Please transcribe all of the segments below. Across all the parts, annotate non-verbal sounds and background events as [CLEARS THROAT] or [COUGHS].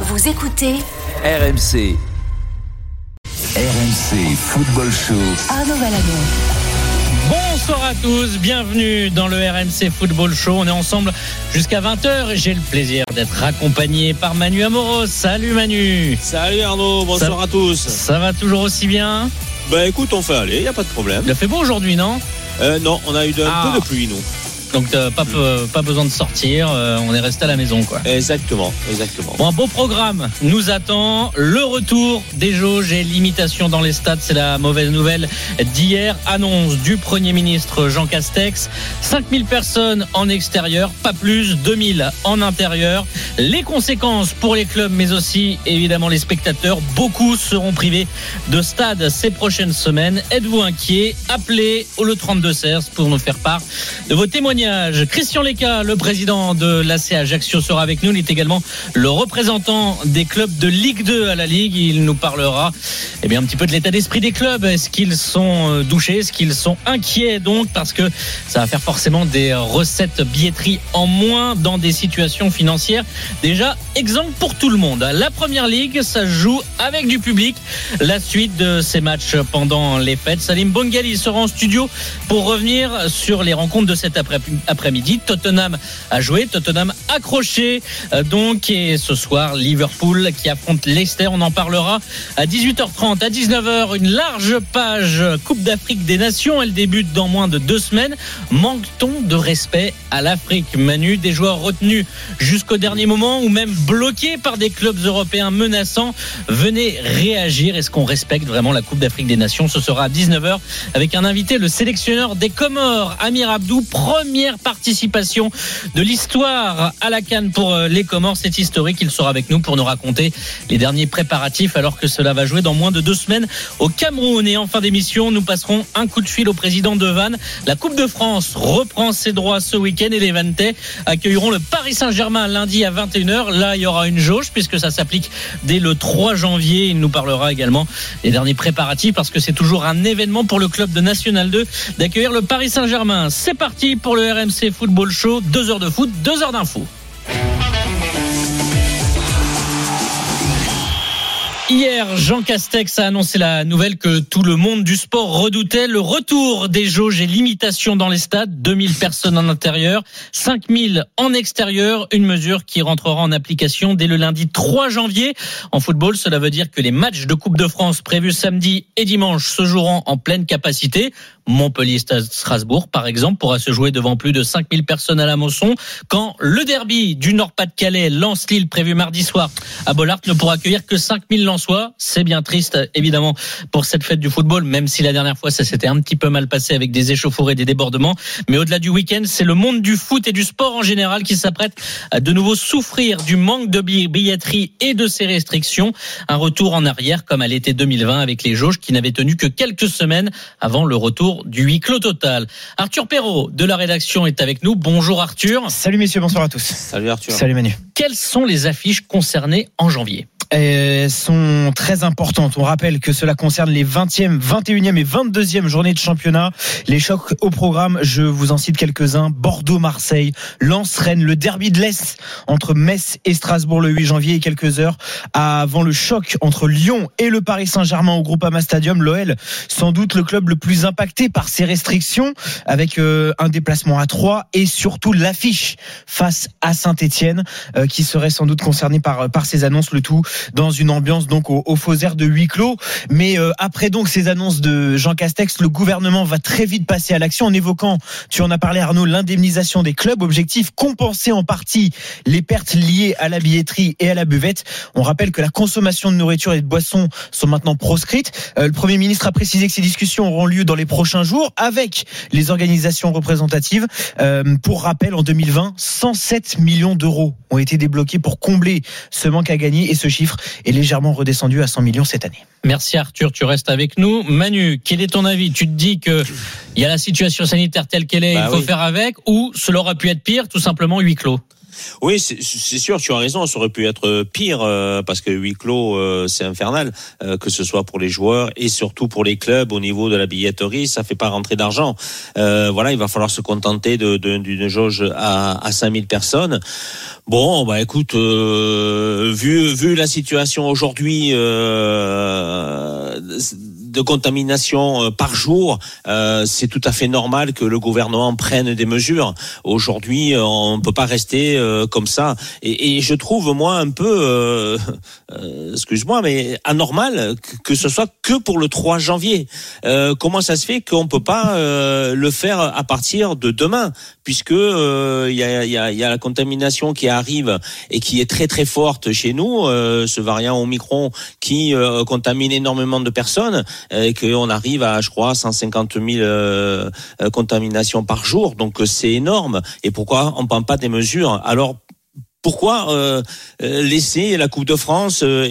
Vous écoutez RMC. RMC Football Show. Arnaud Valadon. Bonsoir à tous, bienvenue dans le RMC Football Show. On est ensemble jusqu'à 20h et j'ai le plaisir d'être accompagné par Manu Amoros. Salut Manu. Salut Arnaud, bonsoir Ça- à tous. Ça va toujours aussi bien? Bah écoute, on fait aller, y a pas de problème. Il a fait beau aujourd'hui, non? Euh, non, on a eu de- un Ah. peu de pluie, nous. Donc euh, pas, pas besoin de sortir, euh, on est resté à la maison quoi. Exactement, exactement. Bon, un beau programme nous attend. Le retour des jauges et limitations dans les stades, c'est la mauvaise nouvelle d'hier. Annonce du Premier ministre Jean Castex. 5000 personnes en extérieur, pas plus, 2000 en intérieur. Les conséquences pour les clubs, mais aussi évidemment les spectateurs. Beaucoup seront privés de stade ces prochaines semaines. Êtes-vous inquiet? Appelez au le 32-16 pour nous faire part de vos témoignages. Christian Leca, le président de l'AC Ajaccio, sera avec nous. Il est également le représentant des clubs de Ligue 2 à la Ligue. Il nous parlera eh bien, un petit peu de l'état d'esprit des clubs. Est-ce qu'ils sont euh, douchés? Est-ce qu'ils sont inquiets donc? Parce que ça va faire forcément des recettes billetterie en moins dans des situations financières déjà exemple pour tout le monde. La première ligue, ça joue avec du public. La suite de ces matchs pendant les fêtes. Salim Bongali sera en studio pour revenir sur les rencontres de cet après- après-midi. Tottenham a joué, Tottenham accroché. euh, Donc, et ce soir, Liverpool qui affronte Leicester. On en parlera à 18h30. À 19h, une large page Coupe d'Afrique des Nations. Elle débute dans moins de deux semaines. Manque-t-on de respect à l'Afrique Manu, des joueurs retenus jusqu'au dernier moment ou même bloqués par des clubs européens menaçants? Venez réagir. Est-ce qu'on respecte vraiment la Coupe d'Afrique des Nations? Ce sera à 19h avec un invité, le sélectionneur des Comores, Amir Abdou. Première participation de l'histoire à la Cannes pour euh, les Comores. C'est historique. Il sera avec nous pour nous raconter les derniers préparatifs alors que cela va jouer dans moins de deux semaines au Cameroun. Et en fin d'émission, nous passerons un coup de fil au président de Vannes. La Coupe de France reprend ses droits ce week-end et les Vannetais accueilleront le Paris Saint-Germain lundi à 21h. Là, il y aura une jauge puisque ça s'applique dès le 3 janvier. Il nous parlera également des derniers préparatifs parce que c'est toujours un événement pour le club de National 2 d'accueillir le Paris Saint-Germain. C'est parti pour le RMC Football Show. Deux heures de foot, deux heures d'info. Hier, Jean Castex a annoncé la nouvelle que tout le monde du sport redoutait, le retour des jauges et limitations dans les stades, 2000 personnes en intérieur, 5000 en extérieur, une mesure qui rentrera en application dès le lundi 3 janvier. En football, cela veut dire que les matchs de Coupe de France prévus samedi et dimanche se joueront en pleine capacité. Montpellier-Strasbourg, par exemple, pourra se jouer devant plus de 5000 personnes à la Mosson, quand le derby du Nord-Pas-de-Calais lance Lille prévu mardi soir à Bollard ne pourra accueillir que 5000 Lensois. C'est bien triste, évidemment, pour cette fête du football, même si la dernière fois, ça s'était un petit peu mal passé avec des échauffourées, des débordements. Mais au-delà du week-end, c'est le monde du foot et du sport en général qui s'apprête à de nouveau souffrir du manque de billetterie et de ces restrictions. Un retour en arrière comme à l'été 2020 avec les jauges qui n'avaient tenu que quelques semaines avant le retour du huis clos total. Arthur Perrault de la rédaction est avec nous. Bonjour Arthur. Salut messieurs, bonsoir à tous. Salut Arthur. Salut Manu. Quelles sont les affiches concernées en janvier? Elles sont très importantes. On rappelle que cela concerne les 20e, 21e et 22e journées de championnat. Les chocs au programme, je vous en cite quelques-uns. Bordeaux-Marseille, Lens-Rennes, le derby de l'Est entre Metz et Strasbourg le 8 janvier et quelques heures avant le choc entre Lyon et le Paris Saint-Germain au Groupama Stadium. L'OL, sans doute le club le plus impacté par ces restrictions avec euh, un déplacement à 3 et surtout l'affiche face à Saint-Etienne euh, qui serait sans doute concerné par, par ces annonces, le tout dans une ambiance donc au, au faux air de huis clos. Mais euh, après donc ces annonces de Jean Castex, le gouvernement va très vite passer à l'action en évoquant, tu en as parlé Arnaud, l'indemnisation des clubs. Objectif compenser en partie les pertes liées à la billetterie et à la buvette. On rappelle que la consommation de nourriture et de boissons sont maintenant proscrites. Euh, le Premier ministre a précisé que ces discussions auront lieu dans les prochains jours avec les organisations représentatives. Euh, pour rappel, en 2020, 107 millions d'euros ont été débloqués pour combler ce manque à gagner et ce chiffre est légèrement redescendu à 100 millions cette année. Merci Arthur, tu restes avec nous. Manu, quel est ton avis? Tu te dis que il y a la situation sanitaire telle qu'elle est, Bah il faut oui. faire avec, ou cela aurait pu être pire, tout simplement huis clos? Oui, c'est sûr, tu as raison, ça aurait pu être pire euh, parce que huis clos, euh, c'est infernal, euh, que ce soit pour les joueurs et surtout pour les clubs au niveau de la billetterie, ça fait pas rentrer d'argent. Euh, voilà, il va falloir se contenter de- de- d'une jauge à, à 5000 personnes. Bon, bah écoute, euh, vu vu la situation aujourd'hui euh, de contamination euh, par jour, euh, c'est tout à fait normal que le gouvernement prenne des mesures. Aujourd'hui, euh, on ne peut pas rester comme ça. Et, et je trouve moi un peu, excuse-moi, mais anormal que, ce soit que pour le 3 janvier. Comment ça se fait qu'on peut pas le faire à partir de demain, puisque il y, a, y, a, y a la contamination qui arrive et qui est très très forte chez nous, ce variant Omicron qui contamine énormément de personnes, et qu'on arrive à, je crois, 150 000 euh, euh, contaminations par jour. Donc euh, c'est énorme. Et pourquoi on ne prend pas des mesures? Alors pourquoi euh, euh, laisser la Coupe de France euh, et,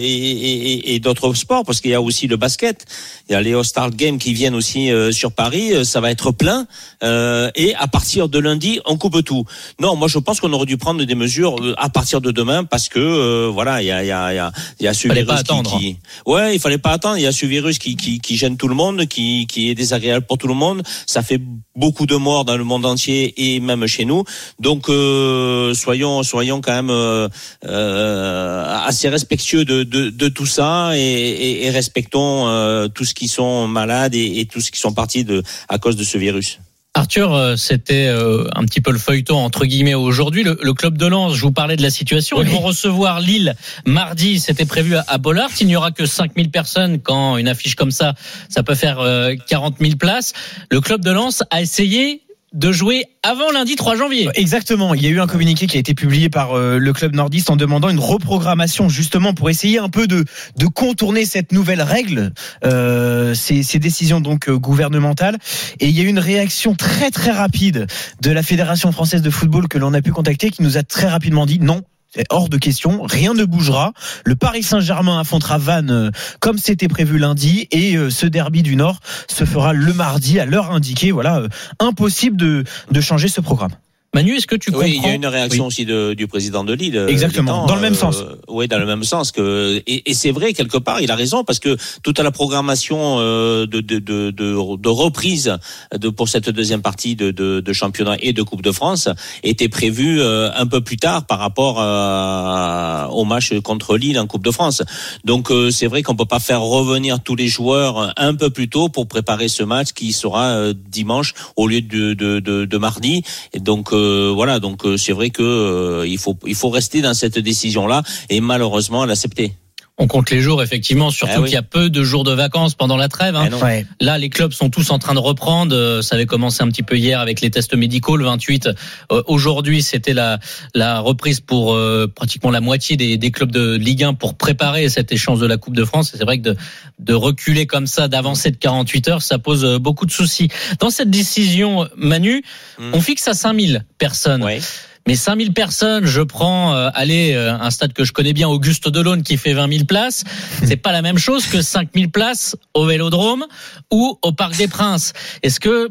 et- et- d'autres sports? Parce qu'il y a aussi le basket, il y a les All-Star Games qui viennent aussi euh, sur Paris, ça va être plein. euh, et à partir de lundi, on coupe tout. Non, moi je pense qu'on aurait dû prendre des mesures à partir de demain parce que euh, voilà, il y a, il y, a, il y, a, y a ce Fallait virus pas qui- attendre. qui, Ouais, il fallait pas attendre. Il y a ce virus qui, qui, qui gêne tout le monde, qui, qui est désagréable pour tout le monde. Ça fait beaucoup de morts dans le monde entier et même chez nous. Donc euh, soyons soyons quand même euh, euh, assez respectueux de, de, de tout ça et, et, et respectons euh, tous ceux qui sont malades et, et tous ceux qui sont partis de à cause de ce virus. Arthur, c'était un petit peu le feuilleton entre guillemets aujourd'hui. Le, le club de Lens, je vous parlais de la situation. Ils vont recevoir Lille mardi. C'était prévu à, à Bollard. Il n'y aura que 5000 personnes quand une affiche comme ça, ça peut faire euh, 40 000 places. Le club de Lens a essayé de jouer avant lundi 3 janvier. Exactement. Il y a eu un communiqué qui a été publié par euh, le club nordiste en demandant une reprogrammation justement pour essayer un peu de, de contourner cette nouvelle règle, euh, ces, ces décisions donc euh, gouvernementales. Et il y a eu une réaction très très rapide de la Fédération française de football que l'on a pu contacter qui nous a très rapidement dit non. Hors de question, rien ne bougera. Le Paris Saint-Germain affrontera Vannes euh, comme c'était prévu lundi et euh, ce derby du Nord se fera le mardi à l'heure indiquée. Voilà, euh, impossible de, de changer ce programme. Manu, est-ce que tu Oui, il y comprends a une réaction aussi de, du président de Lille. euh, Exactement, dans le même euh, sens. Oui, dans le même sens que et, et c'est vrai quelque part, il a raison parce que toute la programmation euh, de, de, de, de, de reprise de pour cette deuxième partie de, de, de championnat et de Coupe de France était prévue euh, un peu plus tard par rapport à- au match contre Lille en Coupe de France. Donc euh, c'est vrai qu'on peut pas faire revenir tous les joueurs un peu plus tôt pour préparer ce match qui sera euh, dimanche au lieu de, de, de, de mardi. Et donc euh, voilà, donc euh, c'est vrai que euh, faut il faut rester dans cette décision là et malheureusement l'accepter. On compte les jours, effectivement, surtout Ah oui. qu'il y a peu de jours de vacances pendant la trêve. hein. Eh. Ouais. Là, les clubs sont tous en train de reprendre. Euh, Ça avait commencé un petit peu hier avec les tests médicaux, le 28. Euh, Aujourd'hui, c'était la, la reprise pour euh, pratiquement la moitié des, des clubs de Ligue 1 pour préparer cette échéance de la Coupe de France. Et c'est vrai que de, de reculer comme ça, d'avancer de 48 heures, ça pose euh, beaucoup de soucis. Dans cette décision, Manu, Mm. on fixe à 5000 personnes. Ouais. Mais 5000 personnes, je prends, euh, allez, euh, un stade que je connais bien, Auguste Delaune, qui fait 20 000 places. C'est pas la même chose que 5000 places au Vélodrome ou au Parc des Princes. Est-ce que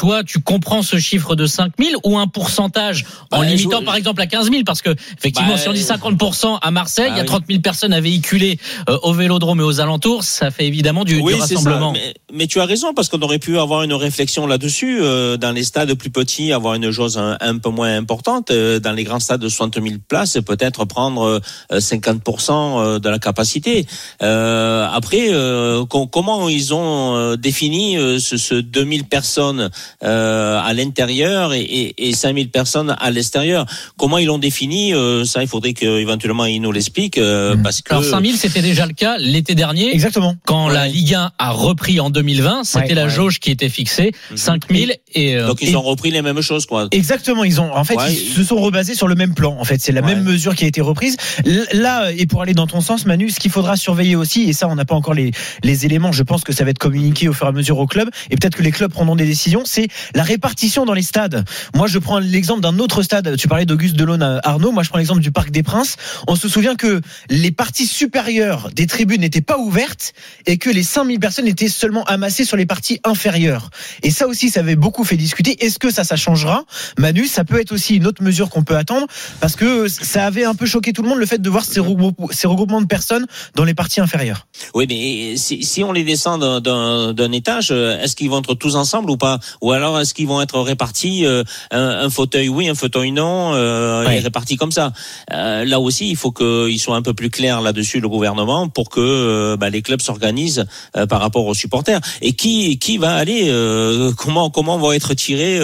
toi, tu comprends ce chiffre de 5000 ou un pourcentage en Bah, limitant je- par exemple à 15 000 Parce que effectivement, Bah, si on dit 50% à Marseille, bah il y a oui. 30 000 personnes à véhiculer euh, au Vélodrome et aux alentours, ça fait évidemment du, Oui, rassemblement. Mais, mais tu as raison parce qu'on aurait pu avoir une réflexion là-dessus euh, dans les stades plus petits, avoir une chose un, un peu moins importante. Euh, dans les grands stades de 60 000 places, peut-être prendre euh, 50% de la capacité. Euh, après, euh, com- comment ils ont euh, défini euh, ce, ce 2000 personnes euh, à l'intérieur et, et, et 5000 personnes à l'extérieur Comment ils l'ont défini euh, Ça, il faudrait qu'éventuellement ils nous l'expliquent euh, Mhm. parce que. Alors 5000, c'était déjà le cas l'été dernier. Exactement. Quand Ouais. la Ligue 1 a repris en 2020, c'était Ouais, la ouais. jauge qui était fixée, Mhm. 5000 et euh, Donc ils Et- ont repris les mêmes choses, quoi. Exactement, ils ont en fait Ouais. ils se sont rebasés sur le même plan. En fait, c'est la Ouais. même mesure qui a été reprise. Là, et pour aller dans ton sens, Manu, ce qu'il faudra surveiller aussi, et ça, on n'a pas encore les les éléments. Je pense que ça va être communiqué au fur et à mesure au club, et peut-être que les clubs prendront des décisions. C'est la répartition dans les stades. Moi, je prends l'exemple d'un autre stade. Tu parlais d'Auguste Delaune, Arnaud. Moi, je prends l'exemple du Parc des Princes. On se souvient que les parties supérieures des tribunes n'étaient pas ouvertes et que les 5000 personnes étaient seulement amassées sur les parties inférieures. Et ça aussi, ça avait beaucoup fait discuter. Est-ce que ça, ça changera? Manu, ça peut être aussi une autre mesure qu'on peut attendre parce que ça avait un peu choqué tout le monde le fait de voir ces regroupements de personnes dans les parties inférieures. Oui, mais si, si on les descend d'un étage, est-ce qu'ils vont être tous ensemble ou pas? Ou alors est-ce qu'ils vont être répartis euh, un, fauteuil oui, un fauteuil non, euh, répartis comme ça euh, Là aussi, il faut qu'ils soient un peu plus clairs là-dessus, le gouvernement, pour que euh, bah, les clubs s'organisent euh, par rapport aux supporters. Et qui qui va aller Comment comment vont être tirés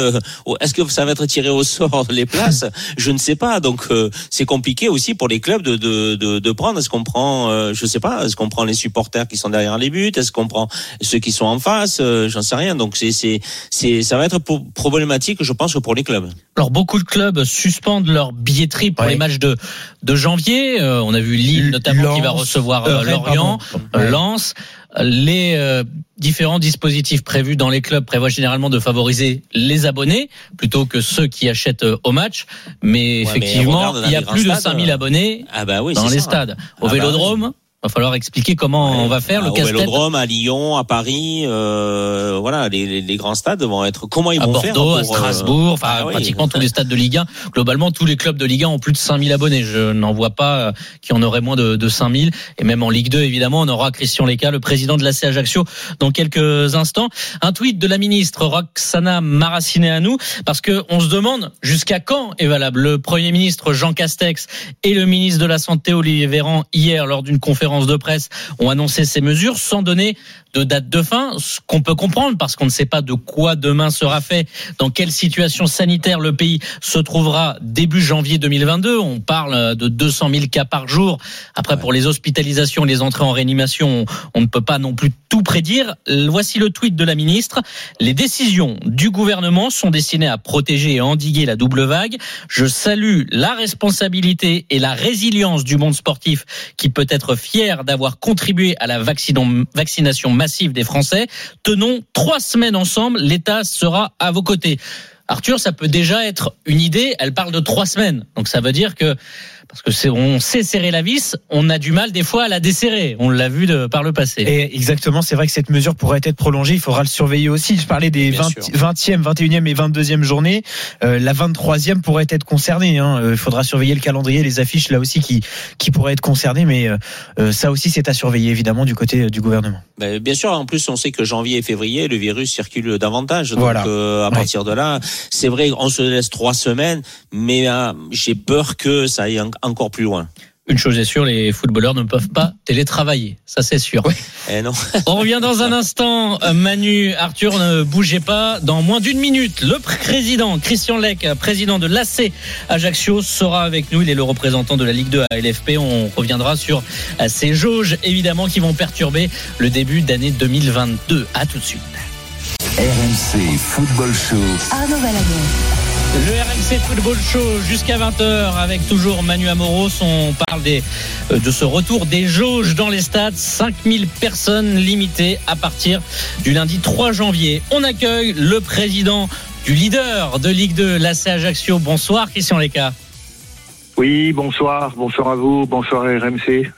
Est-ce que ça va être tiré au sort [LAUGHS] les places? Je ne sais pas. Donc c'est compliqué aussi pour les clubs de de, de, de prendre. Est-ce qu'on prend, je sais pas, est-ce qu'on prend les supporters qui sont derrière les buts? Est-ce qu'on prend ceux qui sont en face? J'en sais rien. Donc c'est c'est c'est ça va être problématique, je pense, pour les clubs. Alors beaucoup de clubs suspendent leur billetterie pour les matchs de de janvier. Euh, on a vu Lille notamment qui va recevoir euh, Lorient, Lens. Les euh, différents dispositifs prévus dans les clubs prévoient généralement de favoriser les abonnés plutôt que ceux qui achètent au match. Mais effectivement, il y a plus de 5000 abonnés ah bah oui, dans les stades. Au ah bah Vélodrome, va falloir expliquer comment on va faire le casse-tête. Au Vélodrome, à Lyon, à Paris, euh, voilà, les, les, grands stades vont être. Comment ils à vont Bordeaux, faire Bordeaux, à Strasbourg, enfin ah pratiquement tous les stades de Ligue 1. Globalement, tous les clubs de Ligue 1 ont plus de 5000 abonnés. Je n'en vois pas euh, qui en aurait moins de, de 5000. Et même en Ligue 2, évidemment, on aura Christian Leca, le président de la Ajaccio, dans quelques instants. Un tweet de la ministre Roxana Maracineanu, parce que on se demande jusqu'à quand est valable. Le Premier ministre Jean Castex et le ministre de la Santé Olivier Véran hier lors d'une conférence de presse ont annoncé ces mesures sans donner de date de fin, ce qu'on peut comprendre parce qu'on ne sait pas de quoi demain sera fait, dans quelle situation sanitaire le pays se trouvera début janvier 2022. On parle de 200 000 cas par jour. Après, pour les hospitalisations, les entrées en réanimation, on ne peut pas non plus tout prédire. Voici le tweet de la ministre. Les décisions du gouvernement sont destinées à protéger et endiguer la double vague. Je salue la responsabilité et la résilience du monde sportif qui peut être fier d'avoir contribué à la vaccination massive des Français. Tenons trois semaines ensemble, l'État sera à vos côtés. Arthur, ça peut déjà être une idée. Elle parle de trois semaines. Donc ça veut dire que parce que c'est on sait serrer la vis, on a du mal des fois à la desserrer. On l'a vu de, par le passé. Et exactement, c'est vrai que cette mesure pourrait être prolongée. Il faudra le surveiller aussi. Je parlais des 20, 20e, 21e et 22e journées. Euh, la 23e pourrait être concernée. Hein. Euh, il faudra surveiller le calendrier, les affiches là aussi qui qui pourraient être concernées. Mais euh, ça aussi, c'est à surveiller évidemment du côté du gouvernement. Ben, bien sûr. En plus, on sait que janvier et février, le virus circule davantage. Donc voilà. à partir de là, c'est vrai, on se laisse trois semaines, mais j'ai peur que ça aille encore plus loin. Une chose est sûre, les footballeurs ne peuvent pas télétravailler. Ça, c'est sûr. Eh non. [LAUGHS] On revient dans un instant. Manu, Arthur, ne bougez pas. Dans moins d'une minute, le président Christian Lec, président de l'AC Ajaccio, sera avec nous. Il est le représentant de la Ligue 2 à LFP. On reviendra sur ces jauges, évidemment, qui vont perturber le début d'année 2022. À tout de suite. RMC Football Show. Arnaud le RMC Football Show jusqu'à 20h avec toujours Manu Amoros. On parle des, euh, de ce retour des jauges dans les stades. 5000 personnes limitées à partir du lundi 3 janvier. On accueille le président du leader de Ligue 2, l'AC Ajaccio. Bonsoir Christian Leca. Oui, bonsoir. Bonsoir à vous. Bonsoir RMC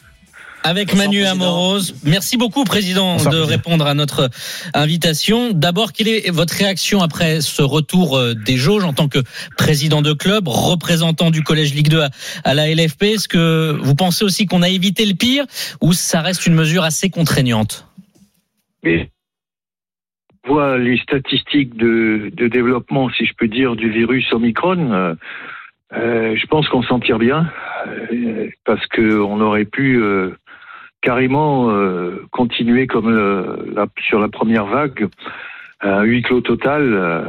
avec Manu Amoros. Merci beaucoup, Président, de répondre à notre invitation. D'abord, quelle est votre réaction après ce retour euh, des jauges en tant que président de club, représentant du Collège Ligue 2 à la LFP Est-ce que vous pensez aussi qu'on a évité le pire ou ça reste une mesure assez contraignante? Mais voit les statistiques de, développement, si je peux dire, du virus Omicron. Euh, euh, je pense qu'on s'en tire bien parce qu'on aurait pu carrément euh, continuer comme la, sur la première vague, un huis clos total euh,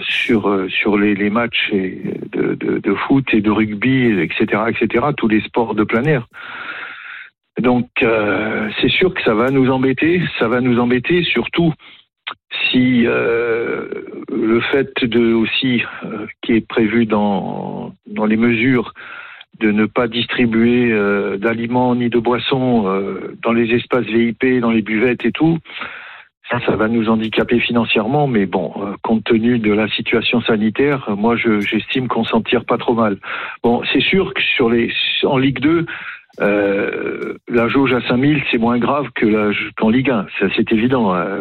sur euh, sur les, matchs de, de, de, foot et de rugby, etc., etc., tous les sports de plein air. Donc c'est sûr que ça va nous embêter, ça va nous embêter surtout si le fait de aussi qui est prévu dans dans les mesures de ne pas distribuer euh, d'aliments ni de boissons euh, dans les espaces VIP, dans les buvettes et tout, ça, ça va nous handicaper financièrement, mais bon, euh, compte tenu de la situation sanitaire, moi, je- j'estime qu'on s'en tire pas trop mal. Bon, c'est sûr que sur les, en Ligue 2, euh, la jauge à 5000, c'est moins grave que qu'en Ligue 1. Ça, c'est évident. Euh,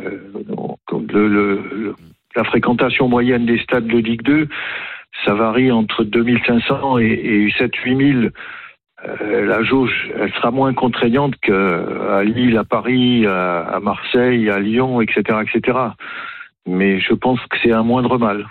le- le- le- la fréquentation moyenne des stades de Ligue 2, ça varie entre 2500 et, et 7-8000. Euh, la jauge, elle sera moins contraignante qu'à Lille, à Paris, à, à Marseille, à Lyon, etc., etc. Mais je pense que c'est un moindre mal.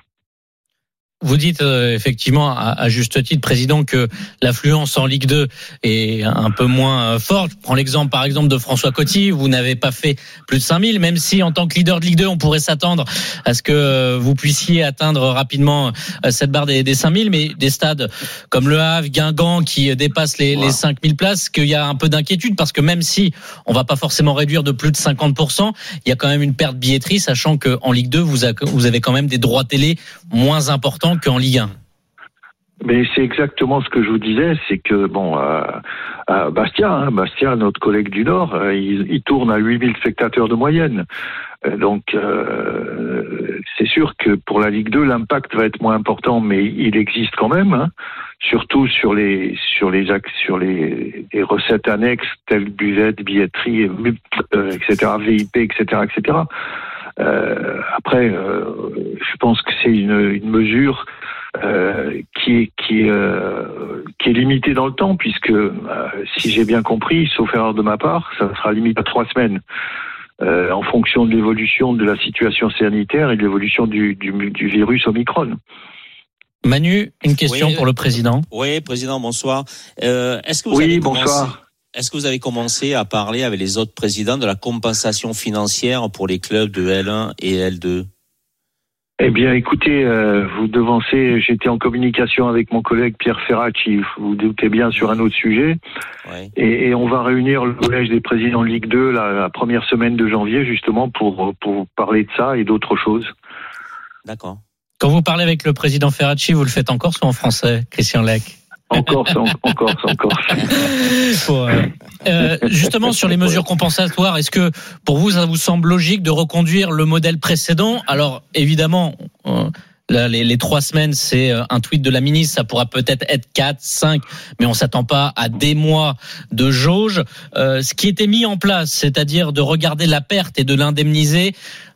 Vous dites euh, effectivement à, à juste titre, président, que l'affluence en Ligue 2 est un peu moins euh, forte. Je prends l'exemple par exemple de François Coty. Vous n'avez pas fait plus de 5000, même si en tant que leader de Ligue 2, on pourrait s'attendre à ce que euh, vous puissiez atteindre rapidement euh, cette barre des, des 5000. Mais des stades comme Le Havre, Guingamp, qui dépassent les, les 5000 places, qu'il y a un peu d'inquiétude parce que même si on va pas forcément réduire de plus de 50%, il y a quand même une perte de billetterie, sachant qu'en Ligue 2, vous, a- vous avez quand même des droits télé moins importants qu'en Ligue 1. Mais c'est exactement ce que je vous disais, c'est que bon, euh, à Bastia, hein, notre collègue du Nord, euh, il, tourne à 8000 spectateurs de moyenne. Euh, Donc euh, c'est sûr que pour la Ligue 2, l'impact va être moins important, mais il existe quand même, hein, surtout sur les sur les sur les, les recettes annexes telles buvette, billetterie, euh, etc., VIP, etc., etc. Euh, après, euh, je pense que c'est une, une mesure euh, qui est qui est, euh, qui est limitée dans le temps, puisque euh, si j'ai bien compris, sauf erreur de ma part, ça sera limité à trois semaines. euh, en fonction de l'évolution de la situation sanitaire et de l'évolution du, du, du virus Omicron. Manu, une question Oui. pour le président. Oui, président, bonsoir. Euh, est-ce que vous Oui, avez bonsoir. Est-ce que vous avez commencé à parler avec les autres présidents de la compensation financière pour les clubs de L1 et L2 Eh bien, écoutez, euh, vous devancez, j'étais en communication avec mon collègue Pierre Ferracci, vous vous doutez bien, sur un autre sujet. Ouais. Et, et on va réunir le collège des présidents de Ligue 2 la, la première semaine de janvier, justement, pour, pour parler de ça et d'autres choses. D'accord. Quand vous parlez avec le président Ferracci, vous le faites en corse ou en français, Christian Lec En Corse, en, Corse, en [LAUGHS] Corse. Pour, euh, euh, justement, sur les mesures compensatoires, est-ce que pour vous, ça vous semble logique de reconduire le modèle précédent? Alors, évidemment, euh, là, les, les trois semaines, c'est euh, un tweet de la ministre, ça pourra peut-être être quatre, cinq, mais on s'attend pas à des mois de jauge. Euh, ce qui était mis en place, c'est-à-dire de regarder la perte et de l'indemniser,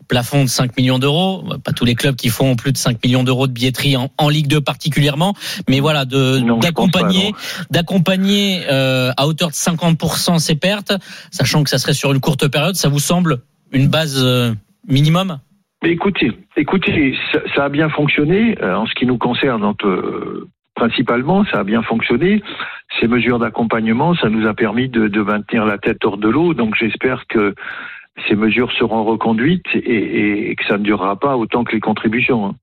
plafond de 5 millions d'euros, pas tous les clubs qui font plus de 5 millions d'euros de billetterie en, en Ligue 2 particulièrement, mais voilà, d'accompagner d'accompagner euh, à hauteur de 50% ces pertes, sachant que ça serait sur une courte période, ça vous semble une base euh, minimum? Mais écoutez, écoutez, ça, ça a bien fonctionné euh, en ce qui nous concerne. principalement, ça a bien fonctionné. Ces mesures d'accompagnement, ça nous a permis de, de maintenir la tête hors de l'eau. Donc, j'espère que ces mesures seront reconduites et, et- que ça ne durera pas autant que les contributions. hein.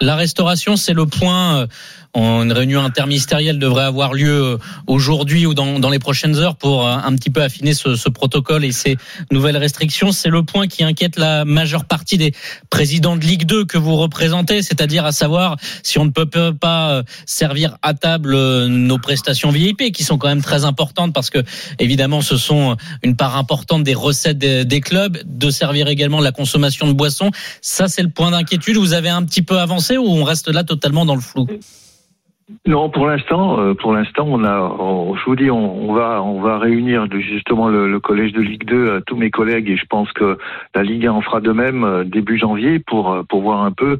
La restauration, c'est le point. Une réunion interministérielle devrait avoir lieu euh, aujourd'hui ou dans, les prochaines heures pour euh, un petit peu affiner ce, protocole et ces nouvelles restrictions. C'est le point qui inquiète la majeure partie des présidents de Ligue 2 que vous représentez, c'est-à-dire à savoir si on ne peut pas euh, servir à table nos prestations VIP qui sont quand même très importantes parce que évidemment ce sont une part importante des recettes des, des clubs, de servir également la consommation de boissons. Ça, c'est le point d'inquiétude. Vous avez un petit peu avancé ou on reste là totalement dans le flou? Non, pour l'instant, euh, pour l'instant, on a, je vous dis, on, va, on va réunir justement le, collège de Ligue 2, euh, tous mes collègues, et je pense que la Ligue 1 en fera de même euh, début janvier pour euh, pour voir un peu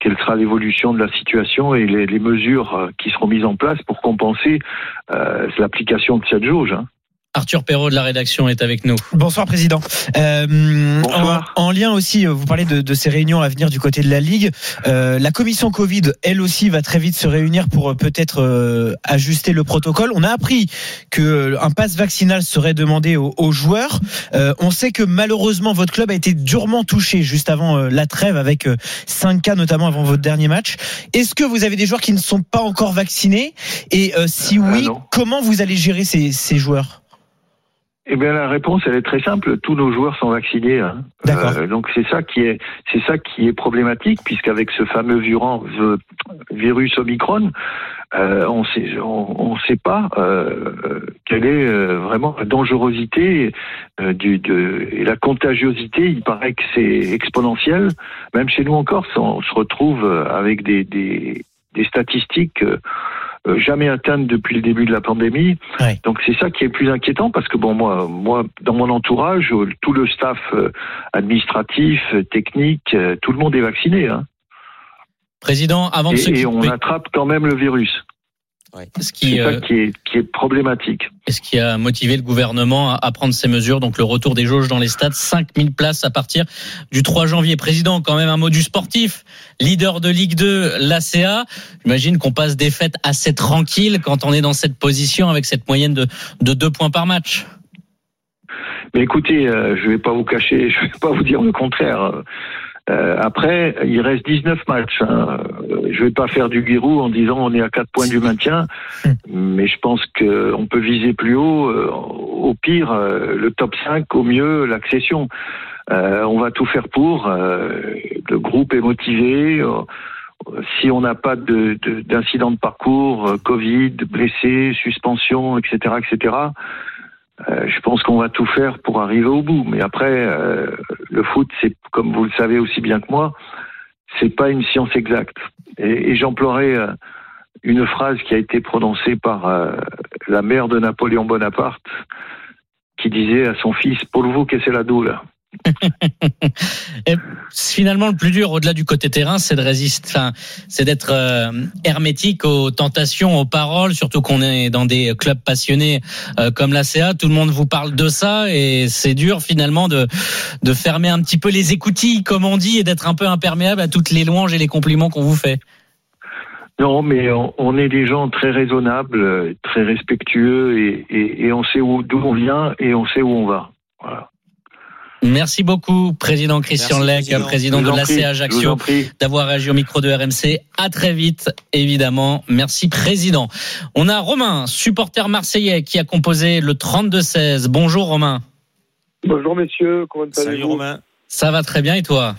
quelle sera l'évolution de la situation et les, mesures qui seront mises en place pour compenser l'application de cette jauge. hein. Arthur Perrault de la rédaction est avec nous. Bonsoir président. Euh, Bonsoir. En, en lien aussi, euh, vous parlez de, de ces réunions à venir du côté de la Ligue. Euh, la commission Covid, elle aussi, va très vite se réunir pour euh, peut-être euh, ajuster le protocole. On a appris que euh, un pass vaccinal serait demandé aux, aux joueurs. Euh, on sait que malheureusement votre club a été durement touché juste avant euh, la trêve avec euh, 5 cas notamment avant votre dernier match. Est-ce que vous avez des joueurs qui ne sont pas encore vaccinés? Et euh, si oui, comment vous allez gérer ces, ces joueurs? Eh bien, la réponse, elle est très simple. Tous nos joueurs sont vaccinés. hein. D'accord. Euh, donc c'est ça qui est, c'est ça qui est problématique, puisqu'avec ce fameux virus, virus Omicron, euh, on sait, on, on sait pas euh, quel révélé euh, vraiment la dangerosité euh, du, de, et la contagiosité. Il paraît que c'est exponentiel. Même chez nous en Corse, on se retrouve avec des, des, des statistiques jamais atteintes depuis le début de la pandémie. Donc c'est ça qui est plus inquiétant parce que bon moi moi dans mon entourage tout le staff administratif technique tout le monde est vacciné. Hein. Président, avant de et, et on attrape quand même le virus. Ouais. Ce qui, euh, qui, est, qui est problématique. est ce qui a motivé le gouvernement à prendre ces mesures, donc le retour des jauges dans les stades, 5000 places à partir du 3 janvier. Président, quand même un mot du sportif, leader de Ligue 2, l'ACA. J'imagine qu'on passe des fêtes assez tranquilles quand on est dans cette position avec cette moyenne de, de deux points par match. Mais écoutez, euh, je vais pas vous cacher, [LAUGHS] je vais pas vous dire le contraire. Euh, après, il reste 19 matchs. Hein. Je vais pas faire du guirou en disant on est à 4 points du maintien, [LAUGHS] mais je pense qu'on peut viser plus haut. Euh, au pire, euh, le top 5, au mieux, l'accession. Euh, on va tout faire pour. le groupe est motivé. Si on n'a pas d'incident de, de, parcours, Covid, blessés, suspension, etc., etc., euh, je pense qu'on va tout faire pour arriver au bout. Mais après, euh, le foot, c'est comme vous le savez aussi bien que moi, c'est pas une science exacte. Et, j'emploierai euh, une phrase qui a été prononcée par la mère de Napoléon Bonaparte, qui disait à son fils "Pour vous, qu'est-ce la doule [LAUGHS] Et finalement, le plus dur, au-delà du côté terrain, c'est de résister, c'est d'être euh, hermétique aux tentations, aux paroles, surtout qu'on est dans des clubs passionnés euh, comme l'ACA. Tout le monde vous parle de ça et c'est dur finalement de, de fermer un petit peu les écoutilles, comme on dit, et d'être un peu imperméable à toutes les louanges et les compliments qu'on vous fait. Non, mais on, est des gens très raisonnables, très respectueux et, et, et on sait d'où on vient et on sait où on va. Voilà. Merci beaucoup, président Christian Lec, président, de l'ACA Ajaccio, d'avoir réagi au micro de RMC. À très vite, évidemment. Merci, président. On a Romain, supporter marseillais, qui a composé le 32-16. Bonjour, Romain. Bonjour, messieurs. Comment allez-vous Salut, Romain. Ça va très bien, et toi?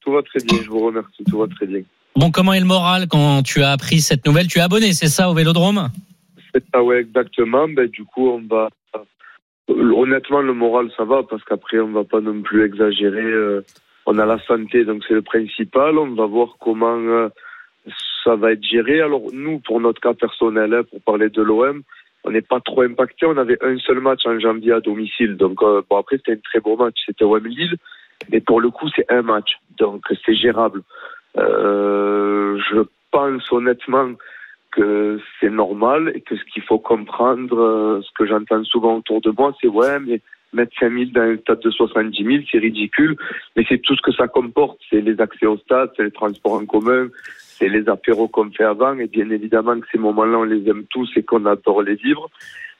Tout va très bien, je vous remercie. Tout va très bien. Bon, comment est le moral quand tu as appris cette nouvelle? Tu es abonné, c'est ça, au Vélodrome? C'est ça, ouais, exactement. Ben, du coup, on va Honnêtement, le moral, ça va, parce qu'après, on va pas non plus exagérer. Euh, on a la santé, donc c'est le principal. On va voir comment euh, ça va être géré. Alors, nous, pour notre cas personnel, hein, pour parler de l'OM, on n'est pas trop impacté. On avait un seul match en janvier à domicile. Donc, euh, bon, après, c'était un très beau match. C'était OM Lille. Mais pour le coup, c'est un match. Donc, c'est gérable. je pense honnêtement que c'est normal et que ce qu'il faut comprendre, euh, ce que j'entends souvent autour de moi, c'est ouais, mais mettre 5 000 dans un stade de 70 000, c'est ridicule, mais c'est tout ce que ça comporte. C'est les accès au stade, c'est les transports en commun, c'est les apéros qu'on fait avant, et bien évidemment que ces moments-là, on les aime tous et qu'on adore les vivre.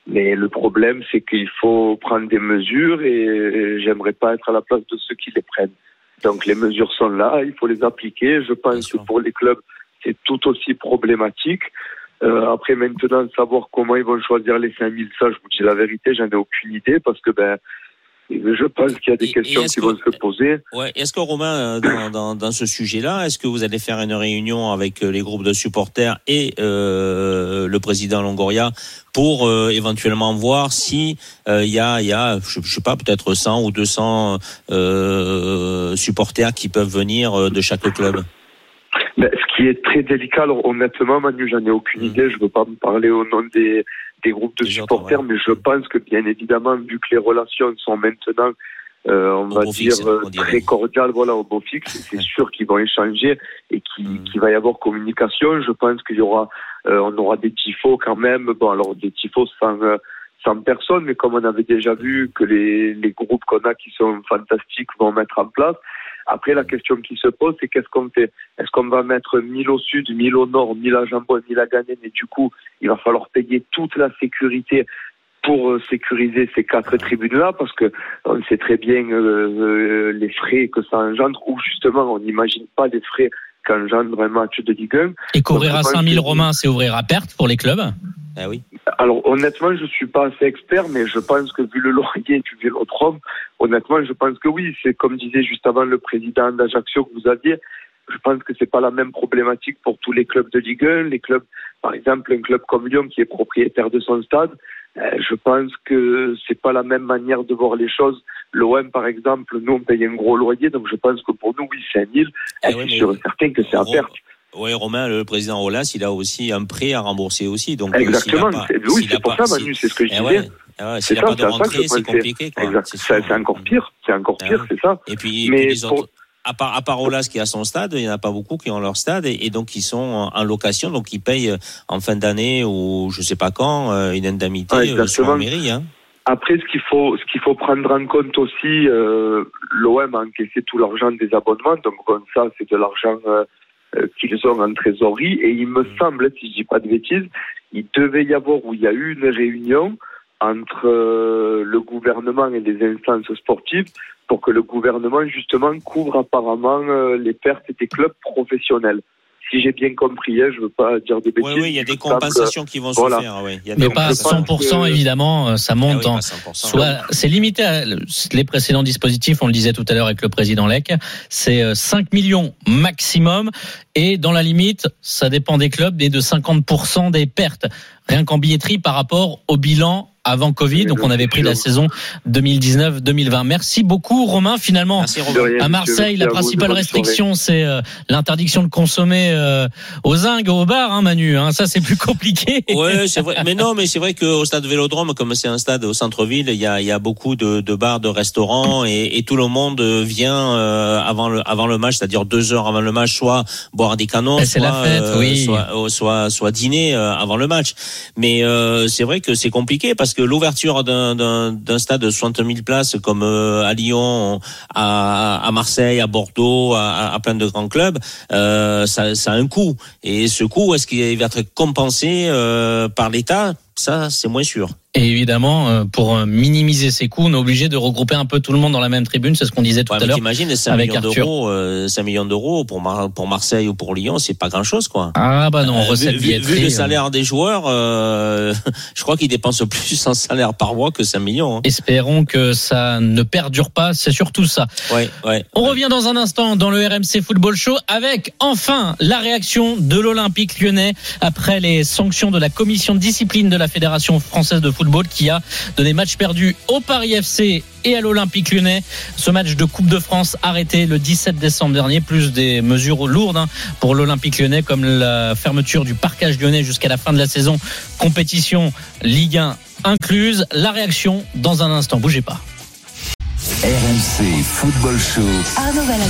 Mais le problème, c'est qu'il faut prendre des mesures et j'aimerais pas être à la place de ceux qui les prennent. Donc les mesures sont là, il faut les appliquer. Je pense que pour les clubs, c'est tout aussi problématique. Euh, après, maintenant, savoir comment ils vont choisir les 5000, ça, je vous dis la vérité, j'en ai aucune idée parce que ben, je pense qu'il y a des questions qui vont se poser. Ouais. Est-ce que Romain, euh, dans, dans, dans ce sujet-là, est-ce que vous allez faire une réunion avec euh, les groupes de supporters et euh, le président Longoria pour euh, éventuellement voir si il y a, y a, je, je sais pas, peut-être 100 ou 200 supporters qui peuvent venir de chaque club? Mais ce qui est très délicat, alors honnêtement, Manu, j'en ai aucune mmh. idée. Je ne veux pas me parler au nom des, des groupes de supporters, mais je pense que bien évidemment, vu que les relations sont maintenant, euh, on va dire, très cordiales, voilà, au beau fixe, [LAUGHS] c'est sûr qu'ils vont échanger et qu'il mmh. va y avoir communication. Je pense qu'il y aura, euh, on aura des tifos quand même. Bon, alors des tifos sans, euh, sans personne, mais comme on avait déjà vu que les, les groupes qu'on a qui sont fantastiques vont mettre en place. Après, la question qui se pose, c'est qu'est-ce qu'on fait? Est-ce qu'on va mettre 1000 au sud, 1000 au nord, 1000 à Jambon, 1000 à Ganem Et du coup, il va falloir payer toute la sécurité pour euh, sécuriser ces quatre tribunes-là, parce que on sait très bien euh, euh, les frais que ça engendre, ou justement, on n'imagine pas les frais qu'engendre un match de Ligue 1. Et qu'ouvrir à 5000 Romains, c'est ouvrir à perte pour les clubs? Ah oui. Alors honnêtement, je suis pas assez expert, mais je pense que vu le [LAUGHS] laurier du Vélodrome, honnêtement, je pense que oui. C'est comme disait juste avant le président d'Ajaccio que vous aviez. Je pense que c'est pas la même problématique pour tous les clubs de Ligue 1. Les clubs, par exemple, un club comme Lyon qui est propriétaire de son stade, je pense que c'est pas la même manière de voir les choses. L'OM, par exemple, nous, on paye un gros loyer, donc je pense que pour nous, oui, c'est un île. Eh Et sûr et certain que c'est à perte. Oui, Romain, le président Rolas, il a aussi un prêt à rembourser aussi. Donc, euh, Exactement. pas- oui, c'est pour pas- ça, Manu, c'est ce que je Eh disais. ouais, eh ouais, C'est ça, pas de c'est rentrée, je compliqué. Encore pire. C'est encore Ah pire, ouais. c'est ça. Et puis, et Mais puis les pour- autres, à part, à part Olas qui a son stade, il n'y en a pas beaucoup qui ont leur stade et, et donc ils sont en, en location, donc ils payent euh, en fin d'année ou je sais pas quand euh, une indemnité Ah, euh, sur la mairie. Hein. Après, ce qu'il faut, ce qu'il faut prendre en compte aussi, euh, l'OM a encaissé tout l'argent des abonnements, donc bon, ça, c'est de l'argent euh, qu'ils ont en trésorerie. Et il me Mm. semble, si je dis pas de bêtises, il devait y avoir ou il y a eu une réunion entre euh, le gouvernement et les instances sportives pour que le gouvernement justement couvre apparemment euh, les pertes des clubs professionnels. Si j'ai bien compris, hein, je veux pas dire des bêtises. Oui, oui, il y a des compensations qui vont voilà. se faire. Ouais. Il y a des Mais pas à je pense 100% que- évidemment, euh, ça Ah monte oui, en pas 100%. Soit c'est limité à les précédents dispositifs, on le disait tout à l'heure avec le président Lec, c'est euh, 5 millions maximum et dans la limite, ça dépend des clubs et de 50% des pertes rien qu'en billetterie par rapport au bilan avant Covid. Donc on avait pris la saison 2019-2020. Merci beaucoup Romain finalement. Merci Romain. À. Marseille, la principale restriction, c'est euh, l'interdiction de consommer euh, aux zingues, au bar, hein, Manu. Hein, ça, c'est plus [LAUGHS] compliqué. Ouais, c'est vrai. Mais non, mais c'est vrai qu'au stade Vélodrome, comme c'est un stade au centre-ville, il y a, il y a beaucoup de, de bars, de restaurants, et, et tout le monde vient euh, avant le avant le match, c'est-à-dire deux heures avant le match, soit boire des canons, c'est soit la fête, oui. soit, soit soit dîner euh, avant le match. Mais euh, c'est vrai que c'est compliqué parce que l'ouverture d'un stade de 60 000 places comme euh, à Lyon, à, Marseille, à Bordeaux, à, plein de grands clubs, euh, ça, ça a un coût. Et ce coût, est-ce qu'il va être compensé euh, par l'État? Ça, c'est moins sûr. Et évidemment, euh, pour euh, minimiser ces coûts, on est obligé de regrouper un peu tout le monde dans la même tribune. C'est ce qu'on disait tout Ouais, à l'heure. t'imagines, 5 avec millions d'euros, euh, 5 millions d'euros pour, Mar- pour Marseille ou pour Lyon, c'est pas grand-chose, quoi. Ah bah non, Euh, recette vu, vu- vu le euh, salaire des joueurs, euh, [LAUGHS] je crois qu'ils dépensent plus en salaire par mois que 5 millions. hein. Espérons que ça ne perdure pas. C'est surtout ça. Ouais, ouais. On revient dans un instant dans le RMC Football Show avec enfin la réaction de l'Olympique lyonnais après les sanctions de la commission de discipline de la Fédération française de football qui a donné match perdu au Paris FC et à l'Olympique lyonnais. Ce match de Coupe de France arrêté le 17 décembre dernier, plus des mesures lourdes hein, pour l'Olympique lyonnais comme la fermeture du parcage lyonnais jusqu'à la fin de la saison, compétition Ligue 1 incluse. La réaction dans un instant, bougez pas. RMC Football Show. Arnaud Valadon.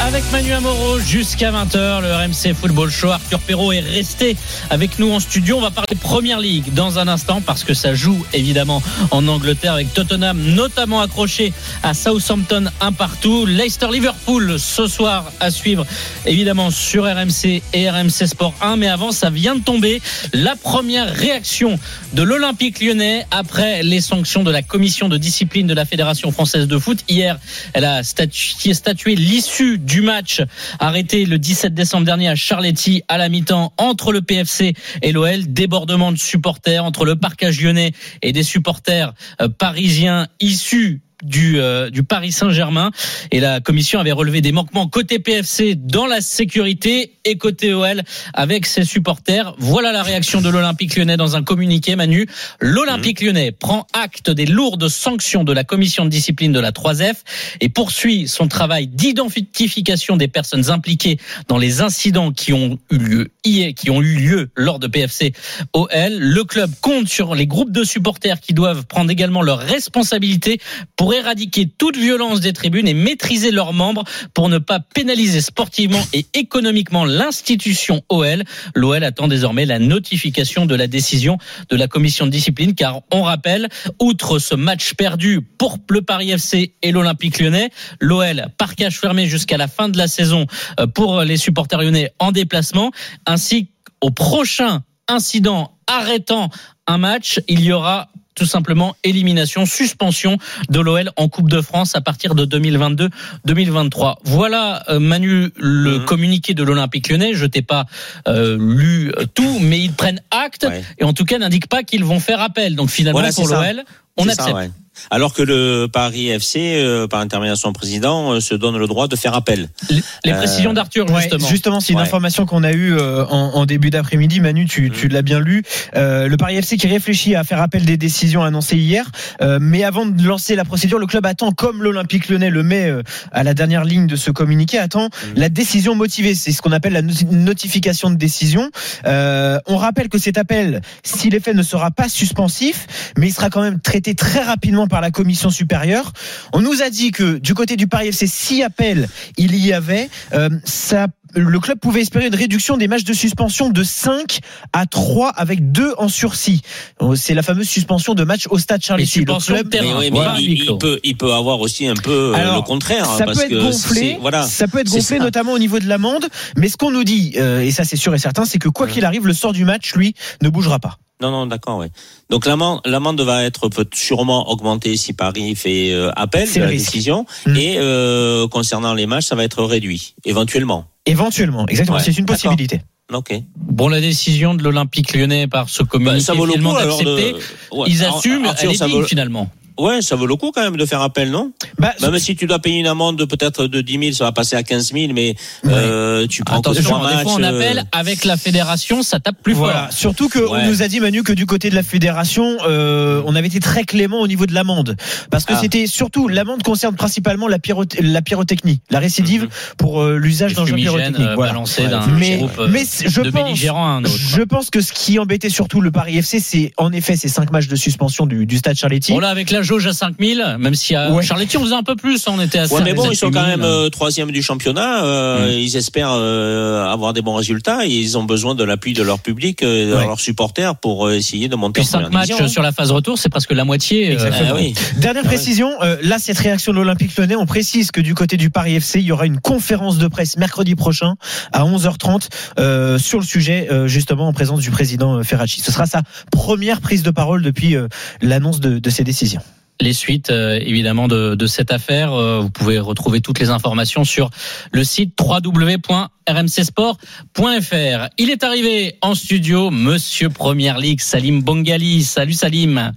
Avec Manu Amoro jusqu'à 20h, le RMC Football Show. Arthur Perrault est resté avec nous en studio. On va parler Première Ligue dans un instant parce que ça joue évidemment en Angleterre avec Tottenham notamment accroché à Southampton un partout. Leicester Liverpool ce soir à suivre évidemment sur RMC et RMC Sport 1. Mais avant, ça vient de tomber. La première réaction de l'Olympique lyonnais après les sanctions de la commission de discipline de la Fédération française de foot. Hier, elle a statué, statué l'issue du match arrêté le 17 décembre dernier à Charletti à la mi-temps entre le PFC et l'OL. Débordement de supporters entre le parcage lyonnais et des supporters euh, parisiens issus du, euh, du Paris Saint-Germain et la commission avait relevé des manquements côté PFC dans la sécurité et côté OL avec ses supporters. Voilà la réaction de l'Olympique lyonnais dans un communiqué Manu. L'Olympique lyonnais prend acte des lourdes sanctions de la commission de discipline de la 3F et poursuit son travail d'identification des personnes impliquées dans les incidents qui ont eu lieu hier, qui ont eu lieu lors de PFC OL. Le club compte sur les groupes de supporters qui doivent prendre également leurs responsabilités pour éradiquer toute violence des tribunes et maîtriser leurs membres pour ne pas pénaliser sportivement et économiquement l'institution OL. L'OL attend désormais la notification de la décision de la commission de discipline car on rappelle, outre ce match perdu pour le Paris FC et l'Olympique lyonnais, l'OL parquage fermé jusqu'à la fin de la saison euh, pour les supporters lyonnais en déplacement ainsi qu'au prochain incident arrêtant un match, il y aura tout simplement élimination, suspension de l'OL en Coupe de France à partir de 2022-2023. Voilà euh, Manu le Mhm. communiqué de l'Olympique Lyonnais. Je t'ai pas euh, lu tout, mais ils prennent acte Ouais. et en tout cas n'indiquent pas qu'ils vont faire appel. Donc finalement Voilà, pour l'OL, on accepte. ça, ouais. Alors que le Paris FC, euh, par intermédiaire de son président, euh, se donne le droit de faire appel. Les, les Euh, précisions d'Arthur, Ouais, justement. justement, c'est une Ouais. information qu'on a eue euh, en, en début d'après-midi. Manu, tu, Mm. tu l'as bien lu. Euh, le Paris FC qui réfléchit à faire appel des décisions annoncées hier. Euh, mais avant de lancer la procédure, le club attend, comme l'Olympique lyonnais le met euh, à la dernière ligne de ce communiqué, attend Mm. la décision motivée. C'est ce qu'on appelle la noti- notification de décision. Euh, on rappelle que cet appel, si l'effet ne sera pas suspensif, mais il sera quand même traité très rapidement par la commission supérieure. On nous a dit que du côté du Paris FC, si appel il y avait, euh, ça le club pouvait espérer une réduction des matchs de suspension de 5 à 3 avec 2 en sursis. Euh, C'est la fameuse suspension de match au stade oui, Voilà. il, il peut, il peut avoir aussi un peu euh, Alors, le contraire. ça parce peut être que gonflé, Voilà. ça peut être gonflé notamment au niveau de l'amende, mais ce qu'on nous dit, euh, et ça c'est sûr et certain, c'est que quoi qu'il arrive, le sort du match, lui, ne bougera pas. Non, non, d'accord, ouais. Donc l'amende, l'amende va être sûrement augmentée si Paris fait euh, appel C'est de la risque. décision. Mm. Et euh, concernant les matchs, ça va être réduit, éventuellement. Éventuellement, exactement, Ouais, c'est une possibilité. Ok. Bon, la décision de l'Olympique lyonnais par ce Bah, communiqué ça vaut le finalement coup alors de. Ouais. ils assument, Arthur, elle est ça digne, vaut... finalement. Ouais, ça vaut le coup quand même de faire appel, non? Bah, Même si tu dois payer une amende de peut-être de 10 000, ça va passer à 15 000, mais euh, tu prends Attention, trois des fois on euh, appelle avec la fédération, ça tape plus Voilà. fort. Surtout qu'on Ouais. nous a dit Manu que du côté de la fédération, euh, on avait été très clément au niveau de l'amende, parce que Ah. c'était surtout l'amende concerne principalement la, pyrotechnie, la récidive Mhm. pour euh, l'usage d'engins pyrotechniques. euh, Voilà. Ouais, d'un Mais, groupe euh, mais je de pense, belligérants à un autre. je pense que ce qui embêtait surtout le Paris FC, c'est en effet ces cinq matchs de suspension du, du stade Charletti. Bon là avec la jauge à 5000, même si à Ouais. Charletti on faisait un peu plus, on était à Ouais, 5 mais bon, ils sont quand 000. même euh, troisième du championnat. euh, Mm. Ils espèrent euh, avoir des bons résultats. Et ils ont besoin de l'appui de leur public, euh, de Ouais. leurs supporters pour euh, essayer de monter Puis en 5 première matchs division. sur la phase retour, c'est presque la moitié. euh, Exactement. Ah oui. Dernière Ah précision, euh, là cette réaction de l'Olympique Lyonnais, on précise que du côté du Paris FC, il y aura une conférence de presse mercredi prochain à 11h30 euh, sur le sujet euh, justement en présence du président Ferracci. Ce sera sa première prise de parole depuis euh, l'annonce de, de ces décisions. Les suites euh, évidemment de, cette affaire. Euh, vous pouvez retrouver toutes les informations sur le site www.rmcsport.fr. Il est arrivé en studio, Monsieur Première Ligue, Salim Bongali. Salut Salim.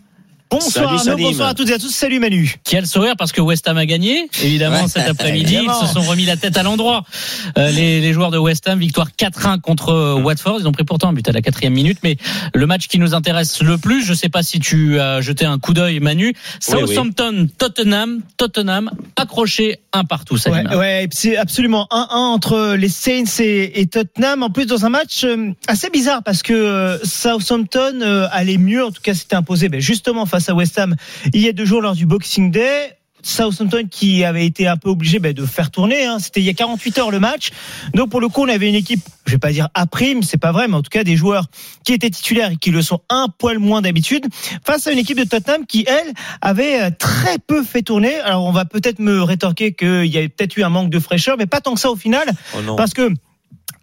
Bonsoir Salut, Arnaud, bonsoir à toutes et à tous. Salut Manu. Quel sourire parce que West Ham a gagné, évidemment, Ouais, cet après-midi. Ils se sont remis la tête à l'endroit. Euh, les, les joueurs de West Ham, victoire 4-1 contre euh, Watford. Ils ont pris pourtant un but à la quatrième minute. Mais le match qui nous intéresse le plus, je sais pas si tu as jeté un coup d'œil, Manu. Southampton, Tottenham, Tottenham, accroché un partout, Ouais, ouais, c'est absolument 1-1 entre les Saints et, et Tottenham. En plus, dans un match euh, assez bizarre parce que Southampton allait mieux, en tout cas, s'était imposé ben, justement face à West Ham il y a deux jours lors du Boxing Day. Southampton qui avait été un peu obligé ben, de faire tourner. Hein. C'était il y a 48 heures le match. Donc pour le coup, on avait une équipe, je vais pas dire à prime, c'est pas vrai, mais en tout cas des joueurs qui étaient titulaires et qui le sont un poil moins d'habitude, face à une équipe de Tottenham qui elle avait euh, très peu fait tourner. Alors on va peut-être me rétorquer qu'il y a peut-être eu un manque de fraîcheur, mais pas tant que ça au final, Oh parce que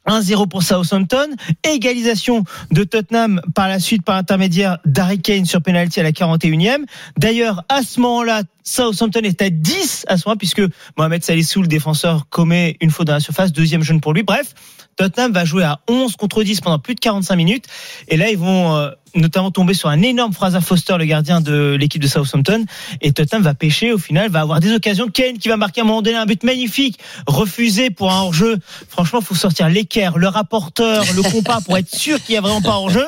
1-0 pour Southampton, égalisation de Tottenham par la suite par intermédiaire d'Harry Kane sur penalty à la 41e. D'ailleurs, à ce moment-là, Southampton est à 10 à ce moment puisque Mohamed Salissou, le défenseur, commet une faute dans la surface, deuxième jeune pour lui. Bref, Tottenham va jouer à 11 contre 10 pendant plus de 45 minutes. Et là, ils vont euh, notamment tomber sur un énorme Fraser Foster, le gardien de l'équipe de Southampton. Et Tottenham va pêcher, au final, va avoir des occasions. Kane qui va marquer à un moment donné un but magnifique, refusé pour un hors-jeu. Franchement, faut sortir l'équerre, le rapporteur, le compas pour être sûr qu'il y a vraiment pas hors-jeu.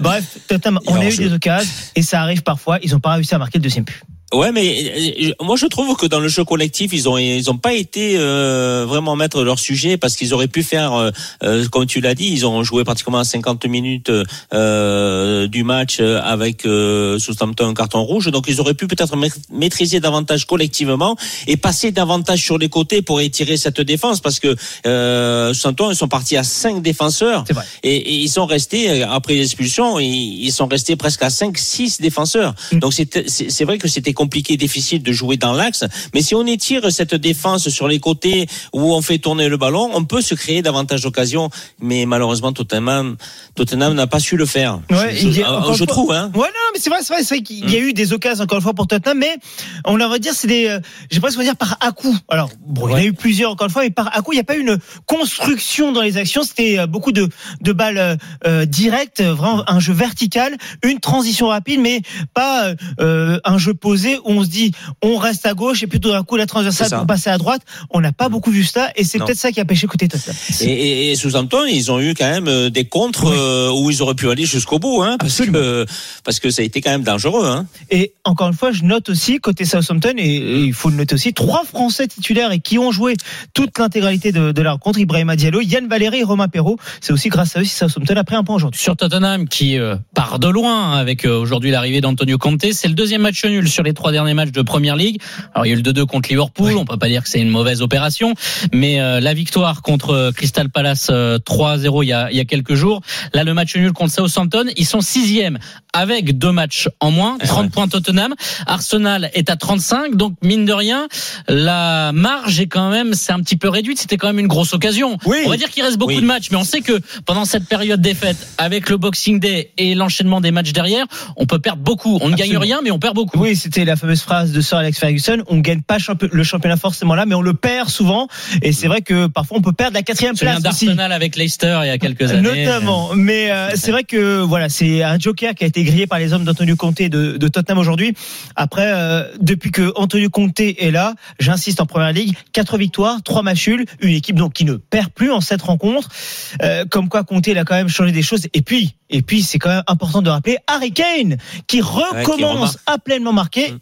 Bref, Tottenham, on a eu des occasions et ça arrive parfois. Ils n'ont pas réussi à marquer le deuxième but. Ouais, mais euh, moi je trouve que dans le jeu collectif, ils ont ils ont pas été euh, vraiment mettre leur sujet parce qu'ils auraient pu faire, euh, euh, comme tu l'as dit, ils ont joué pratiquement 50 minutes euh, du match euh, avec euh, Southampton un carton rouge, donc ils auraient pu peut-être ma- maîtriser davantage collectivement et passer davantage sur les côtés pour étirer cette défense parce que euh, Southampton ils sont partis à cinq défenseurs C'est vrai. et, et ils sont restés euh, après l'expulsion, ils, ils sont restés presque à 5-6 défenseurs. Mm. Donc c'est c'est vrai que c'était compliqué, difficile de jouer dans l'axe, mais si on étire cette défense sur les côtés où on fait tourner le ballon, on peut se créer davantage d'occasions. Mais malheureusement, Tottenham, Tottenham n'a pas su le faire. Ouais, je, a- fois- trouve. Hein. Ouais, non, mais c'est vrai, c'est vrai, vrai qu'il y a eu des occasions encore une fois pour Tottenham, mais on va dire c'est des, euh, j'ai presque dire par à coup. Alors bon, il y en a eu plusieurs encore une fois, mais par à coup, il n'y a pas eu une construction dans les actions. C'était euh, beaucoup de de balles euh, euh, directes, vraiment un jeu vertical, une transition rapide, mais pas euh, un jeu posé où on se dit on reste à gauche et puis tout d'un coup la transversale pour passer à droite. On n'a pas beaucoup vu ça et c'est peut-être ça qui a pêché côté Tottenham. Et, et, et Southampton, ils ont eu quand même euh, des contres euh, où ils auraient pu aller jusqu'au bout, hein, parce que parce que ça a été quand même dangereux. Hein. Et encore une fois, je note aussi côté Southampton et, et il faut le noter aussi trois Français titulaires et qui ont joué toute l'intégralité de, de la rencontre. Ibrahima Diallo, Yann Valéry et Romain Perrault. C'est aussi grâce à eux si Southampton a pris un point aujourd'hui. Sur Tottenham qui euh, part de loin avec euh, aujourd'hui l'arrivée d'Antonio Conte, c'est le deuxième match nul sur les trois derniers matchs de Première Ligue. Alors il y a eu le 2-2 contre Liverpool, on peut pas dire que c'est une mauvaise opération, mais euh, la victoire contre euh, Crystal Palace euh, 3-0 il y a y a quelques jours. Là le match nul contre Southampton, ils sont sixième avec deux matchs en moins, 30 ouais. points Tottenham. Arsenal est à 35, donc mine de rien, la marge est quand même c'est un petit peu réduite. C'était quand même une grosse occasion. Oui. On va dire qu'il reste beaucoup Oui. de matchs, mais on sait que pendant cette période des fêtes, avec le Boxing Day et l'enchaînement des matchs derrière, on peut perdre beaucoup. On ne gagne Absolument. rien, mais on perd beaucoup. Oui, c'était la fameuse phrase de Sir Alex Ferguson. On gagne pas le championnat forcément là, mais on le perd souvent. Et c'est vrai que parfois on peut perdre la quatrième place d'Arsenal avec Leicester il y a quelques années. Notamment, mais euh, c'est vrai que voilà, c'est un joker qui a été grillé par les hommes d'Antonio Conte et de, de Tottenham aujourd'hui. Après, euh, depuis que Antonio Conte est là, j'insiste en première ligue, quatre victoires, trois matchs nuls, une équipe donc qui ne perd plus en cette rencontre. Euh, comme quoi Conte il a quand même changé des choses. Et puis, et puis c'est quand même important de rappeler Harry Kane qui recommence à pleinement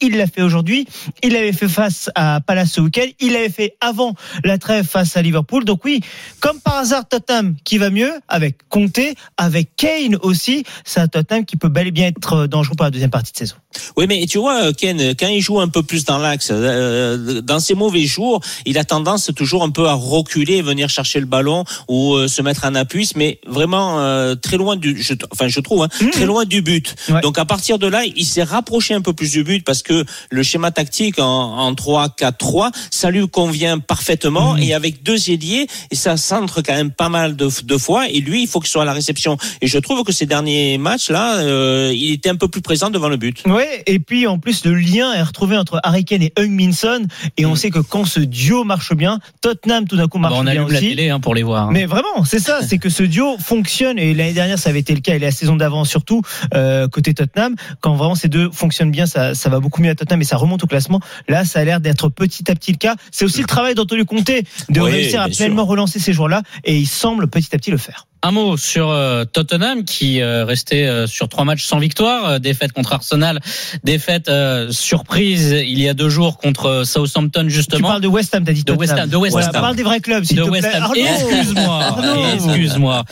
Il l'a fait aujourd'hui. Il l'avait fait face à Palace ce week-end. Il l'avait fait avant la trêve face à Liverpool. Donc oui, comme par hasard Tottenham qui va mieux avec Conte, avec Kane aussi. C'est un Tottenham qui peut bel et bien être dangereux pour la deuxième partie de saison. Oui, mais tu vois, Ken, quand il joue un peu plus dans l'axe, euh, dans ses mauvais jours, il a tendance toujours un peu à reculer, venir chercher le ballon ou euh, se mettre en appui, mais vraiment euh, très loin du, je, enfin je trouve, hein, très loin du but. Ouais. Donc à partir de là, il s'est rapproché un peu plus du but parce que le schéma tactique en, en 3-4-3, ça lui convient parfaitement et avec deux ailiers, et ça centre quand même pas mal de, de fois. Et lui, il faut qu'il soit à la réception. Et je trouve que ces derniers matchs là, euh, il était un peu plus présent devant le but. Ouais, et puis en plus le lien est retrouvé entre Harry Kane et Heung Min Son et on sait que quand ce duo marche bien, Tottenham tout d'un coup marche Bon, on bien allume la aussi. télé hein, pour les voir. hein. Mais vraiment, c'est ça, c'est que ce duo fonctionne et l'année dernière ça avait été le cas et la saison d'avant surtout euh, côté Tottenham. Quand vraiment ces deux fonctionnent bien, ça, ça va beaucoup mieux à Tottenham et ça remonte au classement. Là, ça a l'air d'être petit à petit le cas. C'est aussi le travail d'Antonio Conte de Oui, réussir à bien sûr. pleinement relancer ces joueurs-là et il semble petit à petit le faire. Un mot sur euh, Tottenham qui euh, restait euh, sur trois matchs sans victoire, euh, défaite contre Arsenal, défaite euh, surprise il y a deux jours contre euh, Southampton Tu justement. parles de West Ham, t'as dit De. West Ham, de West Voilà, Ham. parle des vrais clubs, s'il de te West plaît. Ham. Excuse-moi, excuse-moi.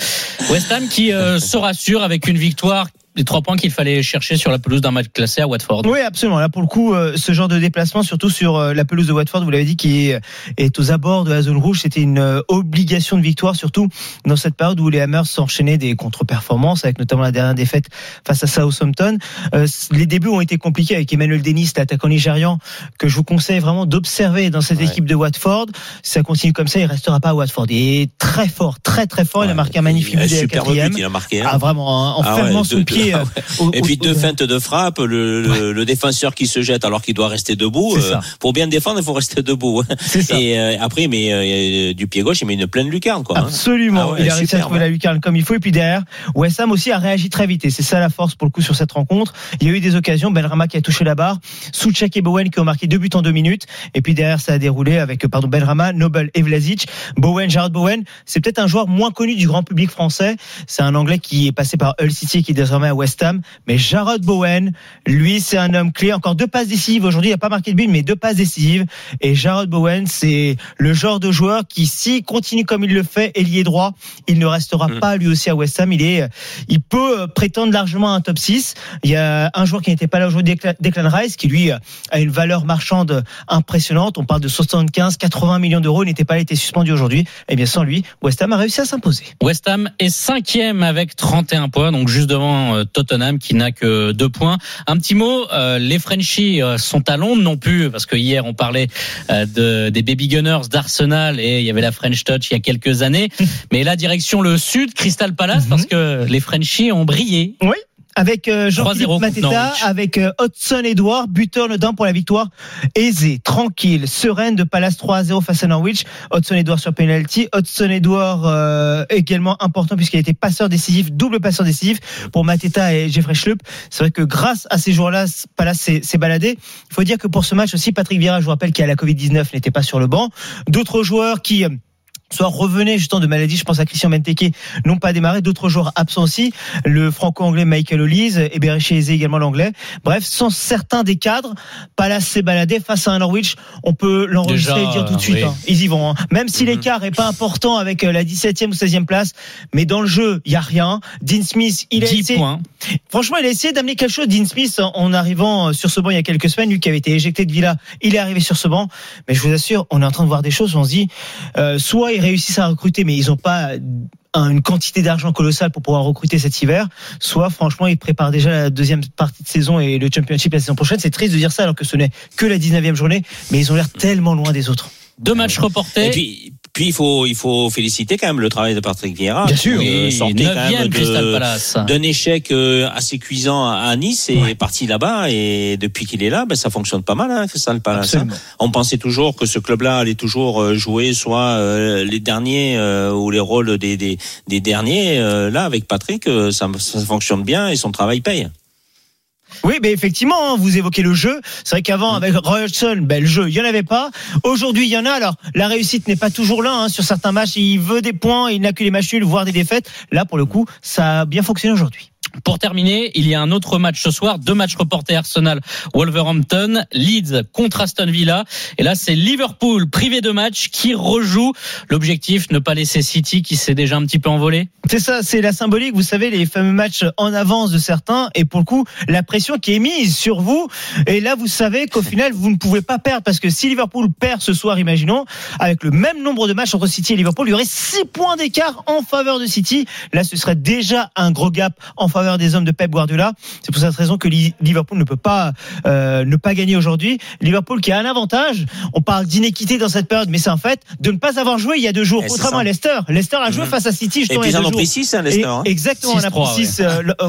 West Ham qui euh, se rassure avec une victoire, les trois points qu'il fallait chercher sur la pelouse d'un match classé à Watford. Oui, absolument. Là, pour le coup, euh, ce genre de déplacement, surtout sur euh, la pelouse de Watford, vous l'avez dit, qui est, aux abords de la zone rouge, c'était une euh, obligation de victoire, surtout dans cette période où les Hammers s'enchaînaient des contre-performances, avec notamment la dernière défaite face à Southampton. Les débuts ont été compliqués avec Emmanuel Dennis, l'attaquant nigérian, que je vous conseille vraiment d'observer dans cette Ouais. équipe de Watford. Si ça continue comme ça, il restera pas à Watford. Il est très fort, très très fort. il a marqué un magnifique but superbe il a marqué. hein. Ah, vraiment, en, en Ah ouais, fermant deux- son pied. Ah euh, au- Et puis deux feintes de frappe, le, le, le défenseur qui se jette alors qu'il doit rester debout. Ça. pour bien défendre, il faut rester debout. hein. Ça. Et euh, après, mais euh, du pied gauche, il met une pleine lucarne, quoi. hein. Absolument. Ah ouais, il a réussi à trouver la lucarne comme il faut. Et puis derrière, West Ham aussi a réagi très vite. Et c'est ça la force pour le coup sur cette rencontre. Il y a eu des occasions. Benrama qui a touché la barre. Souchek et Bowen qui ont marqué deux buts en deux minutes. Et puis derrière, ça a déroulé avec, pardon, Benrama, Nobel et Vlasic. Bowen, Jared Bowen. C'est peut-être un joueur moins connu du grand public français. C'est un Anglais qui est passé par Hull City et qui est désormais à West Ham. Mais Jared Bowen, lui, c'est un homme clé. Encore deux passes décisives. Aujourd'hui, il n'a pas marqué de but, mais deux passes décisives. Et Jared Bowen, c'est le genre de joueur qui, s'il continue comme il le fait, ailier droit, il ne restera Mm. pas lui aussi à West Ham. Il est, il peut euh, prétendre largement à un top 6. Il y a un joueur qui n'était pas là aujourd'hui, Declan- Rice, qui lui euh, a une valeur marchande impressionnante. On parle de 75, 80 millions d'euros. Il n'était pas là, il était suspendu aujourd'hui. Et bien, sans lui, West Ham a réussi à s'imposer. West Ham est cinquième avec 31 points, donc juste devant euh, Tottenham qui n'a que deux points. Un petit mot, euh, les Frenchies euh, sont à Londres non plus, parce que hier on parlait euh, de, des Baby Gunners d'Arsenal et il y avait la French Touch il y a quelques années. [LAUGHS] Mais là, direction le sud, Crystal Palace, Mhm. parce que les Frenchies ont brillé. Oui. Avec euh, 3-0 Jean-Philippe Mateta, avec euh, Hudson Edouard, buteur dedans pour la victoire aisée, tranquille, sereine de Palace 3-0 face à Norwich. Hudson Edouard sur penalty. Hudson Edouard euh, également important puisqu'il a été passeur décisif, double passeur décisif pour Mateta et Jeffrey Schlupp. C'est vrai que grâce à ces joueurs-là, Palace s'est s'est baladé. Il faut dire que pour ce match aussi, Patrick Vieira, je vous rappelle qu'il a la Covid-19, n'était pas sur le banc. D'autres joueurs qui euh, soit revenaient justement de maladie, je pense à Christian Benteke, n'ont pas démarré. D'autres joueurs absents aussi, le franco-anglais Michael Olise et Berichet Eze également l'anglais. Bref, sans certains des cadres, Palace s'est baladé face à un Norwich. On peut l'enregistrer et dire tout de suite. oui. hein. Ils y vont. hein. Même si Mhm. l'écart est pas important avec euh, la 17e ou 16e place, mais dans le jeu, il y a rien. Dean Smith, il a 10 essayé, points. Franchement, il a essayé d'amener quelque chose, Dean Smith, en- en arrivant euh, sur ce banc il y a quelques semaines. Lui qui avait été éjecté de Villa, il est arrivé sur ce banc. Mais je vous assure, on est en train de voir des choses. On se dit, euh, soit ils réussissent à recruter, mais ils n'ont pas un- une quantité d'argent colossale pour pouvoir recruter cet hiver. Soit, franchement, ils préparent déjà la deuxième partie de saison et le championship la saison prochaine. C'est triste de dire ça alors que ce n'est que la 19e journée, mais ils ont l'air tellement loin des autres. Deux matchs reportés. Et puis, puis il faut, il faut féliciter quand même le travail de Patrick Vieira. Bien sûr. Oui, sortait quand même 9e Crystal de- Palace. d'un échec euh, assez cuisant à Nice et Ouais. est parti là-bas et depuis qu'il est là, ben, ça fonctionne pas mal, hein, Crystal Palace. hein. On pensait toujours que ce club-là allait toujours euh, jouer soit euh, les derniers ou les rôles des, des, des derniers. Là, avec Patrick, ça, ça fonctionne bien et son travail paye. Oui, mais effectivement, hein, vous évoquez le jeu. C'est vrai qu'avant, avec Roy Hodgson, ben, le jeu, il y en avait pas. Aujourd'hui, il y en a. Alors, la réussite n'est pas toujours là. hein. Sur certains matchs, il veut des points, il n'a que les matchs nuls, voire des défaites. Là, pour le coup, ça a bien fonctionné aujourd'hui. Pour terminer, il y a un autre match ce soir, deux matchs reportés Arsenal, Wolverhampton, Leeds contre Aston Villa. Et là, c'est Liverpool privé de match qui rejoue. L'objectif, ne pas laisser City qui s'est déjà un petit peu envolé. C'est ça, c'est la symbolique. Vous savez, les fameux matchs en avance de certains. Et pour le coup, la pression qui est mise sur vous. Et là, vous savez qu'au final, vous ne pouvez pas perdre. Parce que si Liverpool perd ce soir, imaginons, avec le même nombre de matchs entre City et Liverpool, il y aurait 6 points d'écart en faveur de City. Là, ce serait déjà un gros gap en faveur des hommes de Pep Guardiola. C'est pour cette raison que Li- Liverpool ne peut pas euh, ne pas gagner aujourd'hui. Liverpool qui a un avantage. On parle d'inéquité dans cette période, mais c'est un fait de ne pas avoir joué il y a deux jours. Et c'est Contrairement à Leicester. Leicester a joué Mhm. face à City Et justement puis ils en ont pris 6, hein, Et- Leicester. hein. exactement, on a 6-3, pris 6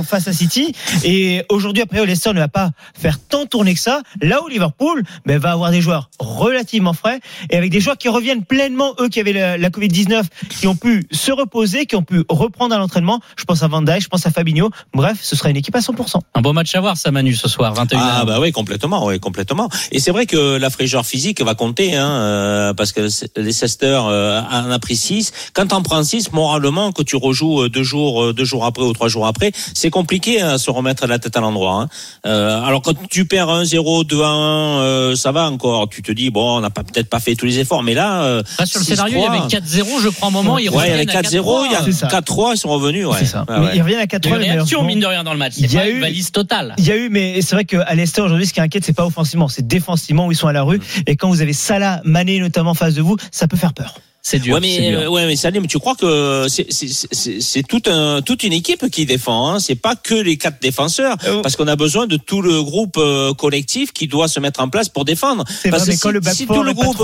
face à City. Et aujourd'hui, après, Leicester ne va pas faire tant tourner que ça. Là où Liverpool ben, va avoir des joueurs relativement frais et avec des joueurs qui reviennent pleinement, eux qui avaient la, la Covid-19, qui ont pu se reposer, qui ont pu reprendre à l'entraînement. Je pense à Van Dijk, je pense à Fabinho. Bref, ce sera une équipe à 100%. Un bon match à voir, ça, Manu, ce soir, 21 Ah, bah oui, complètement, oui, complètement. Et c'est vrai que la fraîcheur physique va compter, hein, euh, parce que les Sester euh, en a pris 6. Quand t'en prends 6, moralement, que tu rejoues euh, deux jours, deux jours après ou trois jours après, c'est compliqué à se remettre la tête à l'endroit. Hein. alors, quand tu perds 1-0, 2-1, ça va encore. Tu te dis, bon, on n'a peut-être pas fait tous les efforts, mais là. là sur le scénario, il y avait 4-0, je prends un moment, ils ouais, reviennent. 4-0, il y a 4-3, ils sont revenus, ouais. C'est ça. Ah, ouais. Ils reviennent à 4-3, action, mine de rien, dans le match. Il y a eu, une valise totale. Il y a eu, mais c'est vrai qu'à l'Est aujourd'hui, ce qui inquiète, c'est pas offensivement, c'est défensivement où ils sont à la rue. Mm. Et quand vous avez Salah, Mané, notamment face de vous, ça peut faire peur. C'est dur. Ouais mais dur. euh, ouais mais Salim, tu crois que c'est c'est c'est c'est tout un toute une équipe qui défend hein, c'est pas que les quatre défenseurs Euh, parce qu'on a besoin de tout le groupe euh, collectif qui doit se mettre en place pour défendre. Parce vrai, que si, le si four tout le groupe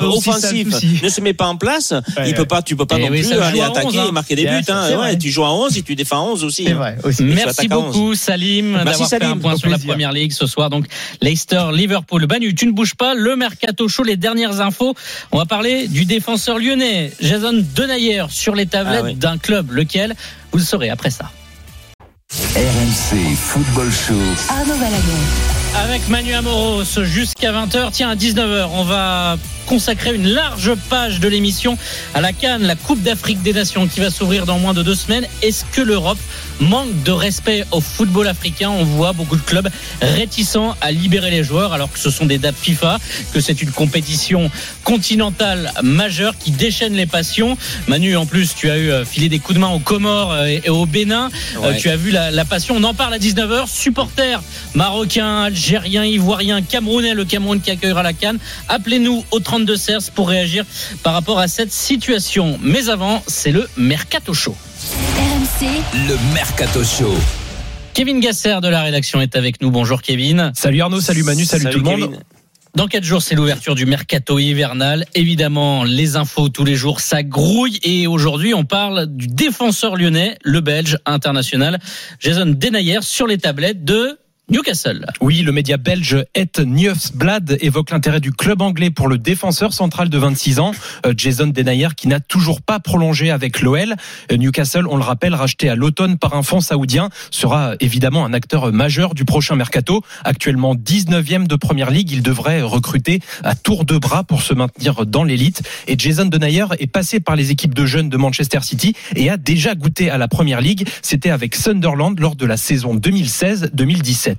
offensif ne se met pas en place, Ouais, il peut pas tu peux pas Eh non oui, plus aller attaquer 11, hein. et marquer des buts hein. tu joues à 11 et tu défends à 11 aussi. Hein. vrai aussi. Tu Merci attaques à 11. beaucoup Salim d'avoir fait un Salim. point sur la première ligue ce soir. Donc Leicester, Liverpool, Banu, tu ne bouges pas. Le mercato chaud, les dernières infos. On va parler du défenseur lyonnais Jason Denayer sur les tablettes Ah oui. d'un club. Lequel Vous le saurez après ça. RMC Football Show. Arnaud. Avec Manu Amoros jusqu'à 20h. Tiens, à 19h, on va consacrer une large page de l'émission à la Cannes, la Coupe d'Afrique des Nations qui va s'ouvrir dans moins de deux semaines. Est-ce que l'Europe manque de respect au football africain? On voit beaucoup de clubs réticents à libérer les joueurs alors que ce sont des dates FIFA, que c'est une compétition continentale majeure qui déchaîne les passions. Manu, en plus, tu as eu euh, filé des coups de main aux Comores euh, et au Bénin. Euh, Ouais. tu as vu la, la passion. On en parle à 19h. Supporters marocains, algériens, ivoiriens, camerounais, le Cameroun qui accueillera la Cannes. Appelez-nous au 32 CERS pour réagir par rapport à cette situation. Mais avant, c'est le Mercato Show. RMC, Le Mercato Show. Kevin Gasser de la rédaction est avec nous. Bonjour Kevin. Salut Arnaud, salut Manu, salut, tout le monde. Dans quatre jours, c'est l'ouverture du mercato hivernal. Évidemment, les infos tous les jours, ça grouille. Et aujourd'hui, on parle du défenseur lyonnais, le Belge international, Jason Denayer, sur les tablettes de Newcastle. Oui, le média belge Et Nieuwsblad évoque l'intérêt du club anglais pour le défenseur central de 26 ans, euh, Jason Denayer, qui n'a toujours pas prolongé avec l'OL. Euh, Newcastle, on le rappelle, racheté à l'automne par un fonds saoudien, sera évidemment un acteur majeur du prochain mercato. Actuellement 19e de première ligue, il devrait recruter à tour de bras pour se maintenir dans l'élite. Et Jason Denayer est passé par les équipes de jeunes de Manchester City et a déjà goûté à la première ligue. C'était avec Sunderland lors de la saison 2016-2017.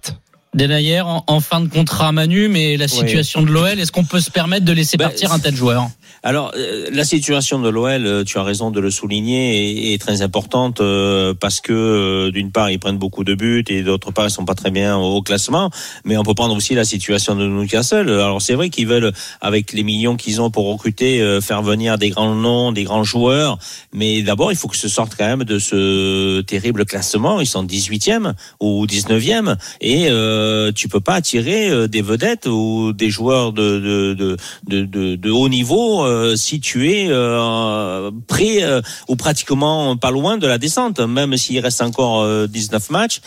Denayer en, en fin de contrat Manu, mais la situation de l'OL, est-ce qu'on peut se permettre de laisser Bah, partir un tel joueur? Alors, euh, la situation de l'OL, euh, tu as raison de le souligner, est, très importante euh, parce que d'une part, ils prennent beaucoup de buts et d'autre part, ils sont pas très bien au, classement. Mais on peut prendre aussi la situation de Newcastle. Alors, c'est vrai qu'ils veulent, avec les millions qu'ils ont pour recruter, faire venir des grands noms, des grands joueurs. Mais d'abord, il faut que se sortent quand même de ce terrible classement. Ils sont 18e ou 19e et euh, tu peux pas attirer des vedettes ou des joueurs de de de, de, de haut niveau euh, si tu es euh, près euh, ou pratiquement pas loin de la descente. Même s'il reste encore euh, 19 matchs,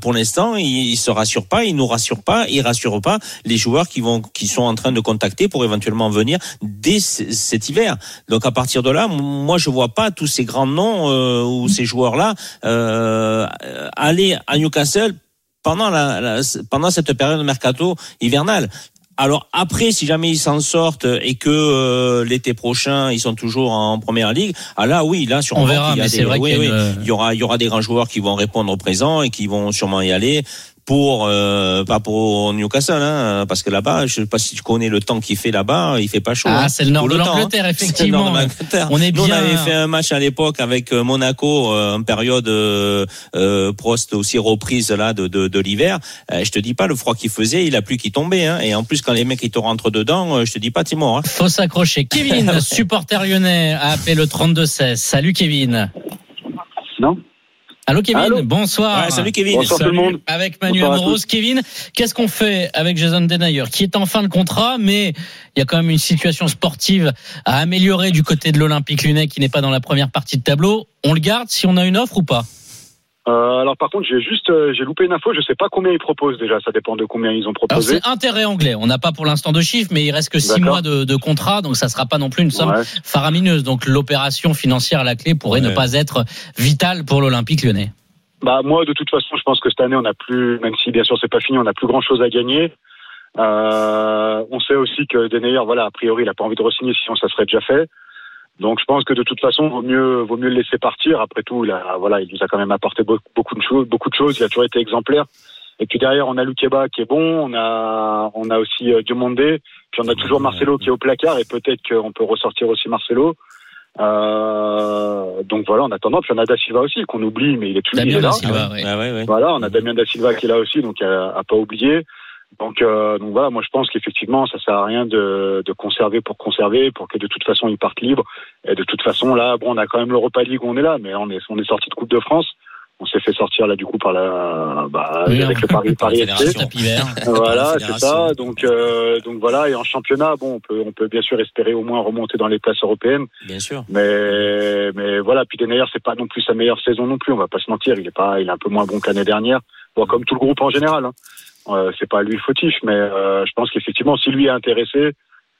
pour l'instant, il, il se rassure pas, il nous rassure pas, il rassure pas les joueurs qui vont qui sont en train de contacter pour éventuellement venir dès cet hiver. Donc à partir de là, moi je vois pas tous ces grands noms ou ces joueurs là euh, aller à Newcastle pendant la, pendant cette période de mercato hivernale. Alors après, si jamais ils s'en sortent et que euh, l'été prochain ils sont toujours en première ligue, ah là oui, là sûrement On verra, qu'il y a mais des- c'est vrai oui, qu'il y a oui, une- il y aura il y aura des grands joueurs qui vont répondre au présent et qui vont sûrement y aller pour euh, pas pour Newcastle hein, parce que là-bas, je sais pas si tu connais le temps qu'il fait là-bas, il fait pas chaud. Ah, hein. c'est le nord Tout de temps, hein. l'Angleterre, C'est le effectivement. nord de l'Angleterre. On est Nous, bien- on avait fait un match à l'époque avec euh, Monaco euh, en période euh, euh, Prost aussi reprise là de, de, de l'hiver. Euh, je te dis pas le froid qu'il faisait, il a plus qui tombait. Hein. Et en plus quand les mecs ils te rentrent dedans, euh, je te dis pas. Hein. Faut s'accrocher. Kevin, [LAUGHS] supporter lyonnais, a appelé le 32-16. Salut Kevin. Non Allô Kevin, Allô bonsoir. Ouais, salut Kevin. Bonsoir tout le monde. Avec Manu Bonsoir à Amoros. Kevin, qu'est-ce qu'on fait avec Jason Denayer, qui est en fin de contrat, mais il y a quand même une situation sportive à améliorer du côté de l'Olympique lyonnais qui n'est pas dans la première partie de tableau. On le garde si on a une offre ou pas? Euh, alors par contre, j'ai juste euh, j'ai loupé une info. Je sais pas combien ils proposent déjà. Ça dépend de combien ils ont Alors proposé. c'est intérêt anglais. On n'a pas pour l'instant de chiffres, mais il reste que six D'accord. mois de, de contrat, donc ça sera pas non plus une somme Ouais. faramineuse. Donc l'opération financière à la clé pourrait Ouais. ne pas être vitale pour l'Olympique lyonnais. Bah moi, de toute façon, je pense que cette année, on n'a plus, même si bien sûr c'est pas fini, on n'a plus grand chose à gagner. Euh, on sait aussi que Denayer, voilà, a priori, il a pas envie de re-signer, sinon ça serait déjà fait. Donc je pense que de toute façon, vaut mieux, vaut mieux le laisser partir. Après tout, il a, voilà, il nous a quand même apporté beaucoup, beaucoup de choses, beaucoup de choses. Il a toujours été exemplaire. Et puis derrière, on a Lukeba qui est bon, on a, on a aussi euh, Diomandé, puis on a toujours Marcelo qui est au placard et peut-être qu'on peut ressortir aussi Marcelo. Euh, donc voilà, en attendant, puis on a Da Silva aussi qu'on oublie, mais il est toujours Damien là. Da Silva, ouais. Ouais. Voilà, on a Damien Da Silva qui est là aussi, donc à, à pas oublier. Donc, euh, donc voilà, moi je pense qu'effectivement, ça sert à rien de, de conserver pour conserver, pour que de toute façon ils partent libres. Et de toute façon, là, bon, on a quand même l'Europa League on est là, mais on est, on est sorti de Coupe de France. On s'est fait sortir là du coup par la, bah, Oui, avec le Paris, Paris. [LAUGHS] Voilà, c'est ça. Donc, euh, donc voilà. Et en championnat, bon, on peut, on peut bien sûr espérer au moins remonter dans les places européennes. Bien sûr. Mais, mais voilà. Puis Denayer, c'est pas non plus sa meilleure saison non plus. On va pas se mentir. Il est pas, il est un peu moins bon que l'année dernière. Bon, comme tout le groupe en général. Hein. Euh, c'est pas lui fautif, mais euh, je pense qu'effectivement, si lui est intéressé,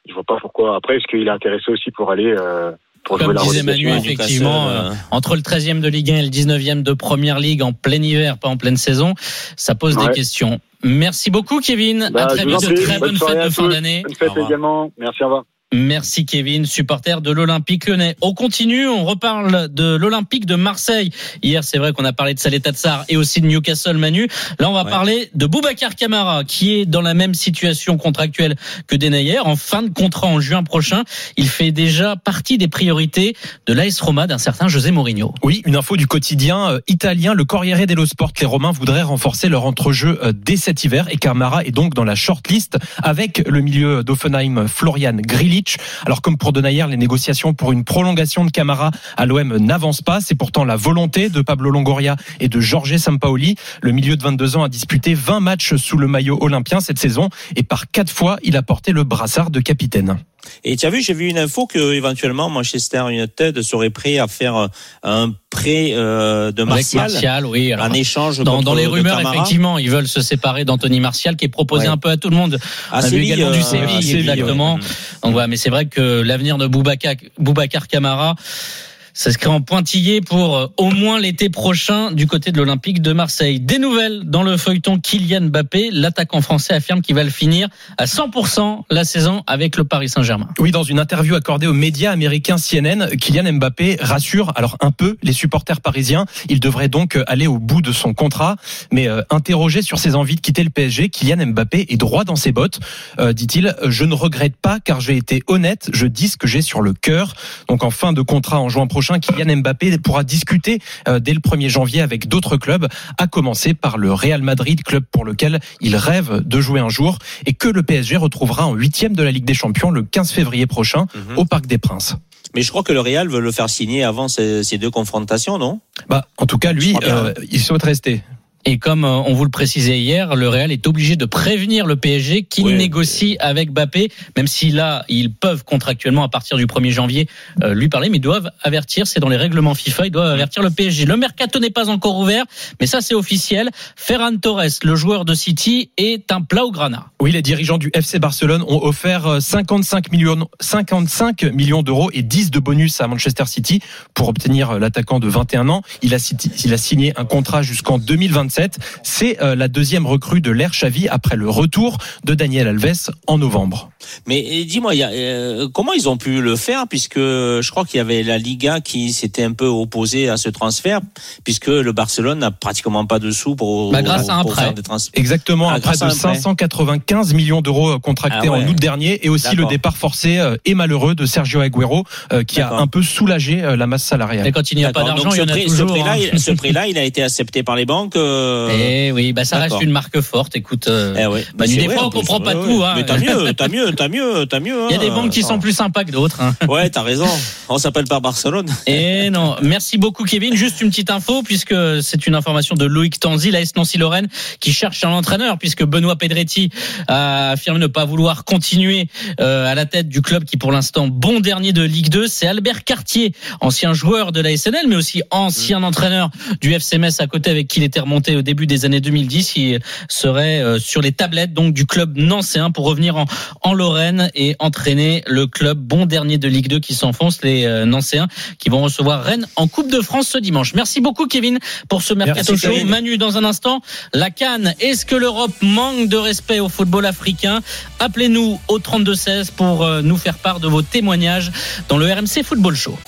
je vois pas pourquoi. Après, est-ce qu'il est intéressé aussi pour aller euh, pour Comme jouer la disait Manu, effectivement, euh, entre le 13e de Ligue 1 et le 19e de Première Ligue en plein hiver, pas en pleine saison, ça pose des questions. Merci beaucoup, Kevin. Bah, à très vite, très Bonne fêtes à de fin d'année. Bonne fête également. Merci, au revoir. Merci Kevin, supporter de l'Olympique lyonnais. On continue, on reparle de l'Olympique de Marseille. Hier, c'est vrai qu'on a parlé de Saleta Tsar et aussi de Newcastle Manu. Là, on va Ouais. parler de Boubacar Camara, qui est dans la même situation contractuelle que Denayer, en fin de contrat en juin prochain. Il fait déjà partie des priorités de l'AS Roma d'un certain José Mourinho. Oui, une info du quotidien euh, italien, le Corriere dello Sport. Les Romains voudraient renforcer leur entrejeu euh, dès cet hiver et Camara est donc dans la shortlist avec le milieu d'Offenheim Florian Grilic. Alors comme pour Denayer, les négociations pour une prolongation de Camara à l'OM n'avancent pas. C'est pourtant la volonté de Pablo Longoria et de Jorge Sampaoli. Le milieu de 22 ans a disputé 20 matchs sous le maillot olympien cette saison et par quatre fois, il a porté le brassard de capitaine. Et tu as vu, j'ai vu une info que éventuellement Manchester United serait prêt à faire euh, un prêt euh, de Avec Martial, Martial, oui. alors, en échange dans, dans les rumeurs, effectivement, ils veulent se séparer d'Anthony Martial, qui est proposé Ouais. un peu à tout le monde. À Séville, également du euh, Séville, Séville, exactement. ouais. Donc voilà, mais c'est vrai que l'avenir de Boubacar, Boubacar Camara, crée en pointillé pour euh, au moins l'été prochain du côté de l'Olympique de Marseille. Des nouvelles dans le feuilleton Kylian Mbappé. L'attaquant français affirme qu'il va le finir à 100% la saison avec le Paris Saint-Germain. Oui, dans une interview accordée aux médias américains CNN, Kylian Mbappé rassure alors un peu les supporters parisiens. Il devrait donc aller au bout de son contrat. Mais euh, interrogé sur ses envies de quitter le PSG, Kylian Mbappé est droit dans ses bottes. Euh, Dit-il, je ne regrette pas car j'ai été honnête. Je dis ce que j'ai sur le cœur. Donc en fin de contrat en juin prochain, Kylian Mbappé pourra discuter euh, dès le 1er janvier avec d'autres clubs, à commencer par le Real Madrid, club pour lequel il rêve de jouer un jour et que le PSG retrouvera en huitième de la Ligue des Champions le 15 février prochain Mhm. au Parc des Princes. Mais je crois que le Real veut le faire signer avant ces, deux confrontations, non? Bah, en tout cas, lui, euh, il souhaite rester. Et comme euh, on vous le précisait hier, le Real est obligé de prévenir le PSG qu'il Ouais. négocie avec Mbappé, même si là, ils peuvent contractuellement à partir du 1er janvier euh, lui parler, mais ils doivent avertir, c'est dans les règlements FIFA, ils doivent avertir le PSG. Le mercato n'est pas encore ouvert, mais ça c'est officiel. Ferran Torres, le joueur de City, est un plat au grana. Oui, les dirigeants du FC Barcelone ont offert euh, 55 millions, 55 millions d'euros et 10 de bonus à Manchester City pour obtenir euh, l'attaquant de 21 ans. Il a, il a signé un contrat jusqu'en 2027. C'est euh, la deuxième recrue de l'ère Xavi après le retour de Daniel Alves en novembre. Mais dis-moi, euh, comment ils ont pu le faire? Puisque je crois qu'il y avait la Liga qui s'était un peu opposée à ce transfert puisque le Barcelone n'a pratiquement pas de sous pour, Bah, grâce à un pour prêt. faire des transferts. Exactement, Ah, de un prêt. 595 millions d'euros euh, contractés Ah ouais. en août dernier et aussi le départ forcé et malheureux de Sergio Aguero euh, qui a un peu soulagé la masse salariale. Et quand il n'y a pas d'argent, Donc il y en ce a prix- toujours. Ce prix-là, hein. il, ce [LAUGHS] prix-là, il a été accepté par les banques. Euh, Eh oui, bah ça reste une marque forte. Écoute, euh, eh ouais. Bah, des fois, on comprend pas Ouais, tout, ouais. hein. Mais t'as mieux, t'as mieux, t'as mieux, t'as mieux. il y a des hein. banques qui sont plus sympas que d'autres. hein. Ouais, t'as raison. On s'appelle pas Barcelone. [LAUGHS] Et non, merci beaucoup Kevin. Juste une petite info puisque c'est une information de Loïc Tanzi, l'AS Nancy-Lorraine, qui cherche un entraîneur puisque Benoît Pedretti a affirmé ne pas vouloir continuer euh, à la tête du club qui pour l'instant bon dernier de Ligue 2. C'est Albert Cartier, ancien joueur de la SNL mais aussi ancien entraîneur du FC Metz à côté avec qui il était remonté au début des années 2010. Il serait euh, sur les tablettes donc du club nancéen pour revenir en, en Lorraine et entraîner le club bon dernier de Ligue 2 qui s'enfonce les euh, Nancéens qui vont recevoir Rennes en Coupe de France ce dimanche. Merci beaucoup Kevin pour ce mercato Merci, show. Kevin. Manu dans un instant, la Cannes. Est-ce que l'Europe manque de respect au football africain? Appelez-nous au 32 16 pour euh, nous faire part de vos témoignages dans le RMC Football Show.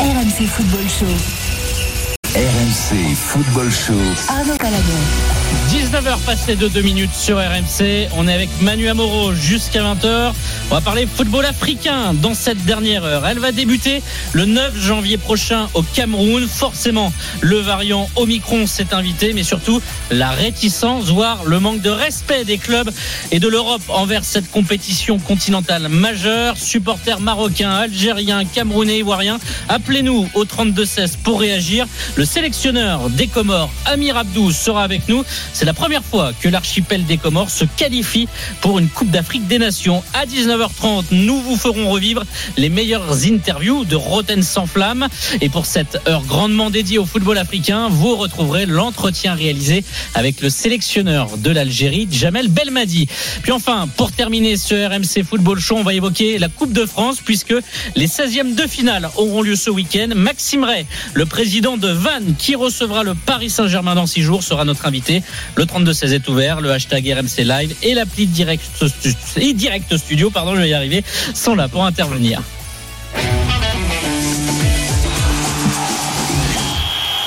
RMC Football Show. RMC Football Show. Arnaud Palabon. 19h passées de 2 minutes sur RMC. On est avec Manu Amoro jusqu'à 20h. On va parler football africain dans cette dernière heure. Elle va débuter le 9 janvier prochain au Cameroun. Forcément, le variant Omicron s'est invité, mais surtout la réticence, voire le manque de respect des clubs et de l'Europe envers cette compétition continentale majeure. Supporters marocains, algériens, camerounais, ivoiriens, appelez-nous au 32-16 pour réagir. Le sélectionneur des Comores, Amir Abdou, sera avec nous. C'est la première fois que l'archipel des Comores se qualifie pour une Coupe d'Afrique des Nations. À 19h30, nous vous ferons revivre les meilleures interviews de Roten sans flamme. Et pour cette heure grandement dédiée au football africain, vous retrouverez l'entretien réalisé avec le sélectionneur de l'Algérie, Jamel Belmadi. Puis enfin, pour terminer ce RMC Football Show, on va évoquer la Coupe de France puisque les 16e de finale auront lieu ce week-end. Maxime Ray, le président de Vannes, qui recevra le Paris Saint-Germain dans six jours, sera notre invité. Le 32-16 est ouvert, le hashtag RMC Live et l'appli Direct, Studio, pardon, je vais y arriver, sont là pour intervenir.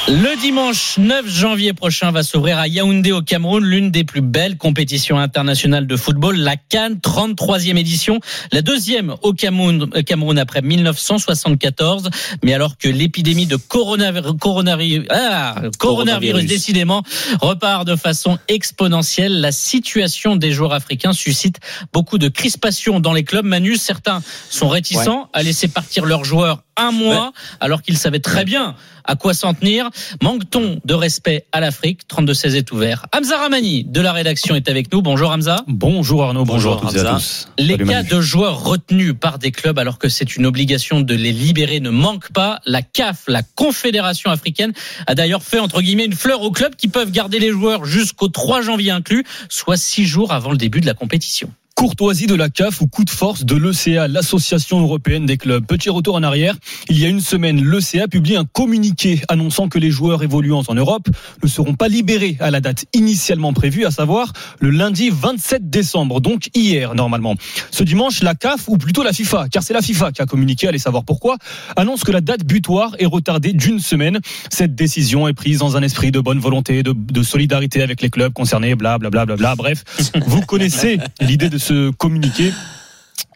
Le dimanche 9 janvier prochain va s'ouvrir à Yaoundé au Cameroun l'une des plus belles compétitions internationales de football, la Cannes 33e édition, la deuxième au Cameroun, euh, Cameroun après 1974. Mais alors que l'épidémie de coronavirus, coronavirus, ah, coronavirus Coronavirus. décidément repart de façon exponentielle, la situation des joueurs africains suscite beaucoup de crispation dans les clubs. Manu, certains sont réticents à laisser partir leurs joueurs un mois alors qu'ils savaient très bien à quoi s'en tenir. Manque-t-on de respect à l'Afrique 32-16 est ouvert. Hamza Ramani de la rédaction est avec nous. Bonjour Hamza. Bonjour Arnaud, bonjour, Bonjour à toutes et à Hamza. tous. Les Salut cas Manu. de joueurs retenus par des clubs alors que c'est une obligation de les libérer ne manquent pas. La CAF, la Confédération africaine, a d'ailleurs fait entre guillemets une fleur aux clubs qui peuvent garder les joueurs jusqu'au 3 janvier inclus, soit six jours avant le début de la compétition. Courtoisie de la CAF ou coup de force de l'ECA, l'Association européenne des clubs. Petit retour en arrière. Il y a une semaine, l'ECA publie un communiqué annonçant que les joueurs évoluant en Europe ne seront pas libérés à la date initialement prévue, à savoir le lundi 27 décembre, donc hier normalement. Ce dimanche, la CAF, ou plutôt la FIFA, car c'est la FIFA qui a communiqué, allez savoir pourquoi, annonce que la date butoir est retardée d'une semaine. Cette décision est prise dans un esprit de bonne volonté, de, de solidarité avec les clubs concernés, bla bla bla bla bla. Bref, vous connaissez l'idée de ce communiqué.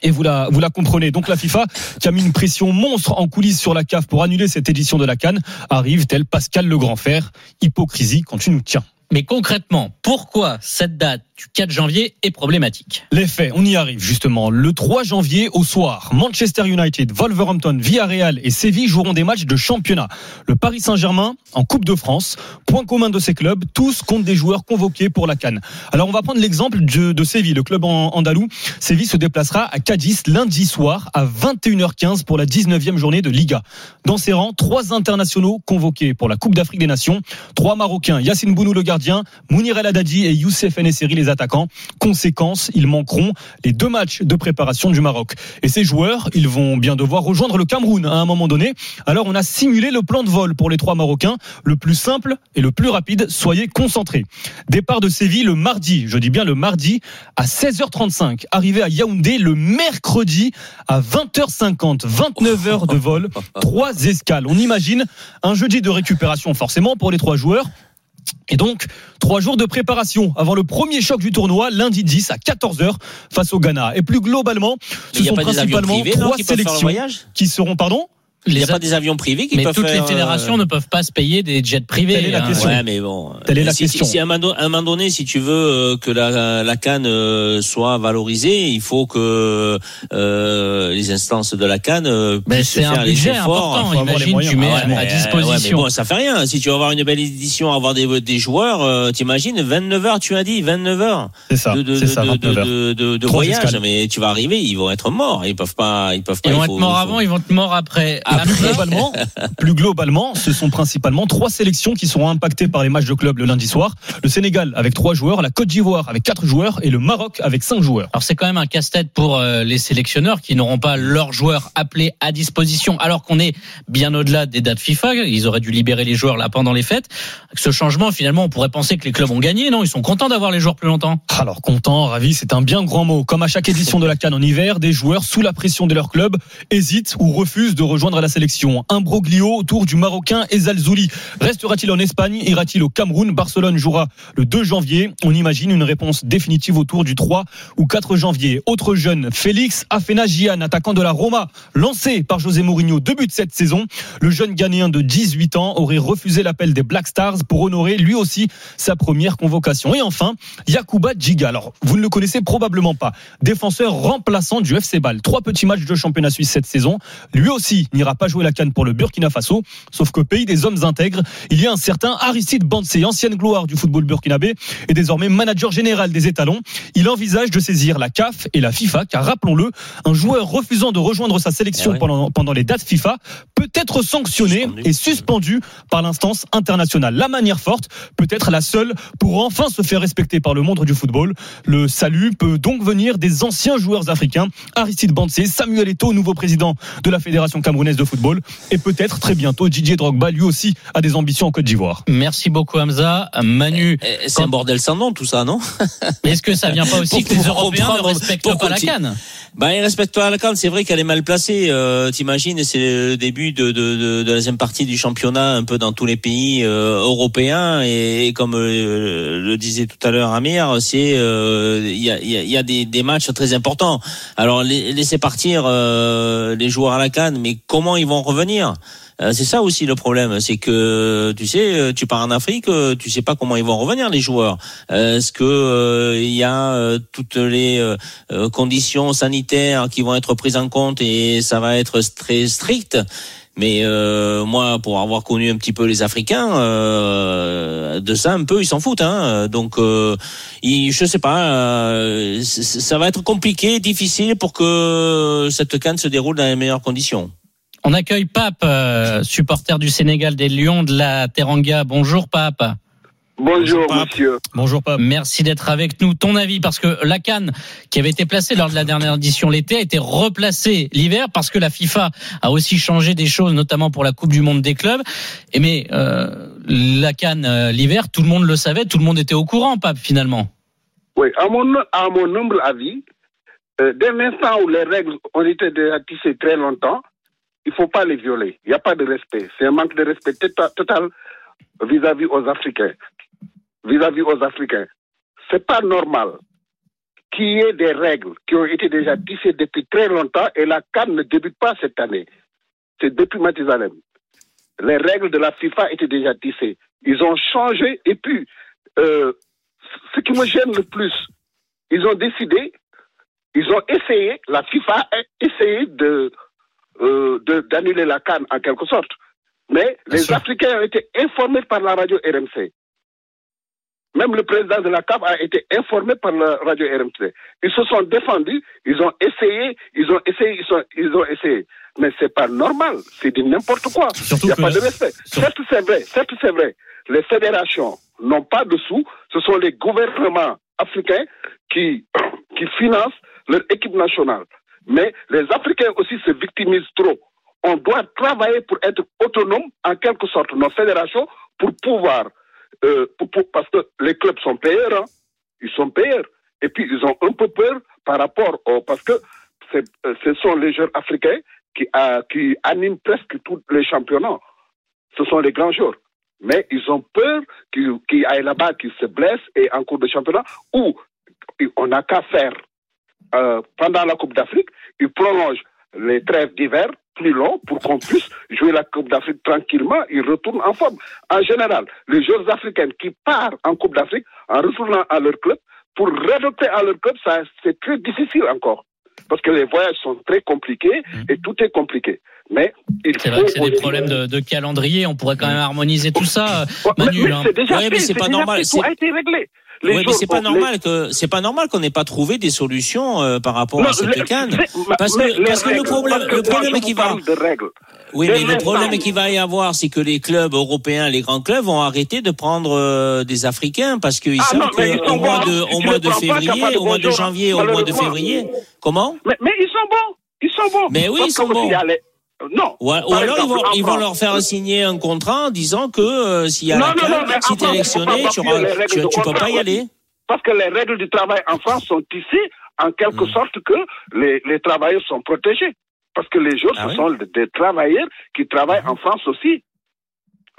Et vous la, la comprenez. Donc la FIFA, qui a mis une pression monstre en coulisses sur la CAF pour annuler cette édition de la Cannes, arrive tel Pascal le Grand Fer. Hypocrisie quand tu nous tiens. Mais concrètement, pourquoi cette date du 4 janvier est problématique Les faits, on y arrive justement. Le 3 janvier au soir, Manchester United, Wolverhampton, Villarreal et Séville joueront des matchs de championnat. Le Paris Saint-Germain en Coupe de France. Point commun de ces clubs, tous comptent des joueurs convoqués pour la Cannes. Alors on va prendre l'exemple de, Séville, le club andalou. Séville se déplacera à Cadiz lundi soir à 21h15 pour la 19e journée de Liga. Dans ses rangs, trois internationaux convoqués pour la Coupe d'Afrique des Nations. Trois Marocains, Yacine Bounou le gardien, Mounir El Haddadi et Youssef Nesseri les attaquants. Conséquence, ils manqueront les deux matchs de préparation du Maroc. Et ces joueurs, ils vont bien devoir rejoindre le Cameroun à un moment donné. Alors on a simulé le plan de vol pour les trois Marocains, le plus simple et le plus rapide. Soyez concentrés. Départ de Séville le mardi, je dis bien le mardi, à 16h35. Arrivé à Yaoundé le mercredi à 20h50. 29 heures de vol, [LAUGHS] trois escales. On imagine un jeudi de récupération forcément pour les trois joueurs. Et donc, trois jours de préparation avant le premier choc du tournoi, lundi 10 à 14h face au Ghana. Et plus globalement, ce sont principalement privés non, trois qui sélections qui seront, pardon? Il n'y a Les pas des avions privés qui Mais peuvent toutes les faire, euh, fédérations ne peuvent pas se payer des jets privés. Telle est la hein. question. Ouais, mais bon. Telle est la si, question. Si, si à, un moment, à un moment donné, si tu veux euh, que la, la canne euh, soit valorisée, il faut que euh, les instances de la canne Mais puissent c'est un faire les budget efforts. important. les Imagine, tu mets Ah ouais, à- Ouais, disposition. bon, ça fait rien. Si tu veux avoir une belle édition, avoir des, des joueurs, euh, t'imagines 29 heures, tu as dit 29 heures C'est ça, de, de, c'est ça, de, 29 de, de, de- de Trois voyage. escales. Mais tu vas arriver, ils vont être morts. Ils peuvent pas, ils peuvent pas. Ils vont être morts avant, ils vont être morts après. Plus globalement, plus globalement, ce sont principalement trois sélections qui seront impactées par les matchs de club le lundi soir. Le Sénégal avec trois joueurs, la Côte d'Ivoire avec quatre joueurs et le Maroc avec cinq joueurs. Alors c'est quand même un casse-tête pour euh, les sélectionneurs qui n'auront pas leurs joueurs appelés à disposition alors qu'on est bien au-delà des dates FIFA. Ils auraient dû libérer les joueurs là pendant les fêtes. Avec ce changement, finalement, on pourrait penser que les clubs ont gagné, non? Ils sont contents d'avoir les joueurs plus longtemps. Alors content, ravi, c'est un bien grand mot. Comme à chaque édition de la Cannes en hiver, des joueurs sous la pression de leur club hésitent ou refusent de rejoindre la sélection. Un broglio autour du Marocain Ezal Zouli. Restera-t-il en Espagne? Ira-t-il au Cameroun? Barcelone jouera le 2 janvier. On imagine une réponse définitive autour du 3 ou 4 janvier. Autre jeune, Félix Afenagian, attaquant de la Roma, lancé par José Mourinho début de cette saison. Le jeune Ghanéen de 18 ans aurait refusé l'appel des Black Stars pour honorer lui aussi sa première convocation. Et enfin, Yakuba Djiga. Alors, vous ne le connaissez probablement pas. Défenseur remplaçant du FC Bâle. Trois petits matchs de championnat suisse cette saison. Lui aussi n'ira pas jouer la canne pour le Burkina Faso. Sauf qu'au pays des hommes intègres, il y a un certain Aristide Bansé, ancienne gloire du football burkinabé et désormais manager général des étalons. Il envisage de saisir la CAF et la FIFA, car rappelons-le, un joueur refusant de rejoindre sa sélection Eh oui. pendant, pendant les dates FIFA peut être sanctionné Suspendu. et suspendu par l'instance internationale. La manière forte peut être la seule pour enfin se faire respecter par le monde du football. Le salut peut donc venir des anciens joueurs africains, Aristide Bansé, Samuel Eto'o, nouveau président de la Fédération camerounaise de football, et peut-être très bientôt Didier Drogba, lui aussi a des ambitions en Côte d'Ivoire. Merci beaucoup Hamza. Manu, Eh, C'est un bordel sans nom tout ça, non? Est-ce que ça vient pas [LAUGHS] aussi Pour que les Européens ne respectent pas la canne? Bah, il respecte pas CAN. C'est vrai qu'elle est mal placée. Euh, T'imagines, c'est le début de, de, de, de la deuxième partie du championnat un peu dans tous les pays euh, européens. Et, et comme euh, le disait tout à l'heure Amir, c'est euh, il y, a, y a- y a des, des matchs très importants. Alors laissez partir euh, les joueurs à la Cannes, mais comment ils vont revenir? C'est ça aussi le problème, c'est que tu sais, euh, tu pars en Afrique, euh, tu sais pas comment ils vont revenir les joueurs. Euh, Est-ce que euh, il y a euh, toutes les euh, euh, conditions sanitaires qui vont être prises en compte et ça va être très strict? Mais euh, moi, pour avoir connu un petit peu les Africains, euh, de ça un peu, ils s'en foutent. Hein. Donc, euh, je sais pas, euh, ça va être compliqué, difficile pour que cette canne se déroule dans les meilleures conditions. On accueille Pape, euh, supporter du Sénégal des Lions de la Teranga. Bonjour Pape. Bonjour, Pape. monsieur. Bonjour Pape. Merci d'être avec nous. Ton avis, parce que la Cannes qui avait été placée lors de la dernière édition l'été a été replacée l'hiver parce que la FIFA a aussi changé des choses, notamment pour la Coupe du Monde des clubs. Et mais euh, la Cannes euh, l'hiver, tout le monde le savait, tout le monde était au courant, Pape, finalement. Oui, à mon, à mon humble avis, euh, dès l'instant où les règles ont été déjà tissées très longtemps, il ne faut pas les violer. Il n'y a pas de respect. C'est un manque de respect tota- total vis-à-vis aux Africains. Vis-à-vis aux Africains. C'est pas normal qu'il y ait des règles qui ont été déjà tissées depuis très longtemps et la CAN ne débute pas cette année. C'est depuis Matizalem. Les règles de la FIFA étaient déjà tissées. Ils ont changé et puis, euh, ce qui me gêne le plus, ils ont décidé, ils ont essayé, la FIFA a essayé de euh, de- d'annuler la canne en quelque sorte. Mais les sûr. Africains ont été informés par la radio RMC. Même le président de la CAF a été informé par la radio RMC. Ils se sont défendus, ils ont essayé, ils ont essayé, ils, sont- ils ont essayé. Mais c'est pas normal, c'est du n'importe quoi. Il n'y a pas de respect. sur- Certes, c'est vrai, certes, c'est vrai. Les fédérations n'ont pas de sous, ce sont les gouvernements africains qui, [COUGHS] qui financent leur équipe nationale. Mais les Africains aussi se victimisent trop. On doit travailler pour être autonome, en quelque sorte, nos fédérations, pour pouvoir, euh, parce que les clubs sont payeurs, hein. ils sont payeurs. Et puis, ils ont un peu peur par rapport au, parce que euh, ce sont les joueurs africains qui, euh, qui animent presque tous les championnats. Ce sont les grands joueurs. Mais ils ont peur qu'ils qu'ils aillent là-bas, qu'ils se blessent et en cours de championnat, ou on n'a qu'à faire euh, pendant la Coupe d'Afrique, ils prolongent les trêves d'hiver plus longs pour qu'on puisse jouer la Coupe d'Afrique tranquillement, ils retournent en forme. En général, les joueurs africains qui partent en Coupe d'Afrique en retournant à leur club, pour réadopter à leur club, c'est très difficile encore. Parce que les voyages sont très compliqués et tout est compliqué. Mais C'est vrai que c'est des problèmes de, de calendrier. On pourrait quand même harmoniser tout ça, Ouais, Manu. mais hein. c'est déjà fait, c'est pas déjà normal, fait, tout c'est- a été réglé. Les Oui, mais c'est pas les- normal que c'est pas normal qu'on n'ait pas trouvé des solutions euh, par rapport à Non, cette les- canne. Parce que parce que le problème le est vous va. Oui, mais le problème qu'il va y avoir, c'est que les clubs européens, les grands clubs, vont arrêter de prendre euh, des Africains parce qu'ils Ah savent qu'au sont mois bons. de, au mois de février, au mois de janvier, au mois de février, comment Mais, ils sont bons. Ils sont bons. Mais oui, ils sont bons. A Non. Ou, alors ils vont, ils leur faire signer un contrat en disant que euh, s'il y a Non, la non, si tu es électionné, tu, tu peux contrat pas y aller. Parce que les règles du travail en France sont tissées en quelque Mm. sorte que les, les travailleurs sont protégés. Parce que les jours, Ah ce oui sont des travailleurs qui travaillent en France aussi.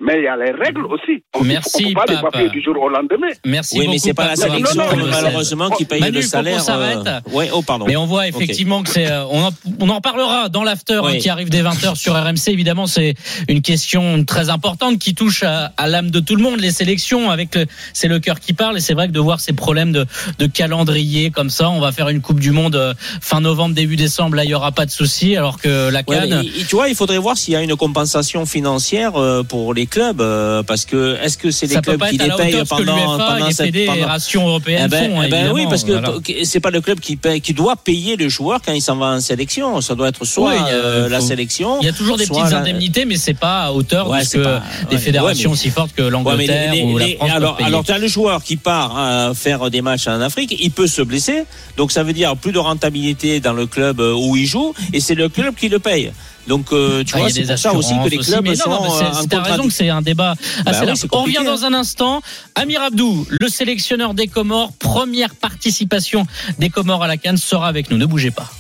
Mais il y a les règles aussi. On Merci, ne peut pas les du jour au lendemain. Merci Oui, beaucoup. mais c'est pas la sélection non, non, malheureusement qui paye Manu, le salaire. s'arrête. Ouais, oh pardon. Mais on voit effectivement que c'est. euh, On, en- on en parlera dans l'after Oui. hein, qui arrive dès 20h sur RMC. Évidemment, c'est une question très importante qui touche à, à l'âme de tout le monde. Les sélections, avec le, c'est le cœur qui parle. Et c'est vrai que de voir ces problèmes de, de calendrier comme ça, on va faire une Coupe du Monde euh, fin novembre, début décembre. Là, il y aura pas de souci. Alors que la Ouais, Cannes. mais il- tu vois, il faudrait voir s'il y a une compensation financière euh, pour les clubs, euh, parce que est-ce que c'est les ça clubs qui les payent pendant, pendant cette fédérations Eh européennes ben, font. eh ben oui, parce que Voilà. c'est pas le club qui paye, qui doit payer le joueur quand il s'en va en sélection. Ça doit être soit Oui, a- euh, la faut- sélection. Il y a toujours des petites la- indemnités, mais c'est pas à hauteur Ouais, de ce que pas- des ouais. fédérations Ouais, mais- aussi fortes que l'Angleterre les- ou la France. alors, alors tu as le joueur qui part à faire des matchs en Afrique, il peut se blesser, donc ça veut dire plus de rentabilité dans le club euh, où il joue, et c'est le club qui le paye. Donc euh, tu Ah, il y vois, a c'est des pour ça aussi que les clubs mais non, sont non, en raison que c'est un débat Bah assez large. On revient hein. dans un instant. Amir Abdou, le sélectionneur des Comores, première participation des Comores à la Cannes, sera avec nous. Ne bougez pas.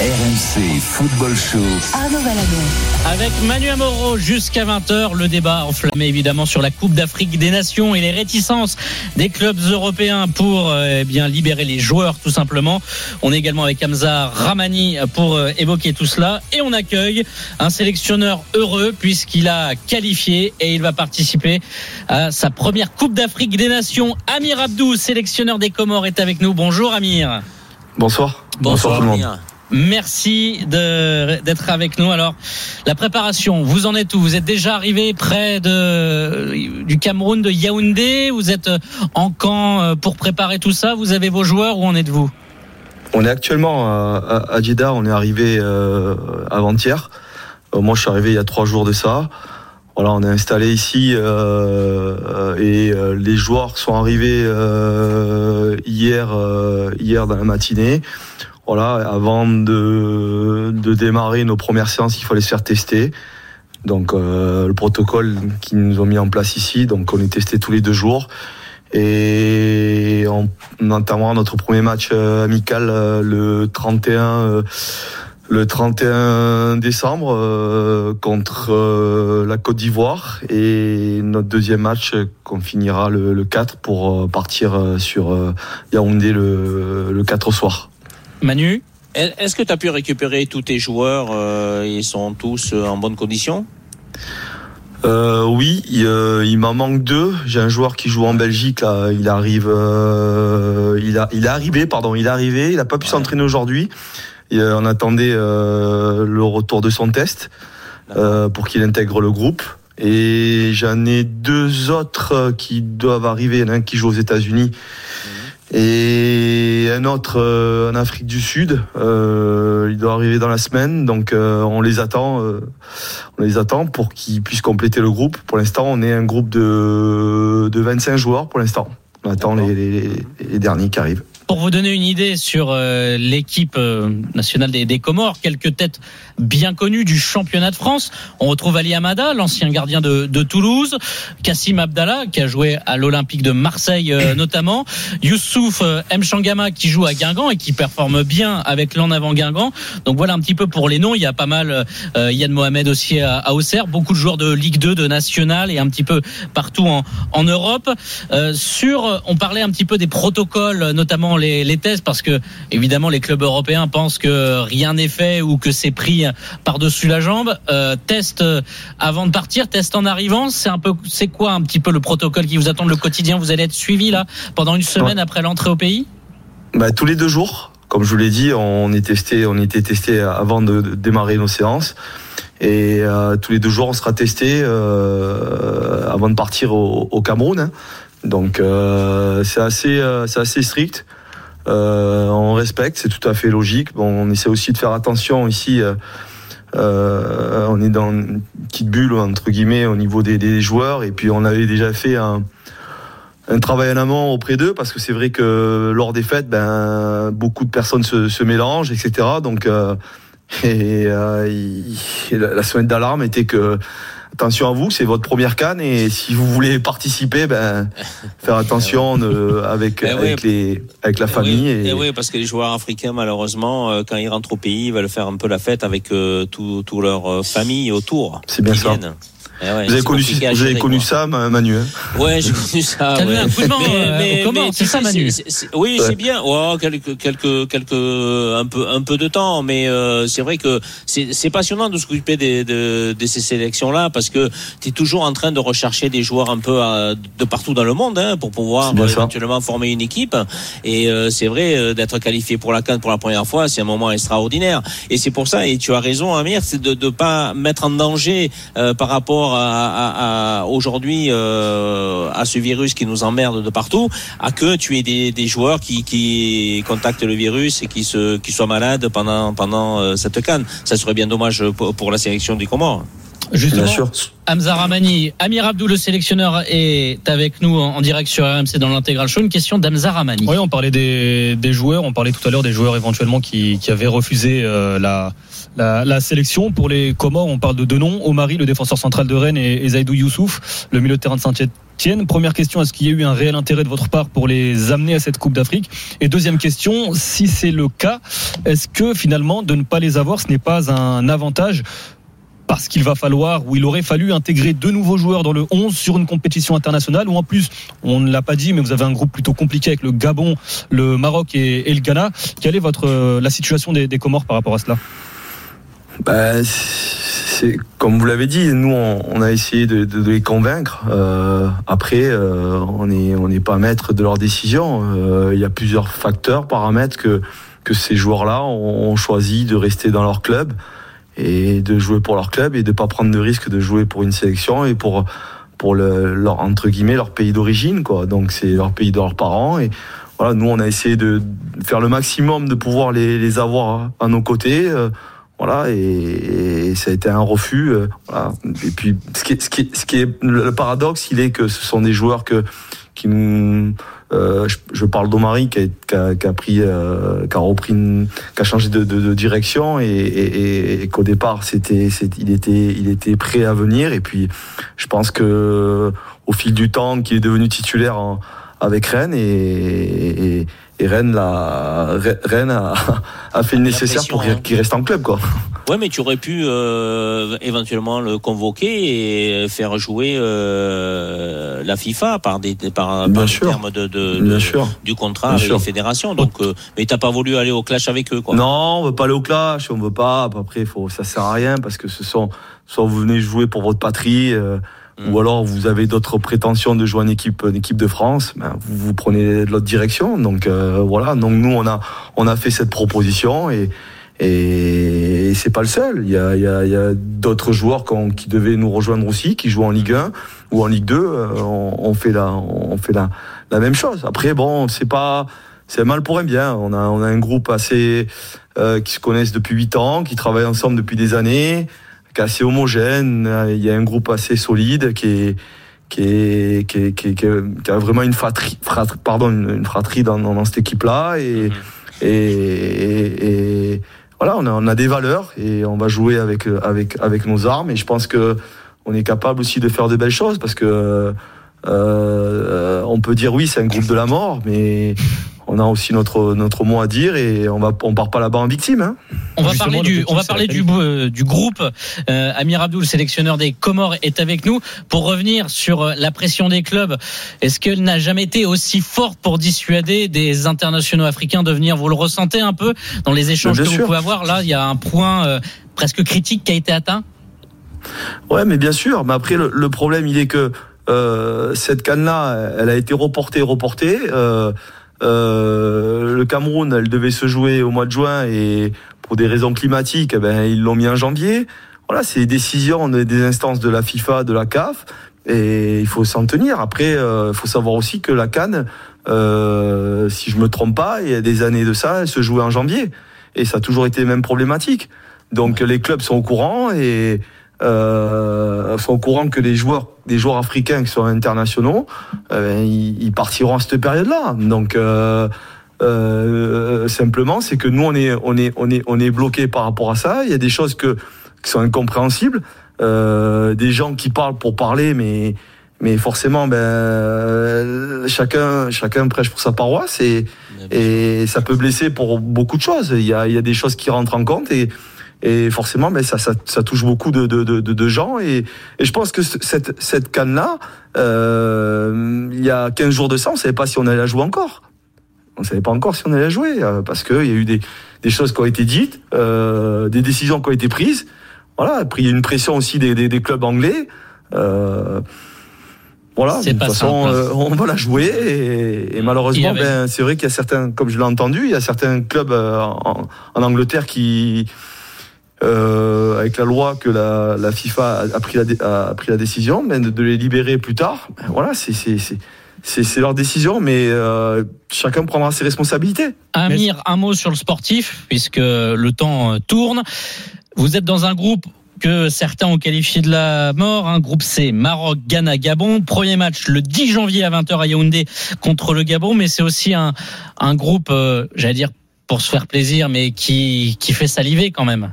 RMC Football Show. Arnaud Valadon. Avec Manu Amoro jusqu'à 20h, le débat enflammé évidemment sur la Coupe d'Afrique des Nations et les réticences des clubs européens pour euh, eh bien libérer les joueurs tout simplement. On est également avec Hamza Ramani pour euh, évoquer tout cela et on accueille un sélectionneur heureux puisqu'il a qualifié et il va participer à sa première Coupe d'Afrique des Nations. Amir Abdou, sélectionneur des Comores, est avec nous. Bonjour Amir. Bonsoir. Bonsoir, tout le monde. Amir. Merci d'être avec nous. Alors, la préparation, vous en êtes où? Vous êtes déjà arrivé près de, du Cameroun, de Yaoundé? Vous êtes en camp euh, pour préparer tout ça? Vous avez vos joueurs Où en êtes-vous? On est actuellement à, à- Jeddah, on est arrivé euh, avant-hier. Euh, moi, je suis arrivé il y a trois jours de ça. Voilà, on est installé ici euh, euh, et euh, les joueurs sont arrivés euh, hier, euh, hier dans la matinée. Voilà, avant de, de démarrer nos premières séances, il fallait se faire tester. Donc euh, le protocole qu'ils nous ont mis en place ici, donc on est testé tous les deux jours. Et on, on entamera notre premier match euh, amical euh, le 31 euh, le 31 décembre contre la Côte d'Ivoire et notre deuxième match qu'on finira le, le 4 pour partir sur Yaoundé le, le 4 au soir. Manu Est-ce que tu as pu récupérer tous tes joueurs euh, Ils sont tous euh, en bonne condition? Euh, oui, il, euh, il m'en manque deux. J'ai un joueur qui joue en Belgique. Là, il arrive, euh, il a, il est arrivé, pardon, il est arrivé. Il a pas pu Ouais. s'entraîner aujourd'hui. Et, euh, on attendait euh, le retour de son test euh, pour qu'il intègre le groupe. Et j'en ai deux autres qui doivent arriver. Il y en a un qui joue aux États-Unis et un autre euh, en Afrique du Sud. Euh, il doit arriver dans la semaine, donc euh, on les attend. euh, on les attend pour qu'ils puissent compléter le groupe. Pour l'instant, on est un groupe de, de 25 joueurs pour l'instant. On attend les, les, les derniers qui arrivent. Pour vous donner une idée sur euh, l'équipe euh, nationale des, des Comores, quelques têtes bien connues du championnat de France. On retrouve Ali Amada, l'ancien gardien de, de Toulouse, Kassim Abdallah, qui a joué à l'Olympique de Marseille euh, [CLEARS THROAT] notamment, Youssouf euh, Mchangama, qui joue à Guingamp et qui performe bien avec l'en avant Guingamp. Donc voilà un petit peu pour les noms. Il y a pas mal, euh, Yann Mohamed aussi à, à Auxerre, beaucoup de joueurs de Ligue 2, de National et un petit peu partout en, en Europe. Euh, sur, on parlait un petit peu des protocoles, notamment les, les tests, parce que évidemment les clubs européens pensent que rien n'est fait ou que c'est pris par-dessus la jambe. Euh, test euh, avant de partir, test en arrivant. C'est un peu, c'est quoi un petit peu le protocole qui vous attend le quotidien? Vous allez être suivi là pendant une semaine après l'entrée au pays? Bah, tous les deux jours, comme je vous l'ai dit, on est testé, on était testé avant de, de démarrer nos séances. Et euh, tous les deux jours, on sera testé euh, avant de partir au, au Cameroun. hein. Donc euh, c'est assez, c'est assez strict. Euh, on respecte, c'est tout à fait logique. Bon, on essaie aussi de faire attention ici. euh, euh, on est dans une petite bulle entre guillemets au niveau des, joueurs et puis on avait déjà fait un, travail en amont auprès d'eux parce que c'est vrai que lors des fêtes, ben beaucoup de personnes se, mélangent, etc. Donc [LAUGHS] la la sonnette d'alarme était que attention à vous, c'est votre première canne et si vous voulez participer, ben [LAUGHS] faire attention avec Eh oui. avec les avec la Eh famille oui, et, eh oui, parce que les joueurs africains, malheureusement, euh, quand ils rentrent au pays, ils veulent faire un peu la fête avec euh, tout, tout leur euh, famille autour. C'est bien ça. viennent. Eh ouais, vous avez connu vous avez connu quoi. ça, Ma- Manu hein Ouais, j'ai connu ça. T'as ouais. un coup de main, euh, aux Comores, c'est ça, Manu Oui, Ouais. c'est bien. Oh, quelques, quelques, quelques, un peu, un peu de temps, mais euh, c'est vrai que c'est c'est passionnant de s'occuper des- de, de ces sélections-là parce que tu es toujours en train de rechercher des joueurs un peu euh, de partout dans le monde hein, pour pouvoir euh, éventuellement former une équipe. Et euh, c'est vrai euh, d'être qualifié pour la CAN pour la première fois, c'est un moment extraordinaire. Et c'est pour ça, et tu as raison, Amir, c'est de ne pas mettre en danger euh, par rapport à, à- à- aujourd'hui euh, à ce virus qui nous emmerde de partout, à que tu aies des, des joueurs qui, qui contactent le virus et qui se qui soient malades pendant pendant euh, cette canne. Ça serait bien dommage pour, pour la sélection des Comores. Justement, Bien sûr. Hamza Ramani, Amir Abdou, le sélectionneur, est avec nous en en direct sur RMC dans l'intégral show. Une question d'Hamza Ramani. Oui, on parlait des, des joueurs, on parlait tout à l'heure des joueurs éventuellement qui, qui avaient refusé euh, la, la, sélection. Pour les Comores, on parle de deux noms, Omari, le défenseur central de Rennes, et, Zaidou Youssouf, le milieu de terrain de Saint-Etienne. Première question, est-ce qu'il y a eu un réel intérêt de votre part pour les amener à cette Coupe d'Afrique? Et deuxième question, si c'est le cas, est-ce que finalement de ne pas les avoir, ce n'est pas un avantage? Parce qu'il va falloir ou il aurait fallu intégrer deux nouveaux joueurs dans le 11 sur une compétition internationale ou en plus, on ne l'a pas dit, mais vous avez un groupe plutôt compliqué avec le Gabon, le Maroc et, le Ghana. Quelle est votre euh, la situation des Comores par rapport à cela? Bah, c'est comme vous l'avez dit, nous on, on a essayé de, de- de les convaincre. Euh, après, euh, on n'est on pas maître de leurs décisions. Euh, Il y a plusieurs facteurs, paramètres que que ces joueurs-là ont, ont choisi de rester dans leur club et de jouer pour leur club et de pas prendre de risque de jouer pour une sélection et pour pour le, leur entre guillemets leur pays d'origine quoi. Donc c'est leur pays de leurs parents et voilà, nous on a essayé de faire le maximum de pouvoir les, les avoir à nos côtés. Voilà, et, et ça a été un refus. euh, voilà. Et puis, ce qui, est, ce, qui est, ce qui est le paradoxe, il est que ce sont des joueurs que qui nous, euh, je, je parle d'Omari qui a, qui a, qui a pris, euh, qui a repris, une- qui a changé de, de, de direction et, et, et- qu'au départ c'était, il était, il était prêt à venir. Et puis, je pense que au fil du temps, qu'il est devenu titulaire en- avec Rennes et, et, et Rennes, l'a, Rennes a, a fait le nécessaire pression, pour qu'il hein. qu'il reste en club, quoi. Ouais, mais tu aurais pu euh, éventuellement le convoquer et faire jouer euh, la FIFA par des par, par termes de, du contrat Bien avec sûr. les fédérations. Donc, euh, mais t'as pas voulu aller au clash avec eux, quoi. Non, on veut pas aller au clash, on veut pas. Après, faut, ça sert à rien parce que ce sont, soit vous venez jouer pour votre patrie, euh, Mm. ou alors vous avez d'autres prétentions de jouer en équipe, en équipe de France. Ben, vous, vous prenez l'autre direction. Donc euh, voilà. Donc nous, on a, on a fait cette proposition et. Et c'est pas le seul. Il y a, il y a, il y a d'autres joueurs qui devaient nous rejoindre aussi, qui jouent en Ligue 1 ou en Ligue 2. euh, On, on fait la, on fait la, la même chose. Après, bon, c'est pas, c'est mal pour un bien. On a, on a un groupe assez euh, qui se connaissent depuis 8 ans, qui travaillent ensemble depuis des années, qui est assez homogène. Euh, Il y a un groupe assez solide qui est qui est qui, est- qui, est- qui est- qui a vraiment une fratrie, fratrie- pardon une, fratrie dans, cette équipe là et, et, et, et voilà on a, on a des valeurs et on va jouer avec avec avec nos armes et je pense que on est capable aussi de faire de belles choses parce que euh, on peut dire oui c'est un groupe de la mort mais on a aussi notre notre mot à dire et on va on part pas là-bas en victime hein. On va Justement, parler du, on va parler du, euh, du groupe. Euh, Amir Abdou, le sélectionneur des Comores, est avec nous pour revenir sur euh, la pression des clubs. Est-ce qu'elle n'a jamais été aussi forte pour dissuader des internationaux africains de venir? Vous le ressentez un peu dans les échanges que vous pouvez avoir? Là, il y a un point euh, presque critique qui a été atteint. Ouais, mais bien sûr. Mais après, le, le problème, il est que euh, cette canne-là, elle a été reportée, reportée. Euh, euh, le Cameroun, elle devait se jouer au mois de juin et pour des raisons climatiques, eh ben, ils l'ont mis en janvier. Voilà, c'est des décisions des- instances de la FIFA, de la CAF, et il faut s'en tenir. Après, il faut savoir aussi que la Cannes, euh, si je me trompe pas, il y a des années de ça, elle se jouait en janvier, et ça a toujours été même problématique. Donc les clubs sont au courant et euh, sont au courant que les joueurs, des joueurs africains qui sont internationaux, euh, ils, ils partiront à cette période-là. Donc euh, euh, simplement, c'est que nous on est on est on est on est bloqué par rapport à ça. Il y a des choses que qui sont incompréhensibles, euh, des gens qui parlent pour parler, mais mais forcément, ben euh, chacun chacun prêche pour sa paroisse et et ça peut blesser pour beaucoup de choses. Il y a il y a des choses qui rentrent en compte et et forcément, ben ça, ça, ça touche beaucoup de, de, de, de gens. Et, et je pense que ce- cette, cette canne-là, euh, il y a 15 jours de ça, on ne savait pas si on allait la jouer encore. On ne savait pas encore si on allait la jouer, euh, parce qu'il y a eu des, des choses qui ont été dites, euh, des décisions qui ont été prises. Voilà, après, il y a une pression aussi des, des, des clubs anglais. Euh, voilà, de toute façon, euh, on va la jouer. Et, et malheureusement, avait- ben, c'est vrai qu'il y a certains, comme je l'ai entendu, il y a certains clubs euh, en, en Angleterre qui, euh, avec la loi que la, la FIFA a, a pris la, dé- a pris la décision ben, de, de les libérer plus tard. Ben, voilà, c'est leur décision, mais euh, chacun prendra ses responsabilités. Amir, un mot sur le sportif, puisque le temps euh, tourne. Vous êtes dans un groupe que certains ont qualifié de la mort. Un groupe C, Maroc, Ghana, Gabon. Premier match le 10 janvier à 20h à Yaoundé contre le Gabon, mais c'est aussi un, un groupe, euh, j'allais dire, pour se faire plaisir, mais qui, qui fait saliver quand même.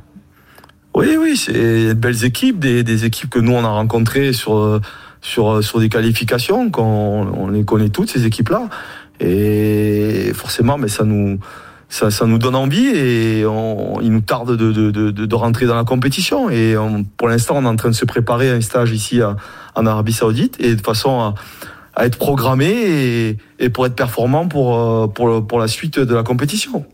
Oui, oui, c'est de belles équipes, des, des équipes que nous on a rencontrées sur sur sur des qualifications, qu'on on les connaît toutes ces équipes-là, et forcément, mais ça nous ça, ça nous donne envie et on, il nous tarde de, de, de, de rentrer dans la compétition. Et on- pour l'instant, on est en train de se préparer à un stage ici à- en Arabie Saoudite et de façon à, à être programmé et, et pour être performant pour, euh, pour, pour la suite de la compétition.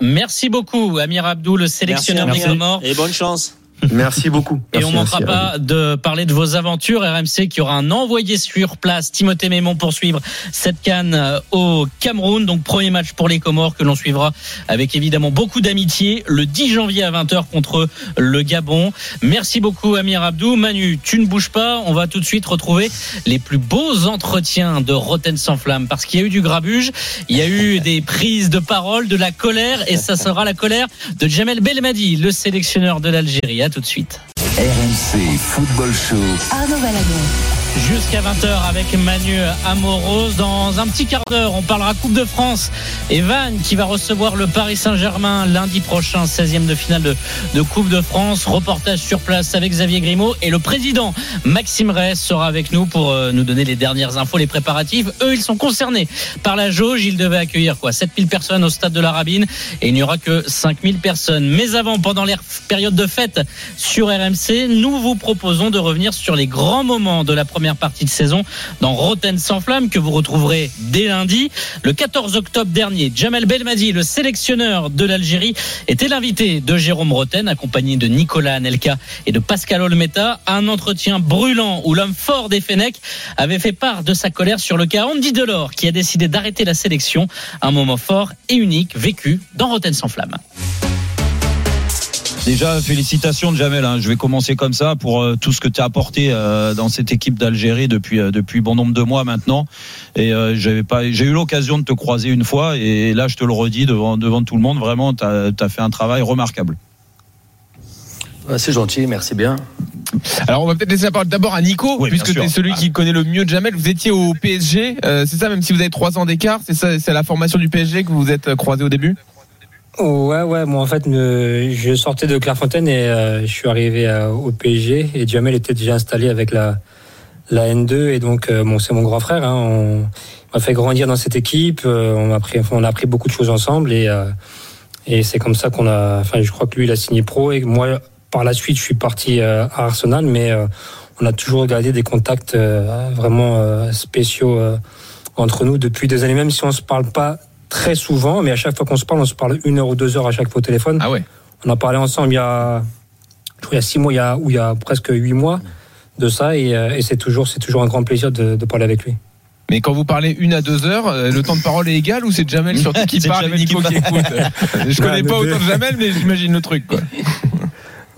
Merci beaucoup, Amir Abdou, le sélectionneur Merci, des. Et bonne chance. Merci beaucoup. Et Merci, on manquera merci pas de parler de vos aventures. RMC qui aura un envoyé sur place, Timothée Mémon, pour suivre cette canne euh, au Cameroun. Donc premier match pour les Comores que l'on suivra avec évidemment beaucoup d'amitié le 10 janvier à 20h contre le Gabon. Merci beaucoup Amir Abdou. Manu, tu ne bouges pas. On va tout de suite retrouver les plus beaux entretiens de Roten sans flamme parce qu'il y a eu du grabuge, il y a eu [LAUGHS] des prises de parole, de la colère et ça sera la colère de Jamel Belmadi, le sélectionneur de l'Algérie. À tout de suite. RMC Football Show. Arnaud Valadon. Jusqu'à 20h avec Manu Amoros. Dans un petit quart d'heure, on parlera Coupe de France. Et Van qui va recevoir le Paris Saint-Germain lundi prochain, 16e de finale de, Coupe de France. Reportage sur place avec Xavier Grimaud. Et le président Maxime Rey sera avec nous pour euh, nous donner les dernières infos, les préparatifs. Eux, ils sont concernés par la jauge. Ils devaient accueillir quoi 7000 personnes au stade de la Rabine. Et il n'y aura que 5000 personnes. Mais avant, pendant les périodes de fête sur RMC, nous vous proposons de revenir sur les grands moments de la première partie de saison dans Roten sans flamme que vous retrouverez dès lundi. Le 14 octobre dernier, Jamel Belmadi, le sélectionneur de l'Algérie, était l'invité de Jérôme Roten, accompagné de Nicolas Anelka et de Pascal Olmeta, un entretien brûlant où l'homme fort des Fennecs avait fait part de sa colère sur le cas Andy Delors qui a décidé d'arrêter la sélection. Un moment fort et unique vécu dans Roten sans flamme. Déjà, félicitations Jamel. hein. Je vais commencer comme ça pour euh, tout ce que tu as apporté euh, dans cette équipe d'Algérie depuis euh, depuis bon nombre de mois maintenant. Et euh, j'avais pas, j'ai eu l'occasion de te croiser une fois et là je te le redis devant devant tout le monde. Vraiment, tu as, fait un travail remarquable. C'est gentil, merci bien. Alors on va peut-être laisser la parole d'abord à Nico, Oui, puisque es celui qui connaît le mieux Jamel. Vous étiez au PSG, euh, c'est ça, même si vous avez trois ans d'écart, c'est ça, c'est à la formation du PSG que vous vous êtes croisé au début? Ouais, ouais, moi en fait, me- je sortais de Clairefontaine et euh, je suis arrivé euh, au PSG et Jamel était déjà installé avec la, la N2 et donc euh, bon, c'est mon grand frère. Hein, on m'a fait grandir dans cette équipe, euh, on, a enfin, on a appris beaucoup de choses ensemble et, euh, et c'est comme ça qu'on a. Enfin, je crois que lui, il a signé pro et moi, par la suite, je suis parti euh, à Arsenal, mais euh, on a toujours gardé des contacts euh, vraiment euh, spéciaux euh, entre nous depuis des années, même si on se parle pas très souvent, mais à chaque fois qu'on se parle, on se parle une heure ou deux heures à chaque fois au téléphone. Ah ouais. On a parlé ensemble il y a, je crois, il y a six mois, il y a, ou il y a presque huit mois de ça, et, euh, et c'est toujours, c'est toujours un grand plaisir de, de parler avec lui. Mais quand vous parlez une à deux heures, euh, le temps de parole est égal ou c'est Jamel surtout qui [LAUGHS] parle et Jamel Nico qui écoute? [LAUGHS] Je connais pas autant de Jamel, mais j'imagine le truc. Quoi. [LAUGHS]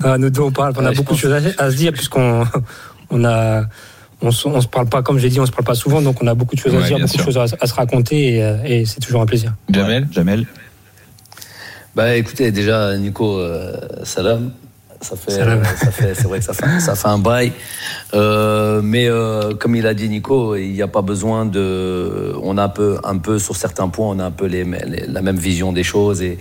Ah, nous deux, on parle, on a beaucoup de choses à, à se dire, puisqu'on on a, on se, on se parle pas, comme j'ai dit, on se parle pas souvent, donc on a beaucoup de choses à Ouais, dire, beaucoup de choses à, à se raconter, et, euh, et c'est toujours un plaisir. Jamel Jamel Bah écoutez, déjà Nico, euh, salam. Ça fait, Salam. euh, ça fait, c'est vrai que ça fait, ça fait un bail. Euh, mais euh, comme il a dit Nico, il n'y a pas besoin de. On a un peu, un peu sur certains points, on a un peu les, les- la même vision des choses et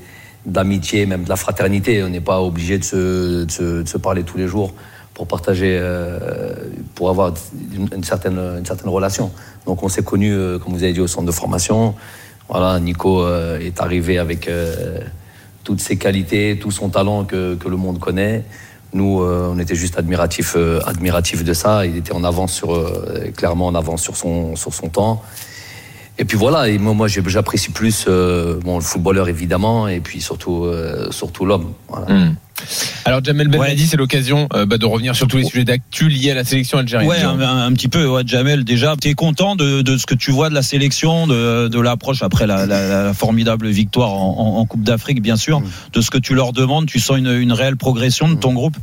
d'amitié, même de la fraternité. On n'est pas obligé de se, de, se, de se parler tous les jours pour partager, euh, pour avoir une, certaine, une certaine relation. Donc on s'est connus, euh, comme vous avez dit, au centre de formation. Voilà, Nico euh, est arrivé avec toutes ses qualités, tout son talent que, que le monde connaît. Nous, on était juste admiratifs admiratifs de ça. Il était en avance sur, clairement en avance sur son, sur son temps. Et puis voilà, et moi, moi j'apprécie plus bon, le footballeur évidemment, et puis surtout, surtout l'homme. Hmm. Alors Jamel Belmadi, c'est l'occasion euh, bah, de revenir sur tous les sujets d'actu liés à la sélection algérienne. Ouais, un, un- un petit peu, ouais, Jamel. Déjà, tu es content de, de ce que tu vois de la sélection, de, de l'approche après la, la- la formidable victoire en, en- en Coupe d'Afrique, bien sûr, de ce que tu leur demandes. Tu sens une, une réelle progression de ton groupe?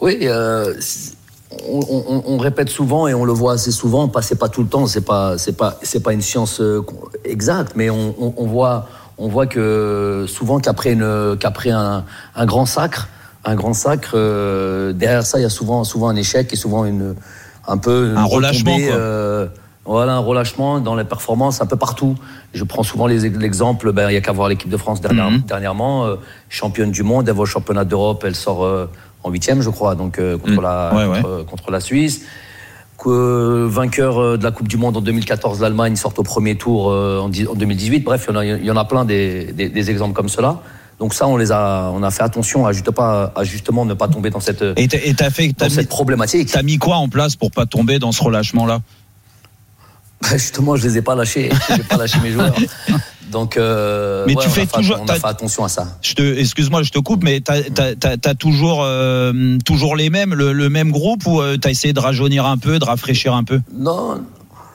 Oui, euh, on, on- on répète souvent et on le voit assez souvent. Pas, c'est pas tout le temps, c'est pas, c'est pas, c'est pas une science euh, exacte, mais on, on- on voit, on voit que souvent qu'après un, un grand sacre, un grand sacre. euh, derrière ça, il y a souvent, souvent un échec et souvent une, un peu une Un relâchement, quoi. euh, voilà, un relâchement dans les performances un peu partout. Je prends souvent l'exemple, ben, il y a qu'à voir l'équipe de France dernière- Mhm. dernièrement, euh, championne du monde, elle va au championnat d'Europe, elle sort en huitième, je crois, donc contre, la, Mhm. Ouais. contre, contre la Suisse. Que, vainqueur euh, de la Coupe du Monde en 2014, l'Allemagne sort au premier tour euh, en, dix- en 2018. Bref, il y en a, il y en a plein des, des- des exemples comme cela. Donc ça, on les a, on a fait attention à, juste pas, à justement ne pas tomber dans cette, Et t'as fait, dans cette problématique. t'as mis quoi en place pour pas tomber dans ce relâchement-là? Bah, Justement, je les ai pas lâchés. Je n'ai pas lâché mes joueurs. Donc, euh, Mais ouais, tu fais fait- toujours- on a fait attention à ça. Excuse-moi, je te coupe, mais t'as toujours, euh, toujours les mêmes, le, le même groupe ou euh, t'as essayé de rajeunir un peu, de rafraîchir un peu? Non,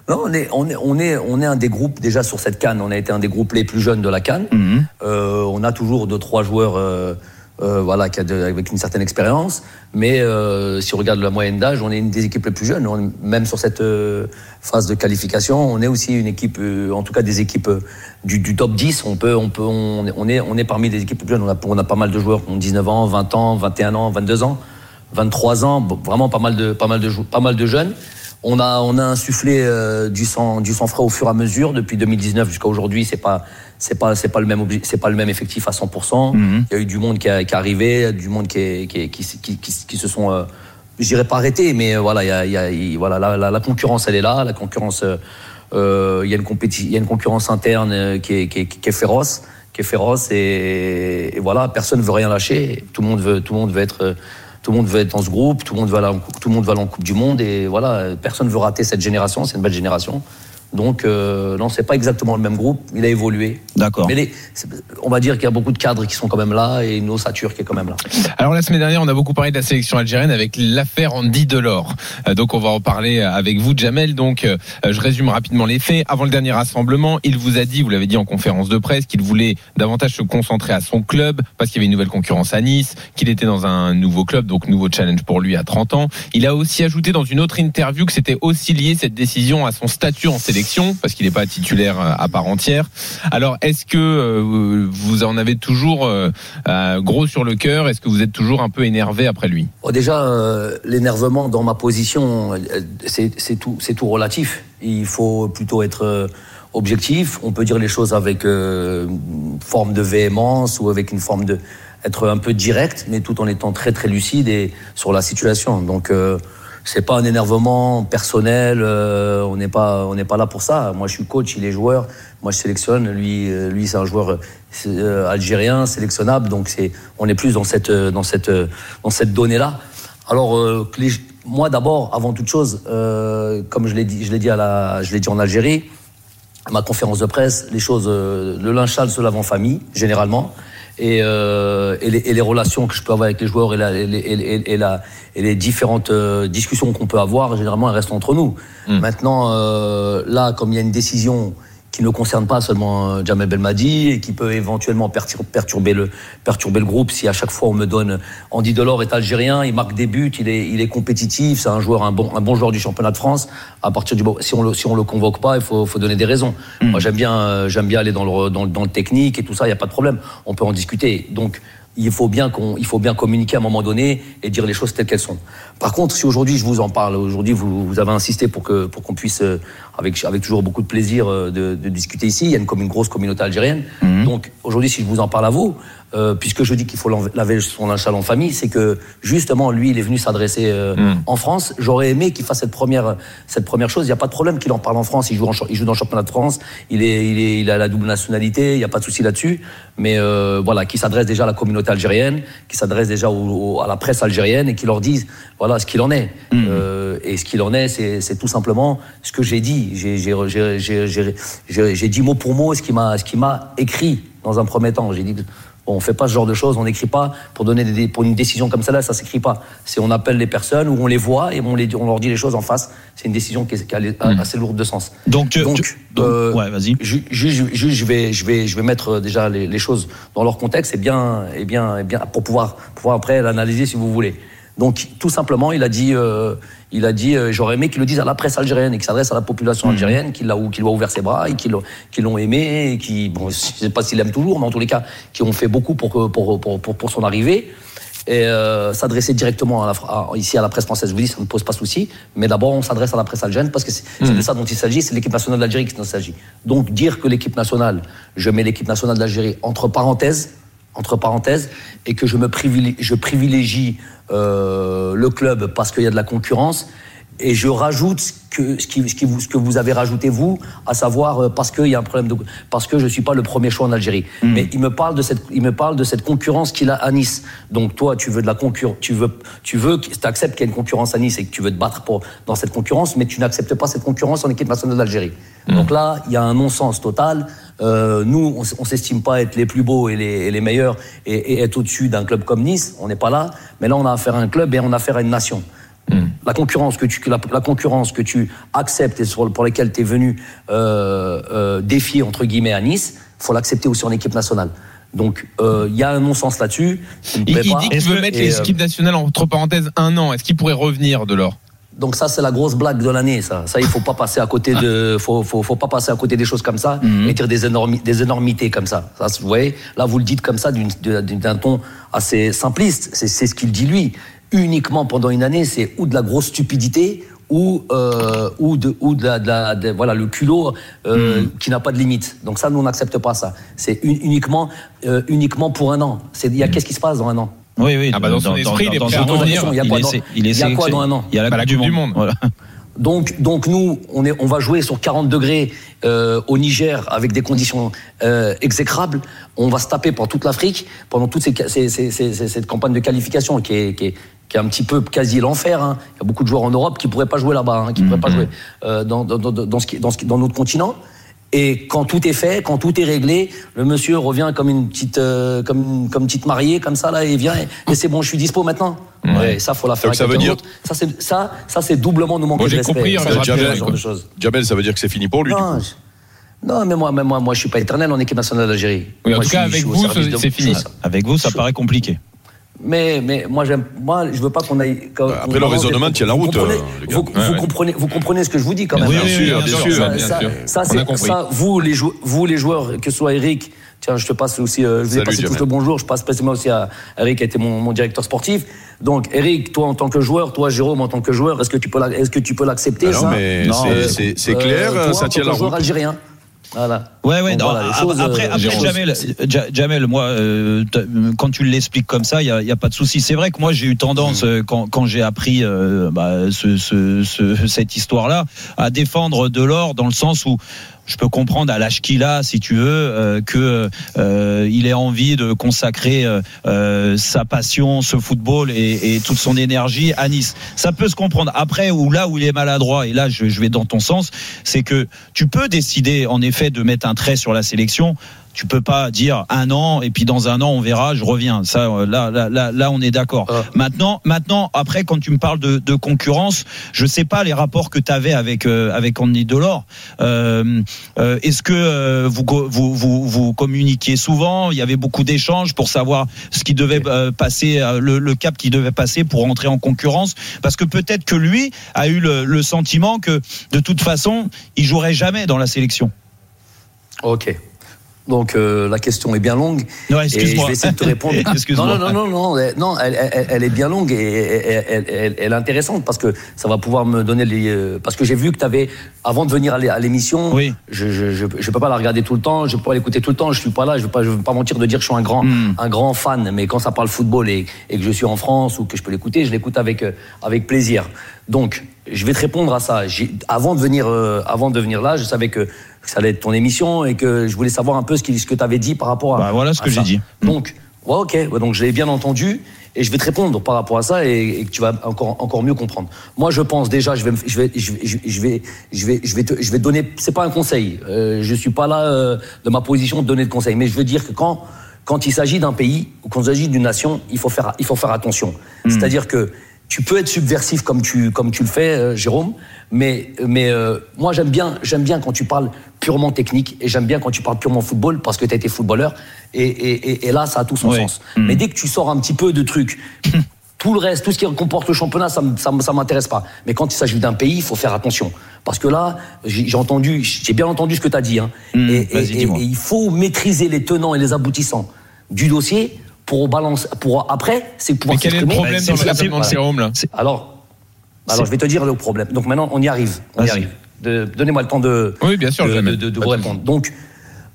non, on est, on est, on est, on est un des groupes déjà sur cette canne. On a été un des groupes les plus jeunes de la canne. Mhm. Euh, on a toujours deux trois joueurs, euh, euh, voilà, qui a de- avec une certaine expérience. Mais euh, si on regarde la moyenne d'âge, on est une des équipes les plus jeunes. On- même sur cette euh, phase de qualification, on est aussi une équipe, euh, en tout cas des équipes euh, du, du top 10. On peut, on peut, on est, on est, on est parmi les équipes les plus jeunes. On a, on a pas mal de joueurs qui ont 19 ans, 20 ans, 21 ans, 22 ans, 23 ans. Vraiment pas mal de, pas mal de, pas mal de jeunes. On a, on a insufflé euh, du sang, du sang frais au fur et à mesure depuis 2019 jusqu'à aujourd'hui. C'est pas, c'est pas, c'est pas le même, c'est pas le même effectif à 100%. Mhm. Il y a eu du monde qui, est arrivé, du monde qui, est- qui, est- qui, qui, qui, qui se sont, euh, je dirais pas arrêtés, mais euh, voilà, il y a, il y a- il- voilà, la, la, la concurrence elle est là, la concurrence, euh, il y a une compétition, il y a une concurrence interne qui est, qui est, qui est féroce, qui est féroce et, et voilà, personne veut rien lâcher, tout le monde veut, tout le monde veut être tout le monde veut être dans ce groupe, tout le monde veut aller en, en Coupe du Monde et voilà, personne veut rater cette génération, c'est une belle génération. Donc euh, non, c'est pas exactement le même groupe, il a évolué. D'accord. Mais les- on va dire qu'il y a beaucoup de cadres qui sont quand même là et une ossature qui est quand même là. Alors la semaine dernière, on a beaucoup parlé de la sélection algérienne avec l'affaire Andy Delors. Euh, donc on va en parler avec vous, Jamel. Donc euh, je résume rapidement les faits. Avant le dernier rassemblement, il vous a dit, vous l'avez dit en conférence de presse, qu'il voulait davantage se concentrer à son club parce qu'il y avait une nouvelle concurrence à Nice, qu'il était dans un nouveau club, donc nouveau challenge pour lui à 30 ans. Il a aussi ajouté dans une autre interview que c'était aussi lié cette décision à son statut en sélection parce qu'il n'est pas titulaire euh, à part entière. Alors est-ce que euh, vous en avez toujours euh, gros sur le cœur? Est-ce que vous êtes toujours un peu énervé après lui? Bon, déjà, l'énervement dans ma position, c'est tout, relatif. Il faut plutôt être objectif. On peut dire les choses avec une forme de véhémence ou avec une forme de être un peu direct, mais tout en étant très très lucide et sur la situation. Donc c'est pas un énervement personnel. euh, on n'est pas on n'est pas là pour ça. Moi, je suis coach, il est joueur. Moi, je sélectionne. Lui, euh, lui, c'est un joueur euh, algérien sélectionnable. Donc c'est on est plus dans cette euh, dans cette euh, dans cette donnée là. Alors les- moi d'abord, avant toute chose, comme je l'ai dit, je l'ai dit à la, je l'ai dit en Algérie, à ma conférence de presse, les choses, le linge sale se lave en famille, généralement. Et, euh, et, les, et les relations que je peux avoir avec les joueurs et, la, et, les- la, et les différentes euh, discussions qu'on peut avoir, généralement, elles restent entre nous. Maintenant, euh, là, comme il y a une décision qui ne concerne pas seulement euh, Jamel Belmadi et qui peut éventuellement pertur- perturber le, perturber le groupe si à chaque fois on me donne Andy Delors est algérien, il marque des buts, il est, il est compétitif, c'est un joueur, un bon, un bon joueur du championnat de France. À partir du si on le, si on le convoque pas, il faut, faut donner des raisons. Moi j'aime bien, euh, j'aime bien aller dans le, dans, dans le technique et tout ça, il n'y a pas de problème. On peut en discuter. Donc il faut bien qu'on, il faut bien communiquer à un moment donné et dire les choses telles qu'elles sont. Par contre, si aujourd'hui je vous en parle, aujourd'hui vous, vous avez insisté pour que, pour qu'on puisse, euh, avec, avec toujours beaucoup de plaisir, euh, de, de discuter ici. Il y a une, une grosse communauté algérienne. Donc aujourd'hui, si je vous en parle à vous, euh, puisque je dis qu'il faut laver son linge en famille, c'est que justement lui, il est venu s'adresser euh, en France. J'aurais aimé qu'il fasse cette première, cette première chose. Il n'y a pas de problème qu'il en parle en France. Il joue, en, il joue dans le championnat de France. Il est, il est, il a la double nationalité. Il n'y a pas de souci là-dessus. Mais euh, voilà, qu'il s'adresse déjà à la communauté algérienne, qu'il s'adresse déjà au- au- à la presse algérienne et qu'il leur dise voilà ce qu'il en est. Euh, et ce qu'il en est, c'est tout simplement ce que j'ai dit. J'ai- dit mot pour mot ce qui m'a écrit dans un premier temps. J'ai dit on fait pas ce genre de choses, on n'écrit pas pour donner des, pour une décision comme celle-là, ça s'écrit pas. C'est on appelle les personnes ou on les voit et on, les, on leur dit les choses en face. C'est une décision qui est, qui est assez lourde de sens. Donc, tu- donc, tu- donc, euh, ouais, vas-y. ju- ju- je vais, je vais, je vais mettre euh, déjà les, les choses dans leur contexte et bien, et bien, et bien pour pouvoir, pouvoir après l'analyser si vous voulez. Donc, tout simplement, il a dit, euh, il a dit, euh, j'aurais aimé qu'il le dise à la presse algérienne et qu'il s'adresse à la population algérienne, qu'il a, qu'il a ouvert ses bras et qu'ils l'ont- qu'ils l'ont aimé et qui, bon, je sais pas s'il aime toujours, mais en tous les cas, qui ont fait beaucoup pour, pour, pour, pour, pour son arrivée. et euh, s'adresser directement à la, à- ici à la presse française. Je vous dis, ça ne pose pas souci. Mais d'abord, on s'adresse à la presse algérienne parce que c'est Mhm. de ça dont il s'agit. C'est l'équipe nationale d'Algérie dont il s'agit. Donc dire que l'équipe nationale, je mets l'équipe nationale d'Algérie entre parenthèses, entre parenthèses, et que je me privilégie, je privilégie euh, le club parce qu'il y a de la concurrence. Et je rajoute ce que, ce, qui, ce, qui vous, ce que vous avez rajouté vous, à savoir euh, parce qu'il y a un problème de, parce que je suis pas le premier choix en Algérie. Mais il me parle de cette, il me parle de cette concurrence qu'il a à Nice. Donc toi, tu veux de la concurrence, tu veux, tu veux, tu acceptes qu'il y ait une concurrence à Nice et que tu veux te battre pour, dans cette concurrence, mais tu n'acceptes pas cette concurrence en équipe nationale d'Algérie. Donc là, il y a un non-sens total. Euh, nous, on, on s'estime pas être les plus beaux et les, et les meilleurs et, et être au-dessus d'un club comme Nice. On n'est pas là. Mais là, on a affaire à un club et on a affaire à une nation. La concurrence que tu la, la concurrence que tu acceptes et sur, pour laquelle tu es venu euh, euh, défier entre guillemets à Nice, faut l'accepter aussi en équipe nationale. Donc euh, il y a un non-sens là-dessus. Il, il dit qu'il veut mettre Et, l'équipe nationale entre parenthèses un an. Est-ce qu'il pourrait revenir de l'or? Donc ça c'est la grosse blague de l'année ça. Ça il faut pas passer à côté de faut faut, faut pas passer à côté des choses comme ça Mhm. et dire des énormi- des énormités comme ça. Ça vous voyez là vous le dites comme ça d'un ton assez simpliste. C'est c'est ce qu'il dit lui. Uniquement pendant une année c'est ou de la grosse stupidité ou euh, ou de ou de, la, de la- de- voilà le culot euh, Mhm. qui n'a pas de limite. Donc ça nous on n'accepte pas ça. C'est un- uniquement euh, uniquement pour un an. C'est il y a qu'est-ce qui se passe dans un an? Oui, oui. Ah bah dans son esprit, il est prêt à dans- revenir. il y a quoi dans- essaie- il y a essaie- quoi dans un an Il y a la, Bah, coupe, du monde. Voilà. Donc, donc nous, on, est, on va jouer sur 40 degrés euh, au Niger avec des conditions euh, exécrables. On va se taper pour toute l'Afrique pendant toute ces, ces- ces- ces- ces- cette campagne de qualification qui est, qui est, qui est un petit peu quasi l'enfer. hein. Il y a beaucoup de joueurs en Europe qui pourraient pas jouer là-bas, hein, qui pourraient pas jouer euh, dans, dans, dans, dans ce qui, dans, ce qui- dans notre continent. Et quand tout est fait, quand tout est réglé, le monsieur revient comme une petite, euh, comme, comme petite mariée, comme ça là, et vient et, et c'est bon, je suis dispo maintenant. Ouais, ça faut la faire. Donc, ça veut dire-. Ça c'est ça, ça c'est doublement nous manquer Moi, de j'ai respect. compris, Ça, verra ce bien, genre de choses. Jamel, ça veut dire que c'est fini pour lui, du Non, coup. je- non, mais moi, mais moi, moi, je suis pas éternel en équipe nationale d'Algérie. Oui, en Moi, tout cas, suis- avec vous, c'est fini. Avec vous, ça paraît compliqué. Mais, mais moi, j'aime, moi, je veux pas qu'on aille. Bah, après, le raisonnement tient la route, comprenez- euh. Vous, Ouais, vous ouais. comprenez, vous comprenez ce que je vous dis quand même. Bien sûr, bien sûr. Ça, bien ça, sûr. ça, ça, vous les, vous les joueurs, que ce soit Eric, tiens, je te passe aussi, euh, je vous ai passé Jamel. le bonjour, je passe spécialement aussi à Eric, qui a été mon, mon directeur sportif. Donc, Eric, toi en tant que joueur, toi Jérôme en tant que joueur, est-ce que tu peux, est-ce que tu peux l'accepter Ah non, ça? mais c'est- Euh, c'est- euh, clair, toi, ça en tient la joueur route. algérien. Voilà. Ouais, ouais. Non, voilà, choses, après, euh, après Jamel, Ja- Jamel, moi, euh, quand tu l'expliques comme ça, il y a, pas de souci. C'est vrai que moi, j'ai eu tendance Mm. euh, quand, quand j'ai appris euh, bah, ce, ce- ce- cette histoire-là à défendre Delors dans le sens où je peux comprendre à l'âge si tu veux, euh, que euh, il ait envie de consacrer euh, euh, sa passion, ce football et, et toute son énergie à Nice. Ça peut se comprendre. Après, ou là où il est maladroit, et là je, je vais dans ton sens, c'est que tu peux décider en effet de mettre un trait sur la sélection. Tu peux pas dire un an et puis dans un an on verra, je reviens. Ça, euh, là, là, là, là on est d'accord. Maintenant, maintenant, après, quand tu me parles de, de concurrence, je sais pas les rapports que tu avais avec euh, avec Andy Delors. Euh, euh, Est-ce que vous, vous vous vous communiquiez souvent? Il y avait beaucoup d'échanges pour savoir ce qui devait passer, le, le cap qui devait passer pour entrer en concurrence. Parce que peut-être que lui a eu le, le sentiment que de toute façon, il jouerait jamais dans la sélection. Ok. Donc euh, la question est bien longue. Non, et je excuse-moi. vais essayer de te répondre. [LAUGHS] Excuse-moi. Non, non, non, non, non, non, elle, elle- elle est bien longue et elle, est intéressante parce que ça va pouvoir me donner les. euh, Parce que j'ai vu que tu avais, avant de venir à l'é- à l'émission, je, je, je, je peux pas la regarder tout le temps, je peux pas l'écouter tout le temps, je suis pas là, je veux pas, je veux pas mentir de dire que je suis un grand, Hmm. un grand fan, mais quand ça parle football et, et que je suis en France ou que je peux l'écouter, je l'écoute avec, euh, avec plaisir. Donc, je vais te répondre à ça. Avant de venir, euh, avant de venir là, je savais que ça allait être ton émission et que je voulais savoir un peu ce, qui- ce que tu avais dit par rapport à. Bah, voilà ce à que j'ai dit. Donc, ouais, ok, ouais, donc je l'ai bien entendu et je vais te répondre par rapport à ça et, et que tu vas encore encore mieux comprendre. Moi, je pense déjà, je vais je vais je vais je vais je vais je te je vais te donner. C'est pas un conseil. Euh, je suis pas là euh, de ma position de donner de conseils, mais je veux dire que quand quand il s'agit d'un pays ou quand il s'agit d'une nation, il faut faire il faut faire attention. C'est-à-dire que tu peux être subversif comme tu comme tu le fais, euh, Jérôme, mais mais euh, moi j'aime bien j'aime bien quand tu parles purement technique et j'aime bien quand tu parles purement football parce que tu as été footballeur et, et, et, et là ça a tout son Oui. sens. Mais dès que tu sors un petit peu de trucs [LAUGHS] tout le reste, tout ce qui comporte le championnat, ça, me- ça, ça m'intéresse pas. Mais quand il s'agit d'un pays, il faut faire attention. Parce que là, j'ai entendu, j'ai bien entendu ce que tu as dit. Hein. dis-moi. et il faut maîtriser les tenants et les aboutissants du dossier pour balancer. Pour après, c'est pouvoir Mais quel est le problème dans le raisonnement de Jérôme là Alors, alors je vais te dire le problème. Donc maintenant, on y arrive. On y arrive. De- Donnez-moi le temps de, Oui, bien sûr, de, de- de vous répondre. Donc,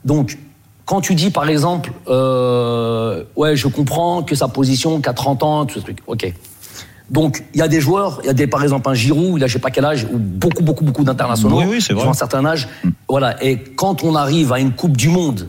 donc, quand tu dis par exemple, euh, ouais, je comprends que sa position, qu'à 30 ans, tout ce truc, ok. Donc, il y a des joueurs, il y a des, par exemple un Giroud, il a je sais pas quel âge, ou beaucoup, beaucoup, beaucoup d'internationaux, Oui, oui, c'est vrai. qui ont un certain âge. Voilà. Et quand on arrive à une Coupe du Monde,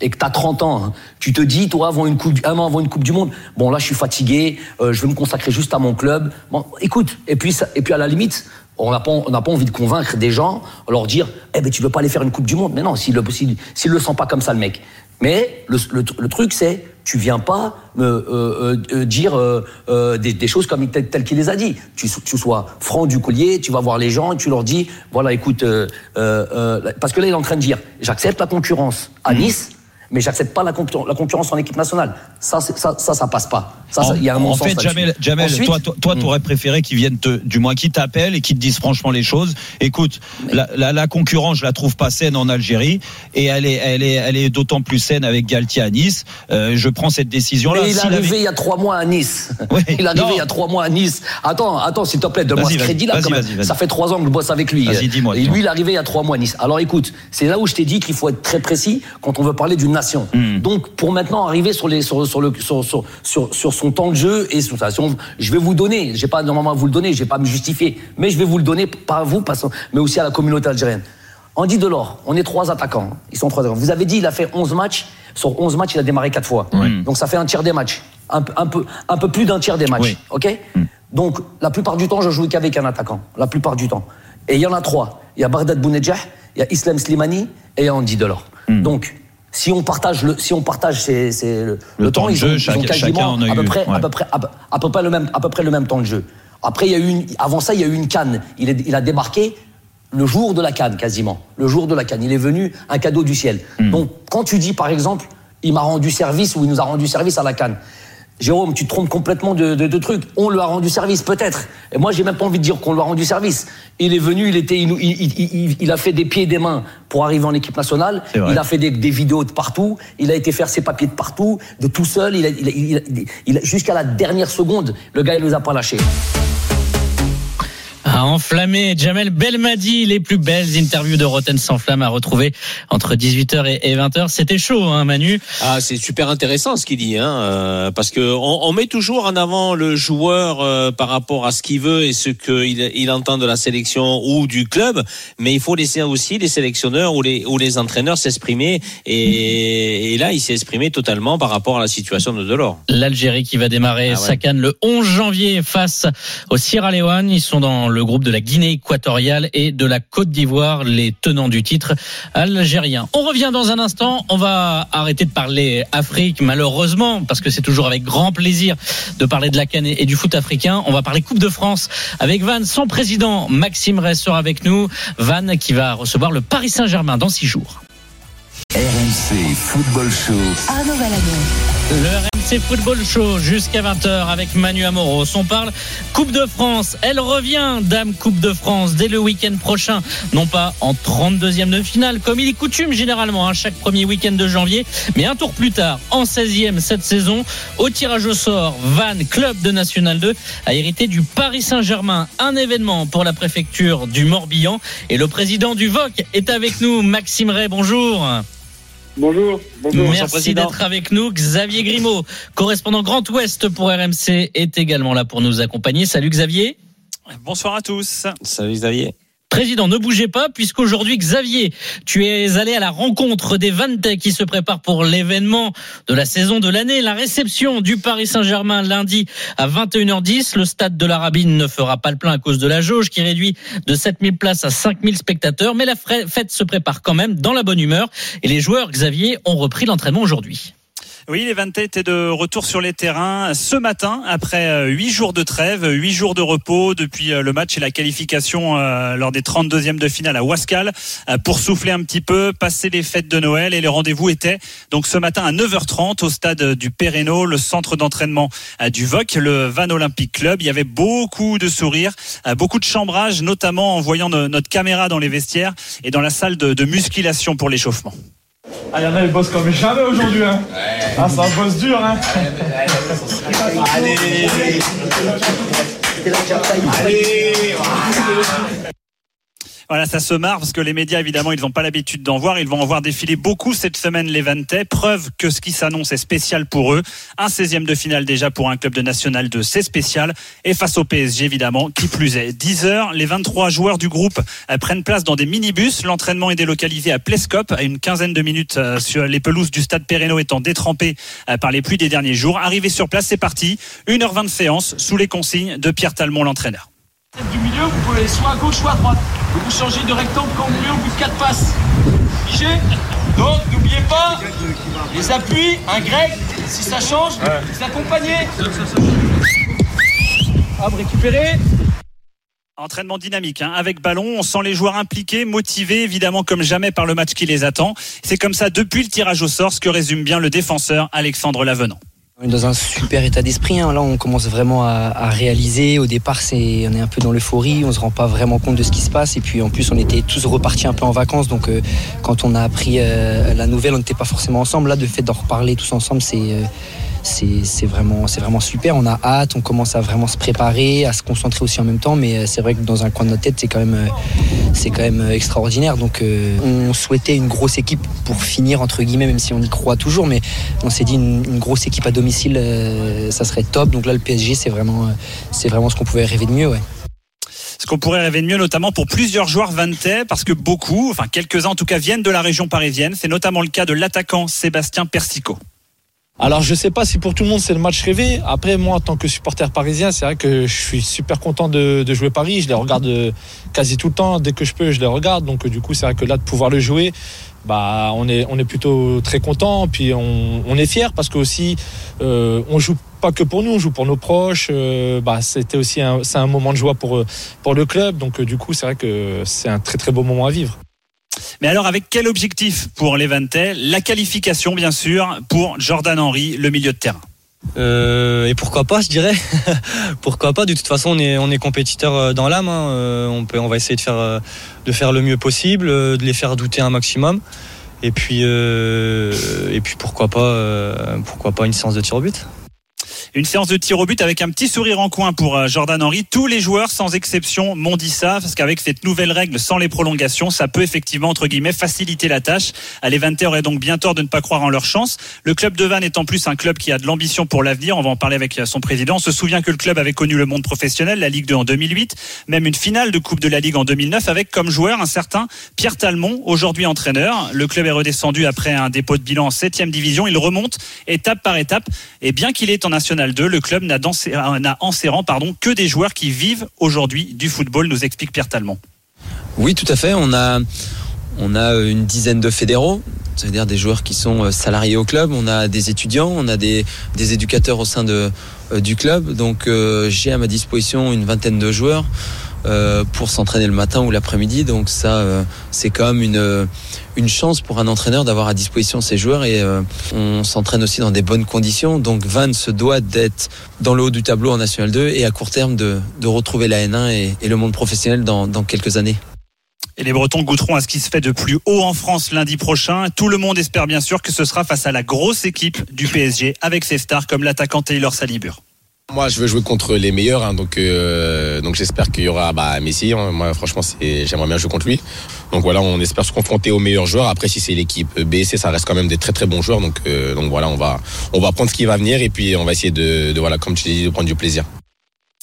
et que tu as 30 ans, hein, tu te dis, toi, avant une coupe, un an avant une Coupe du Monde, bon, là, je suis fatigué, euh, je vais me consacrer juste à mon club. Bon, écoute, et puis, ça- et puis à la limite, on n'a pas, on n'a pas envie de convaincre des gens, leur dire, eh ben, tu veux pas aller faire une Coupe du Monde. Mais non, s'il le, s'il, s'il le sent pas comme ça, le mec. Mais le, le, le truc, c'est, tu viens pas me euh, euh, euh, dire euh, euh, des, des choses comme telles telles qu'il les a dit. Tu, tu sois franc du collier, tu vas voir les gens et tu leur dis, voilà, écoute, euh, euh, euh, parce que là, il est en train de dire, j'accepte la concurrence à Nice, mais j'accepte pas la, concur- la concurrence en équipe nationale. Ça, ça, ça, ça passe pas. Ça, il y a un en fait. Jamel, Jamel Ensuite- toi, toi, toi, t'aurais préféré qu'ils viennent te, du moins qu'ils t'appellent et qu'ils te disent franchement les choses. Écoute, la, la, la concurrence, je la trouve pas saine en Algérie et elle est, elle est, elle est d'autant plus saine avec Galtier à Nice. Euh, je prends cette décision-là. Mais il est arrivé avait- il y a trois mois à Nice. [LAUGHS] il est arrivé non. il y a trois mois à Nice. Attends, attends, s'il te plaît, donne-moi ce crédit là quand même. Ça fait trois ans que je bosse avec lui. Vas-y, dis-moi, Et lui, il est arrivé il y a trois mois à Nice. Alors écoute, c'est là où je t'ai dit qu'il faut être très précis quand on veut parler d'une nation. Hmm. Donc pour maintenant arriver sur les sur, sur le sur, sur, sur, sur son temps de jeu et sur ça, si on- je vais vous donner. J'ai pas normalement à vous le donner, je vais pas me justifier, mais je vais vous le donner pas à vous, mais aussi à la communauté algérienne. Andy Delors, on est trois attaquants. Ils sont trois attaquants. Vous avez dit, il a fait 11 matchs. Sur 11 matchs, il a démarré quatre fois. Donc ça fait un tiers des matchs. Un, peu- un, peu, un peu plus d'un tiers des matchs. OK Donc la plupart du temps, je joue qu'avec un attaquant. La plupart du temps. Et il y en a trois. Il y a Bardad Bounedjah, il y a Islam Slimani et il y a Andy Delors. Donc si on partage le, si on partage ces- ces- le, le temps, temps de ils jeu, ont, ils chacun- ont quasiment à peu eu, près, à peu près, à peu, à peu près le même, à peu près le même temps de jeu. Après, il y a eu une, avant ça, il y a eu une canne. Il, est- il a débarqué le jour de la canne, quasiment. Le jour de la canne. Il est venu un cadeau du ciel. Hmm. Donc, quand tu dis, par exemple, il m'a rendu service ou il nous a rendu service à la canne. Jérôme, tu te trompes complètement de, de, de trucs. On lui a rendu service, peut-être. Et moi, j'ai même pas envie de dire qu'on lui a rendu service. Il est venu, il était, il, il, il- a fait des pieds et des mains pour arriver en équipe nationale. Il a fait des, des vidéos de partout. Il a été faire ses papiers de partout, de tout seul. Il a, il a- il a- il a- jusqu'à la dernière seconde, le gars, il nous a pas lâchés. À enflammer Jamel Belmadi, les plus belles interviews de Roten sans flamme à retrouver entre 18h et 20h. C'était chaud, hein, Manu. Ah, c'est super intéressant ce qu'il dit, hein, euh, parce que on, on met toujours en avant le joueur euh, par rapport à ce qu'il veut et ce qu'il il entend de la sélection ou du club, mais il faut laisser aussi les sélectionneurs ou les ou les entraîneurs s'exprimer. Et, et là, il s'est exprimé totalement par rapport à la situation de Delors. L'Algérie qui va démarrer Ah ouais. sa canne le 11 janvier face au Sierra Leone. Ils sont dans le groupe de la Guinée équatoriale et de la Côte d'Ivoire, les tenants du titre algérien. On revient dans un instant. On va arrêter de parler Afrique, malheureusement, parce que c'est toujours avec grand plaisir de parler de la canne et du foot africain. On va parler Coupe de France avec Van, son président Maxime Rey avec nous. Van qui va recevoir le Paris Saint-Germain dans six jours. RMC Football Show. Arnaud Valadon. Le RMC Football Show jusqu'à 20h avec Manu Amoros. On parle Coupe de France. Elle revient, Dame Coupe de France, dès le week-end prochain. Non pas en 32e de finale, comme il est coutume généralement, hein, chaque premier week-end de janvier, mais un tour plus tard, en 16e cette saison. Au tirage au sort, Van, club de National 2, a hérité du Paris Saint-Germain. Un événement pour la préfecture du Morbihan. Et le président du VOC est avec nous, Maxime Ray. Bonjour. Bonjour. Bonjour. Merci d'être avec nous. Xavier Grimaud, correspondant Grand Ouest pour RMC, est également là pour nous accompagner. Salut Xavier. Bonsoir à tous. Salut Xavier. Président, ne bougez pas, puisqu'aujourd'hui, Xavier, tu es allé à la rencontre des Vantek qui se préparent pour l'événement de la saison de l'année, la réception du Paris Saint-Germain lundi à 21h10. Le stade de la Rabine ne fera pas le plein à cause de la jauge qui réduit de 7000 places à 5000 spectateurs, mais la fête se prépare quand même dans la bonne humeur et les joueurs, Xavier, ont repris l'entraînement aujourd'hui. Oui, les Vante étaient de retour sur les terrains ce matin après euh, huit jours de trêve, huit jours de repos depuis euh, le match et la qualification euh, lors des 32e de finale à Wascal pour souffler un petit peu, passer les fêtes de Noël et les rendez-vous étaient donc ce matin à 9h30 au stade du Péréno, le centre d'entraînement du VOC, le Van Olympic Club. Il y avait beaucoup de sourires, beaucoup de chambrage, notamment en voyant no- notre caméra dans les vestiaires et dans la salle de musculation pour l'échauffement. Ah, il y en a, ils bossent comme jamais aujourd'hui. Hein. Ah, ça bosse dur. Hein. Allez Allez Voilà, ça se marre parce que les médias, évidemment, ils n'ont pas l'habitude d'en voir. Ils vont en voir défiler beaucoup cette semaine les Vantais. Preuve que ce qui s'annonce est spécial pour eux. Un 16e de finale déjà pour un club de National 2, c'est spécial. Et face au PSG, évidemment, qui plus est. 10 heures, les 23 joueurs du groupe euh, prennent place dans des minibus. L'entraînement est délocalisé à Plescop, à une quinzaine de minutes euh, sur les pelouses du stade Perreno étant détrempées euh, par les pluies des derniers jours. Arrivé sur place, c'est parti. 1h20 de séance sous les consignes de Pierre Talmont, l'entraîneur. Du milieu, vous pouvez aller soit à gauche, soit à droite. Vous vous changez de rectangle quand vous voulez au bout de 4 passes. Figé Donc, n'oubliez pas, les appuis, un grec, si ça change, vous accompagnez. Hop, récupérez. Entraînement dynamique, hein. avec ballon, on sent les joueurs impliqués, motivés évidemment comme jamais par le match qui les attend. C'est comme ça depuis le tirage au sort, ce que résume bien le défenseur Alexandre Lavenant. On est dans un super état d'esprit. hein. Là, on commence vraiment à, réaliser. Au départ, c'est, on est un peu dans l'euphorie. On se rend pas vraiment compte de ce qui se passe. Et puis, en plus, on était tous repartis un peu en vacances. Donc, euh, quand on a appris euh, la nouvelle, on n'était pas forcément ensemble. Là, le fait d'en reparler tous ensemble, c'est, euh, c'est, vraiment, vraiment super. On a hâte. On commence à vraiment se préparer, à se concentrer aussi en même temps. Mais euh, c'est vrai que dans un coin de notre tête, c'est quand même, euh, quand même euh, extraordinaire. Donc, on souhaitait une grosse équipe pour finir entre guillemets, même si on y croit toujours. Mais on s'est dit une, grosse équipe à domicile, ça serait top. Donc là, le PSG, c'est vraiment, vraiment ce qu'on pouvait rêver de mieux. Ce qu'on pourrait rêver de mieux, notamment pour plusieurs joueurs vantais, parce que beaucoup, enfin quelques-uns en tout cas, viennent de la région parisienne. C'est notamment le cas de l'attaquant Sébastien Persico. Alors je sais pas si pour tout le monde c'est le match rêvé. Après moi en tant que supporter parisien, c'est vrai que je suis super content de, de jouer Paris. Je les regarde euh, quasi tout le temps. Dès que je peux, je les regarde. Donc euh, du coup c'est vrai que là de pouvoir le jouer, bah on est on est plutôt très content. Puis on, on est fier parce que aussi euh, on joue pas que pour nous, on joue pour nos proches. Euh, bah c'était aussi c'est un moment de joie pour euh, pour le club. Donc du coup c'est vrai que c'est un très très beau moment à vivre. Mais alors avec quel objectif pour les La qualification bien sûr pour Jordan Henry, le milieu de terrain. Euh, et pourquoi pas, je dirais. [LAUGHS] pourquoi pas De toute façon, on est on est compétiteur euh, dans l'âme. hein. Euh, on peut, on va essayer de faire le mieux possible, de les faire douter un maximum. Et puis pourquoi pas pourquoi pas une séance de tir au but. Une séance de tir au but avec un petit sourire en coin pour euh, Jordan Henry. Tous les joueurs, sans exception, m'ont dit ça, parce qu'avec cette nouvelle règle sans les prolongations, ça peut effectivement, entre guillemets, faciliter la tâche. Les Vantais auraient donc bien tort de ne pas croire en leur chance. Le club de Vannes est en plus un club qui a de l'ambition pour l'avenir. On va en parler avec euh, son président. On se souvient que le club avait connu le monde professionnel, la Ligue 2 en 2008, même une finale de Coupe de la Ligue en 2009, avec comme joueur un certain Pierre Talmont, aujourd'hui entraîneur. Le club est redescendu après un dépôt de bilan en 7 division. Il remonte étape par étape. Et bien qu'il est en National 2, le club euh, n'a en serrant pardon, que des joueurs qui vivent aujourd'hui du football, nous explique Pierre Talmont. Oui, tout à fait. On a, on a une dizaine de fédéraux, c'est-à-dire des joueurs qui sont euh, salariés au club. On a des étudiants, on a des, des éducateurs au sein de, euh, du club. Donc j'ai à ma disposition une vingtaine de joueurs pour s'entraîner le matin ou l'après-midi. Donc ça, euh, c'est quand même une, une chance pour un entraîneur d'avoir à disposition ces joueurs et euh, on s'entraîne aussi dans des bonnes conditions. Donc Van se doit d'être dans le haut du tableau en National 2 et à court terme de, de retrouver la N1 et, et le monde professionnel dans, dans quelques années. Et les Bretons goûteront à ce qui se fait de plus haut en France lundi prochain. Tout le monde espère bien sûr que ce sera face à la grosse équipe du PSG avec ses stars comme l'attaquant Taylor Salibur. Moi, je veux jouer contre les meilleurs, hein, donc euh, donc j'espère qu'il y aura bah, Messi. hein. moi, franchement, c'est- j'aimerais bien jouer contre lui. Donc voilà, on espère se confronter aux meilleurs joueurs. Après, si c'est l'équipe B, C, ça reste quand même des très très bons joueurs. Donc euh, donc voilà, on va va prendre ce qui va venir et puis on va essayer de voilà, comme tu dis, de prendre du plaisir.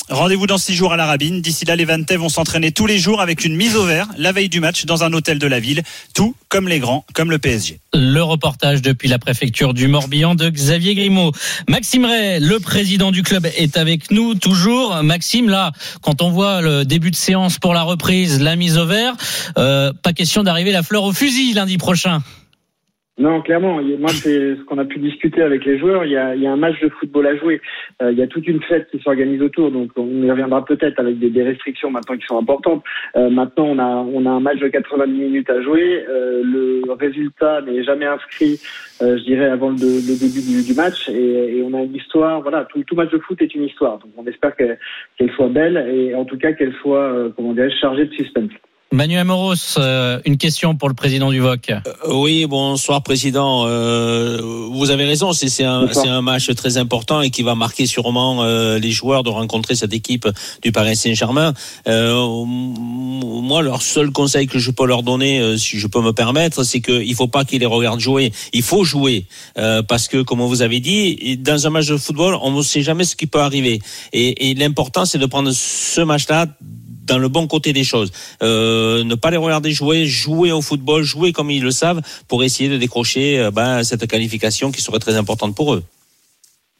Rendez-vous dans six jours à la Rabine. D'ici là, les Vantais vont s'entraîner tous les jours avec une mise au vert la veille du match dans un hôtel de la ville. Tout comme les grands, comme le PSG. Le reportage depuis la préfecture du Morbihan de Xavier Grimaud. Maxime Ray, le président du club, est avec nous toujours. Maxime, là, quand on voit le début de séance pour la reprise, la mise au vert, euh, pas question d'arriver la fleur au fusil lundi prochain. Non, clairement. Moi, c'est ce qu'on a pu discuter avec les joueurs. Il y a, il y a un match de football à jouer. Euh, il y a toute une fête qui s'organise autour. Donc, on y reviendra peut-être avec des, des restrictions maintenant qui sont importantes. Euh, maintenant, on a, on a un match de 90 minutes à jouer. Euh, le résultat n'est jamais inscrit, euh, je dirais, avant le, le début du, du match. Et, et on a une histoire. Voilà, tout, tout match de foot est une histoire. Donc, on espère que- qu'elle soit belle et en tout cas qu'elle soit, euh, comment dirais-je, chargée de suspense. Manu Amoros, euh, une question pour le président du VOC. Euh, oui, bonsoir président. Euh, vous avez raison, c'est c'est un, c'est un match très important et qui va marquer sûrement euh, les joueurs de rencontrer cette équipe du Paris Saint-Germain. Euh, moi, leur seul conseil que je peux leur donner, euh, si je peux me permettre, c'est qu'il faut pas qu'ils les regardent jouer. Il faut jouer euh, parce que, comme vous avez dit, dans un match de football, on ne sait jamais ce qui peut arriver. Et, et l'important, c'est de prendre ce match-là dans le bon côté des choses. Euh, ne pas les regarder jouer, jouer au football, jouer comme ils le savent pour essayer de décrocher euh, ben, cette qualification qui serait très importante pour eux.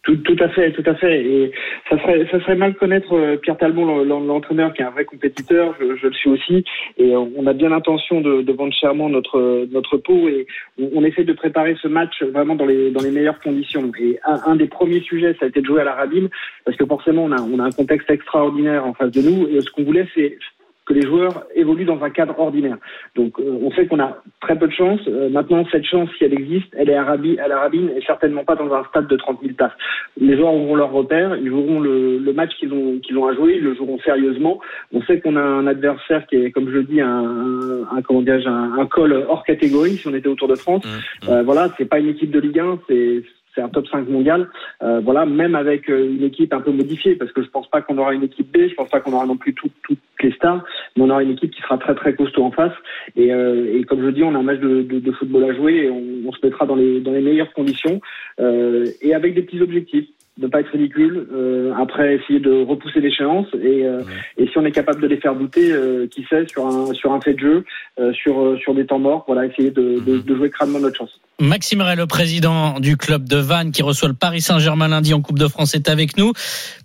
Tout, tout, à fait, tout à fait. Et ça serait, ça serait mal connaître euh, Pierre Talmont, l'entraîneur, qui est un vrai compétiteur. Je, le suis aussi. Et on a bien l'intention de, de vendre chèrement notre notre peau. Et on, on, essaie de préparer ce match vraiment dans les dans les meilleures conditions. Et un, un des premiers sujets, ça a été de jouer à la Rabine, parce que forcément, on a on a un contexte extraordinaire en face de nous. Et ce qu'on voulait, c'est que les joueurs évoluent dans un cadre ordinaire. Donc euh, on sait qu'on a très peu de chance. Euh, maintenant, cette chance, si elle existe, elle est à, Rabi, à la Rabine et certainement pas dans un stade de 30 000 places. Les joueurs auront leur repère, ils joueront le, le match qu'ils ont, qu'ils ont à jouer, ils le joueront sérieusement. On sait qu'on a un adversaire qui est, comme je le dis, un, un, comment un, un col hors catégorie si on était autour de France. Mmh, mmh. Euh, voilà, c'est pas une équipe de Ligue 1, c'est c'est un top 5 mondial. Euh, voilà, même avec une équipe un peu modifiée, parce que je pense pas qu'on aura une équipe B, je pense pas qu'on aura non plus toutes tout, les stars, mais on aura une équipe qui sera très très costaud en face. Et, euh, et comme je dis, on a un match de, de, de football à jouer et on, on, se mettra dans les dans les meilleures conditions euh, et avec des petits objectifs ne pas être ridicule, euh, après essayer de repousser l'échéance et, euh, et si on est capable de les faire douter, euh, qui sait, sur un sur un fait de jeu, euh, sur sur des temps morts, voilà, essayer de, de, de jouer crânement notre chance. Maxime Ray, le président du club de Vannes qui reçoit le Paris Saint-Germain lundi en Coupe de France, est avec nous.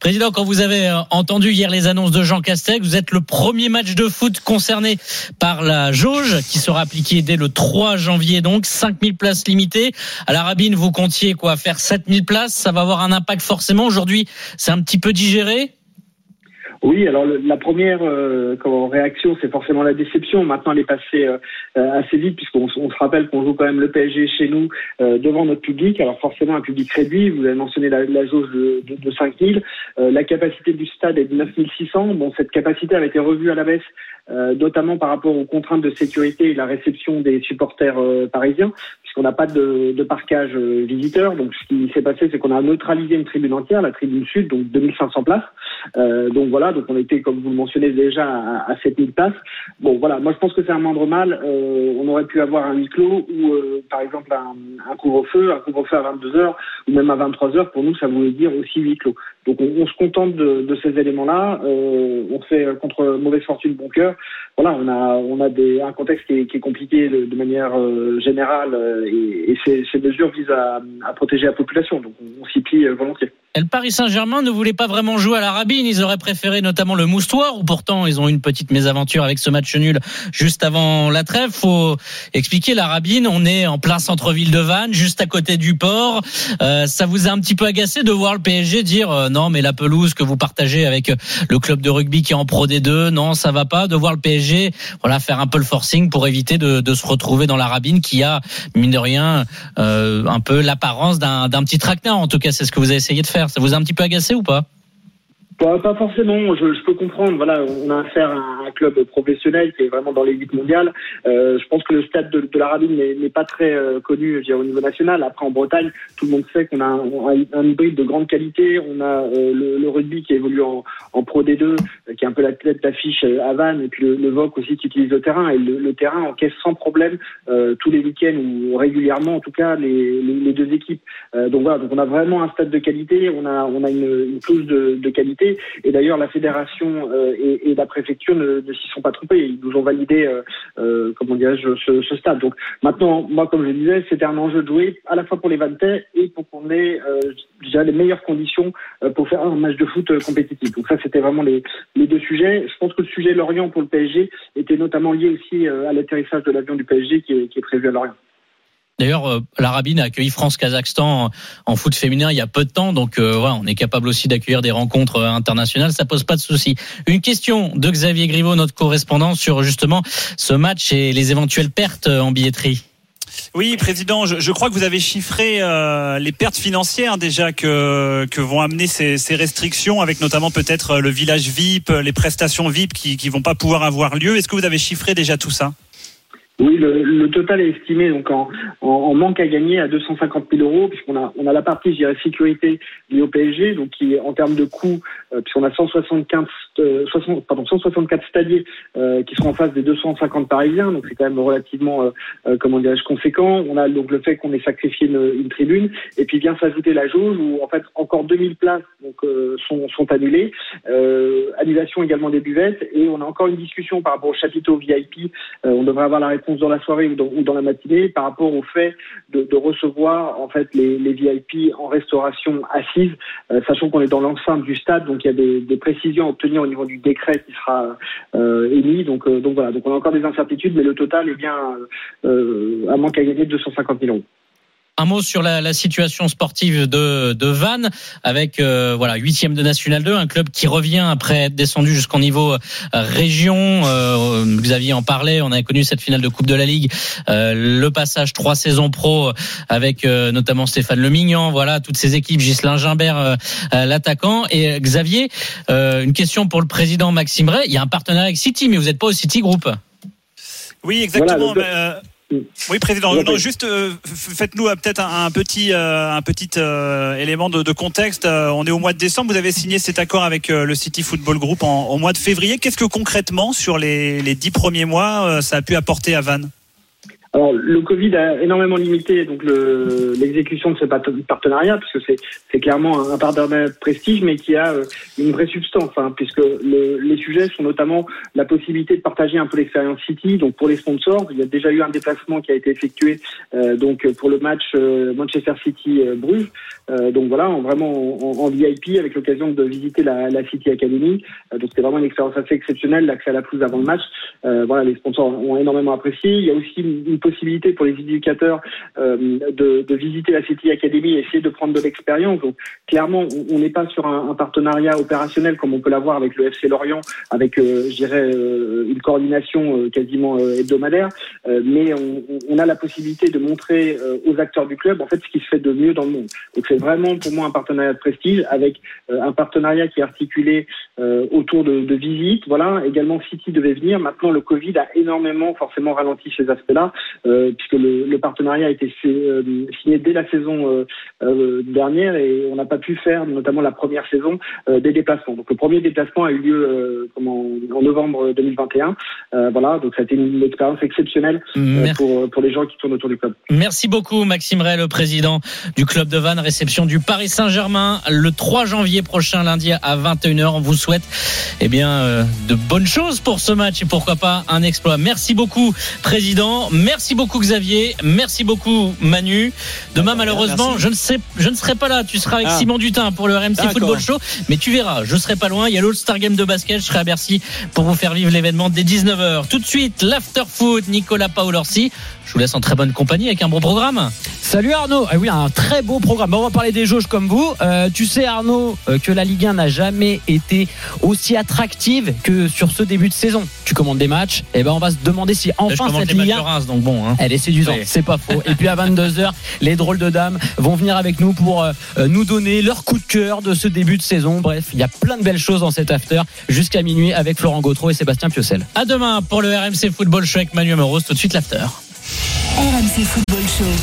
Président, quand vous avez entendu hier les annonces de Jean Castex, vous êtes le premier match de foot concerné par la jauge qui sera appliquée dès le 3 janvier, donc 5000 places limitées. À la Rabine, vous comptiez quoi? Faire 7000 places, ça va avoir un impact forcément. Aujourd'hui, c'est un petit peu digéré oui, alors la première euh, réaction, c'est forcément la déception. Maintenant, elle est passée euh, assez vite puisqu'on on se rappelle qu'on joue quand même le PSG chez nous euh, devant notre public. Alors forcément, un public réduit. Vous avez mentionné la, jauge de 5000. la capacité du stade est de 9600. Bon, cette capacité avait été revue à la baisse, notamment par rapport aux contraintes de sécurité et la réception des supporters parisiens puisqu'on n'a pas de, de parquage visiteur. Donc, ce qui s'est passé, c'est qu'on a neutralisé une tribune entière, la tribune sud, donc 2500 places. donc voilà donc on était, comme vous le mentionnez déjà, à, à 7000 places. Bon, voilà, moi je pense que c'est un moindre mal. Euh, on aurait pu avoir un huis clos ou, euh, par exemple, un, couvre-feu, un couvre-feu à 22 heures ou même à 23 heures. Pour nous, ça voulait dire aussi huis clos. Donc on, se contente de, ces éléments-là. Euh, on fait contre mauvaise fortune bon cœur. Voilà, on a, on a des, un contexte qui est, compliqué de, manière euh, générale euh, et, ces, mesures visent à, à, protéger la population. Donc on, on s'y plie volontiers. Le Paris Saint-Germain ne voulait pas vraiment jouer à la rabine. Ils auraient préféré notamment le moustoir, où pourtant ils ont eu une petite mésaventure avec ce match nul juste avant la trêve. Faut expliquer la rabine. On est en plein centre-ville de Vannes, juste à côté du port. Euh, ça vous a un petit peu agacé de voir le PSG dire euh, non, mais la pelouse que vous partagez avec le club de rugby qui est en Pro D2, non, ça va pas. De voir le PSG, voilà, faire un peu le forcing pour éviter de, de se retrouver dans la rabine qui a mine de rien euh, un peu l'apparence d'un petit traquenard. En tout cas, c'est ce que vous avez essayé de faire. Ça vous a un petit peu agacé ou pas? Pas, forcément, je, peux comprendre. Voilà, on a affaire à un club professionnel qui est vraiment dans l'élite mondiale. Euh, je pense que le stade de, de la n'est pas très euh, connu au niveau national. Après, en Bretagne, tout le monde sait qu'on a un, hybride de grande qualité. On a euh, le, rugby qui évolue en, Pro D2, euh, qui est un peu la tête d'affiche à Vannes, et puis le, VOC aussi qui utilise le terrain. Et le, terrain encaisse sans problème tous les week-ends ou régulièrement, en tout cas, les, les, deux équipes. donc voilà, donc on a vraiment un stade de qualité. On a, on a une, une clause de qualité. Et d'ailleurs, la fédération euh, et, la préfecture ne, s'y sont pas trompés. Ils nous ont validé, euh, euh, comment dirais-je, ce, stade. Donc maintenant, moi, comme je disais, c'était un enjeu de jouer à la fois pour les Vantais et pour qu'on ait déjà les meilleures conditions pour faire un match de foot compétitif. Donc ça, c'était vraiment les, deux sujets. Je pense que le sujet Lorient pour le PSG était notamment lié aussi à l'atterrissage de l'avion du PSG qui est prévu à Lorient. D'ailleurs, euh, la Rabine a accueilli France-Kazakhstan en foot féminin il y a peu de temps, donc euh, voilà, on est capable aussi d'accueillir des rencontres euh, internationales, ça pose pas de souci. Une question de Xavier Griveaux, notre correspondant, sur justement ce match et les éventuelles pertes en billetterie. Oui, président, je, crois que vous avez chiffré les pertes financières déjà que, que vont amener ces, ces restrictions, avec notamment peut-être le village VIP, les prestations VIP qui ne vont pas pouvoir avoir lieu. Est-ce que vous avez chiffré déjà tout ça? Oui, le, le, total est estimé donc en, en, manque à gagner à 250 000 euros, puisqu'on a, on a la partie, je dirais, sécurité liée au PSG, donc qui en termes de coûts, euh, puisqu'on a 175, euh, 60, pardon, 164 stadiers euh, qui sont en face des 250 parisiens, donc c'est quand même relativement, euh, euh, comment dirais-je, conséquent. On a donc le fait qu'on ait sacrifié une, une, tribune, et puis vient s'ajouter la jauge où en fait encore 2000 places donc euh, sont, sont annulées, annulation également des buvettes, et on a encore une discussion par rapport au chapiteau VIP. on devrait avoir la réponse dans la soirée ou dans, la matinée par rapport au fait de, recevoir en fait les, VIP en restauration assise, euh, sachant qu'on est dans l'enceinte du stade, donc il y a des, précisions à obtenir au niveau du décret qui sera euh, émis. Donc, euh, donc voilà, donc on a encore des incertitudes, mais le total est bien à manque à gagner de 250 000 euros. Un mot sur la, la situation sportive de, de Vannes avec euh, voilà huitième de National 2, un club qui revient après être descendu jusqu'au niveau euh, région. Euh, Xavier en parlait, on a connu cette finale de Coupe de la Ligue, euh, le passage trois saisons pro avec euh, notamment Stéphane Lemignan, voilà toutes ces équipes, Gislain Gimbert l'attaquant et Xavier. une question pour le président Maxime Ray. Il y a un partenariat avec City, mais vous n'êtes pas au City Group. Oui, exactement. Voilà, oui, président. Non, juste euh, faites-nous euh, peut-être un, un, petit, euh, un petit euh, élément de, de contexte. on est au mois de décembre. Vous avez signé cet accord avec le City Football Group en, au mois de février. Qu'est-ce que concrètement, sur les, les dix premiers mois, ça a pu apporter à Vannes? Alors, le Covid a énormément limité donc l'exécution de ce partenariat, puisque c'est, clairement un partenariat de prestige, mais qui a une vraie substance, hein, puisque le, les sujets sont notamment la possibilité de partager un peu l'expérience City. Donc, pour les sponsors, il y a déjà eu un déplacement qui a été effectué euh, donc pour le match euh, Manchester City-Bruges. Euh, donc voilà, en, vraiment en, en, VIP, avec l'occasion de visiter la, la City Academy. donc, c'était vraiment une expérience assez exceptionnelle, l'accès à la pelouse avant le match. voilà, les sponsors ont énormément apprécié. Il y a aussi une, possibilité pour les éducateurs euh, de, visiter la City Academy et essayer de prendre de l'expérience. Donc clairement, on n'est pas sur un, partenariat opérationnel comme on peut l'avoir avec le FC Lorient, avec, euh, je dirais, euh, une coordination quasiment hebdomadaire, mais on, on, a la possibilité de montrer aux acteurs du club en fait ce qui se fait de mieux dans le monde. Donc c'est vraiment pour moi un partenariat de prestige avec un partenariat qui est articulé autour de, de visites. Voilà, également City devait venir. Maintenant, le Covid a énormément forcément ralenti ces aspects-là. Euh, puisque le, le, partenariat a été euh, signé dès la saison euh, dernière et on n'a pas pu faire notamment la première saison des déplacements. Donc le premier déplacement a eu lieu comment, en novembre 2021. voilà, donc ça a été une expérience exceptionnelle pour, pour les gens qui tournent autour du club. Merci beaucoup Maxime Ray, le président du club de Vannes, réception du Paris Saint-Germain le 3 janvier prochain lundi à 21h. On vous souhaite eh bien de bonnes choses pour ce match et pourquoi pas un exploit. Merci beaucoup président. Merci Merci beaucoup Xavier, merci beaucoup Manu. Demain malheureusement, je ne sais je ne serai pas là, tu seras avec ah. Simon Dutin pour le RMC Football Show, mais tu verras, je serai pas loin, il y a l'All-Star Game de basket, je serai à Bercy pour vous faire vivre l'événement dès 19h. Tout de suite, l'after foot Nicolas Paolorsi. Je vous laisse en très bonne compagnie avec un bon programme. Salut Arnaud. Ah oui, un très beau programme. on va parler des jauges comme vous. Euh, tu sais Arnaud euh, que la Ligue 1 n'a jamais été aussi attractive que sur ce début de saison. Tu commandes des matchs, et ben on va se demander si enfin cette Ligue 1 donc bon hein. elle est séduisante, oui. c'est pas faux. Et puis à 22h, [LAUGHS] les drôles de dames vont venir avec nous pour euh, nous donner leur coup de cœur de ce début de saison. Bref, il y a plein de belles choses dans cet after jusqu'à minuit avec Florent Gautreau et Sébastien Piocel. À demain pour le RMC Football Show avec Manu Amoros. Tout de suite l'after. RMC Football Show.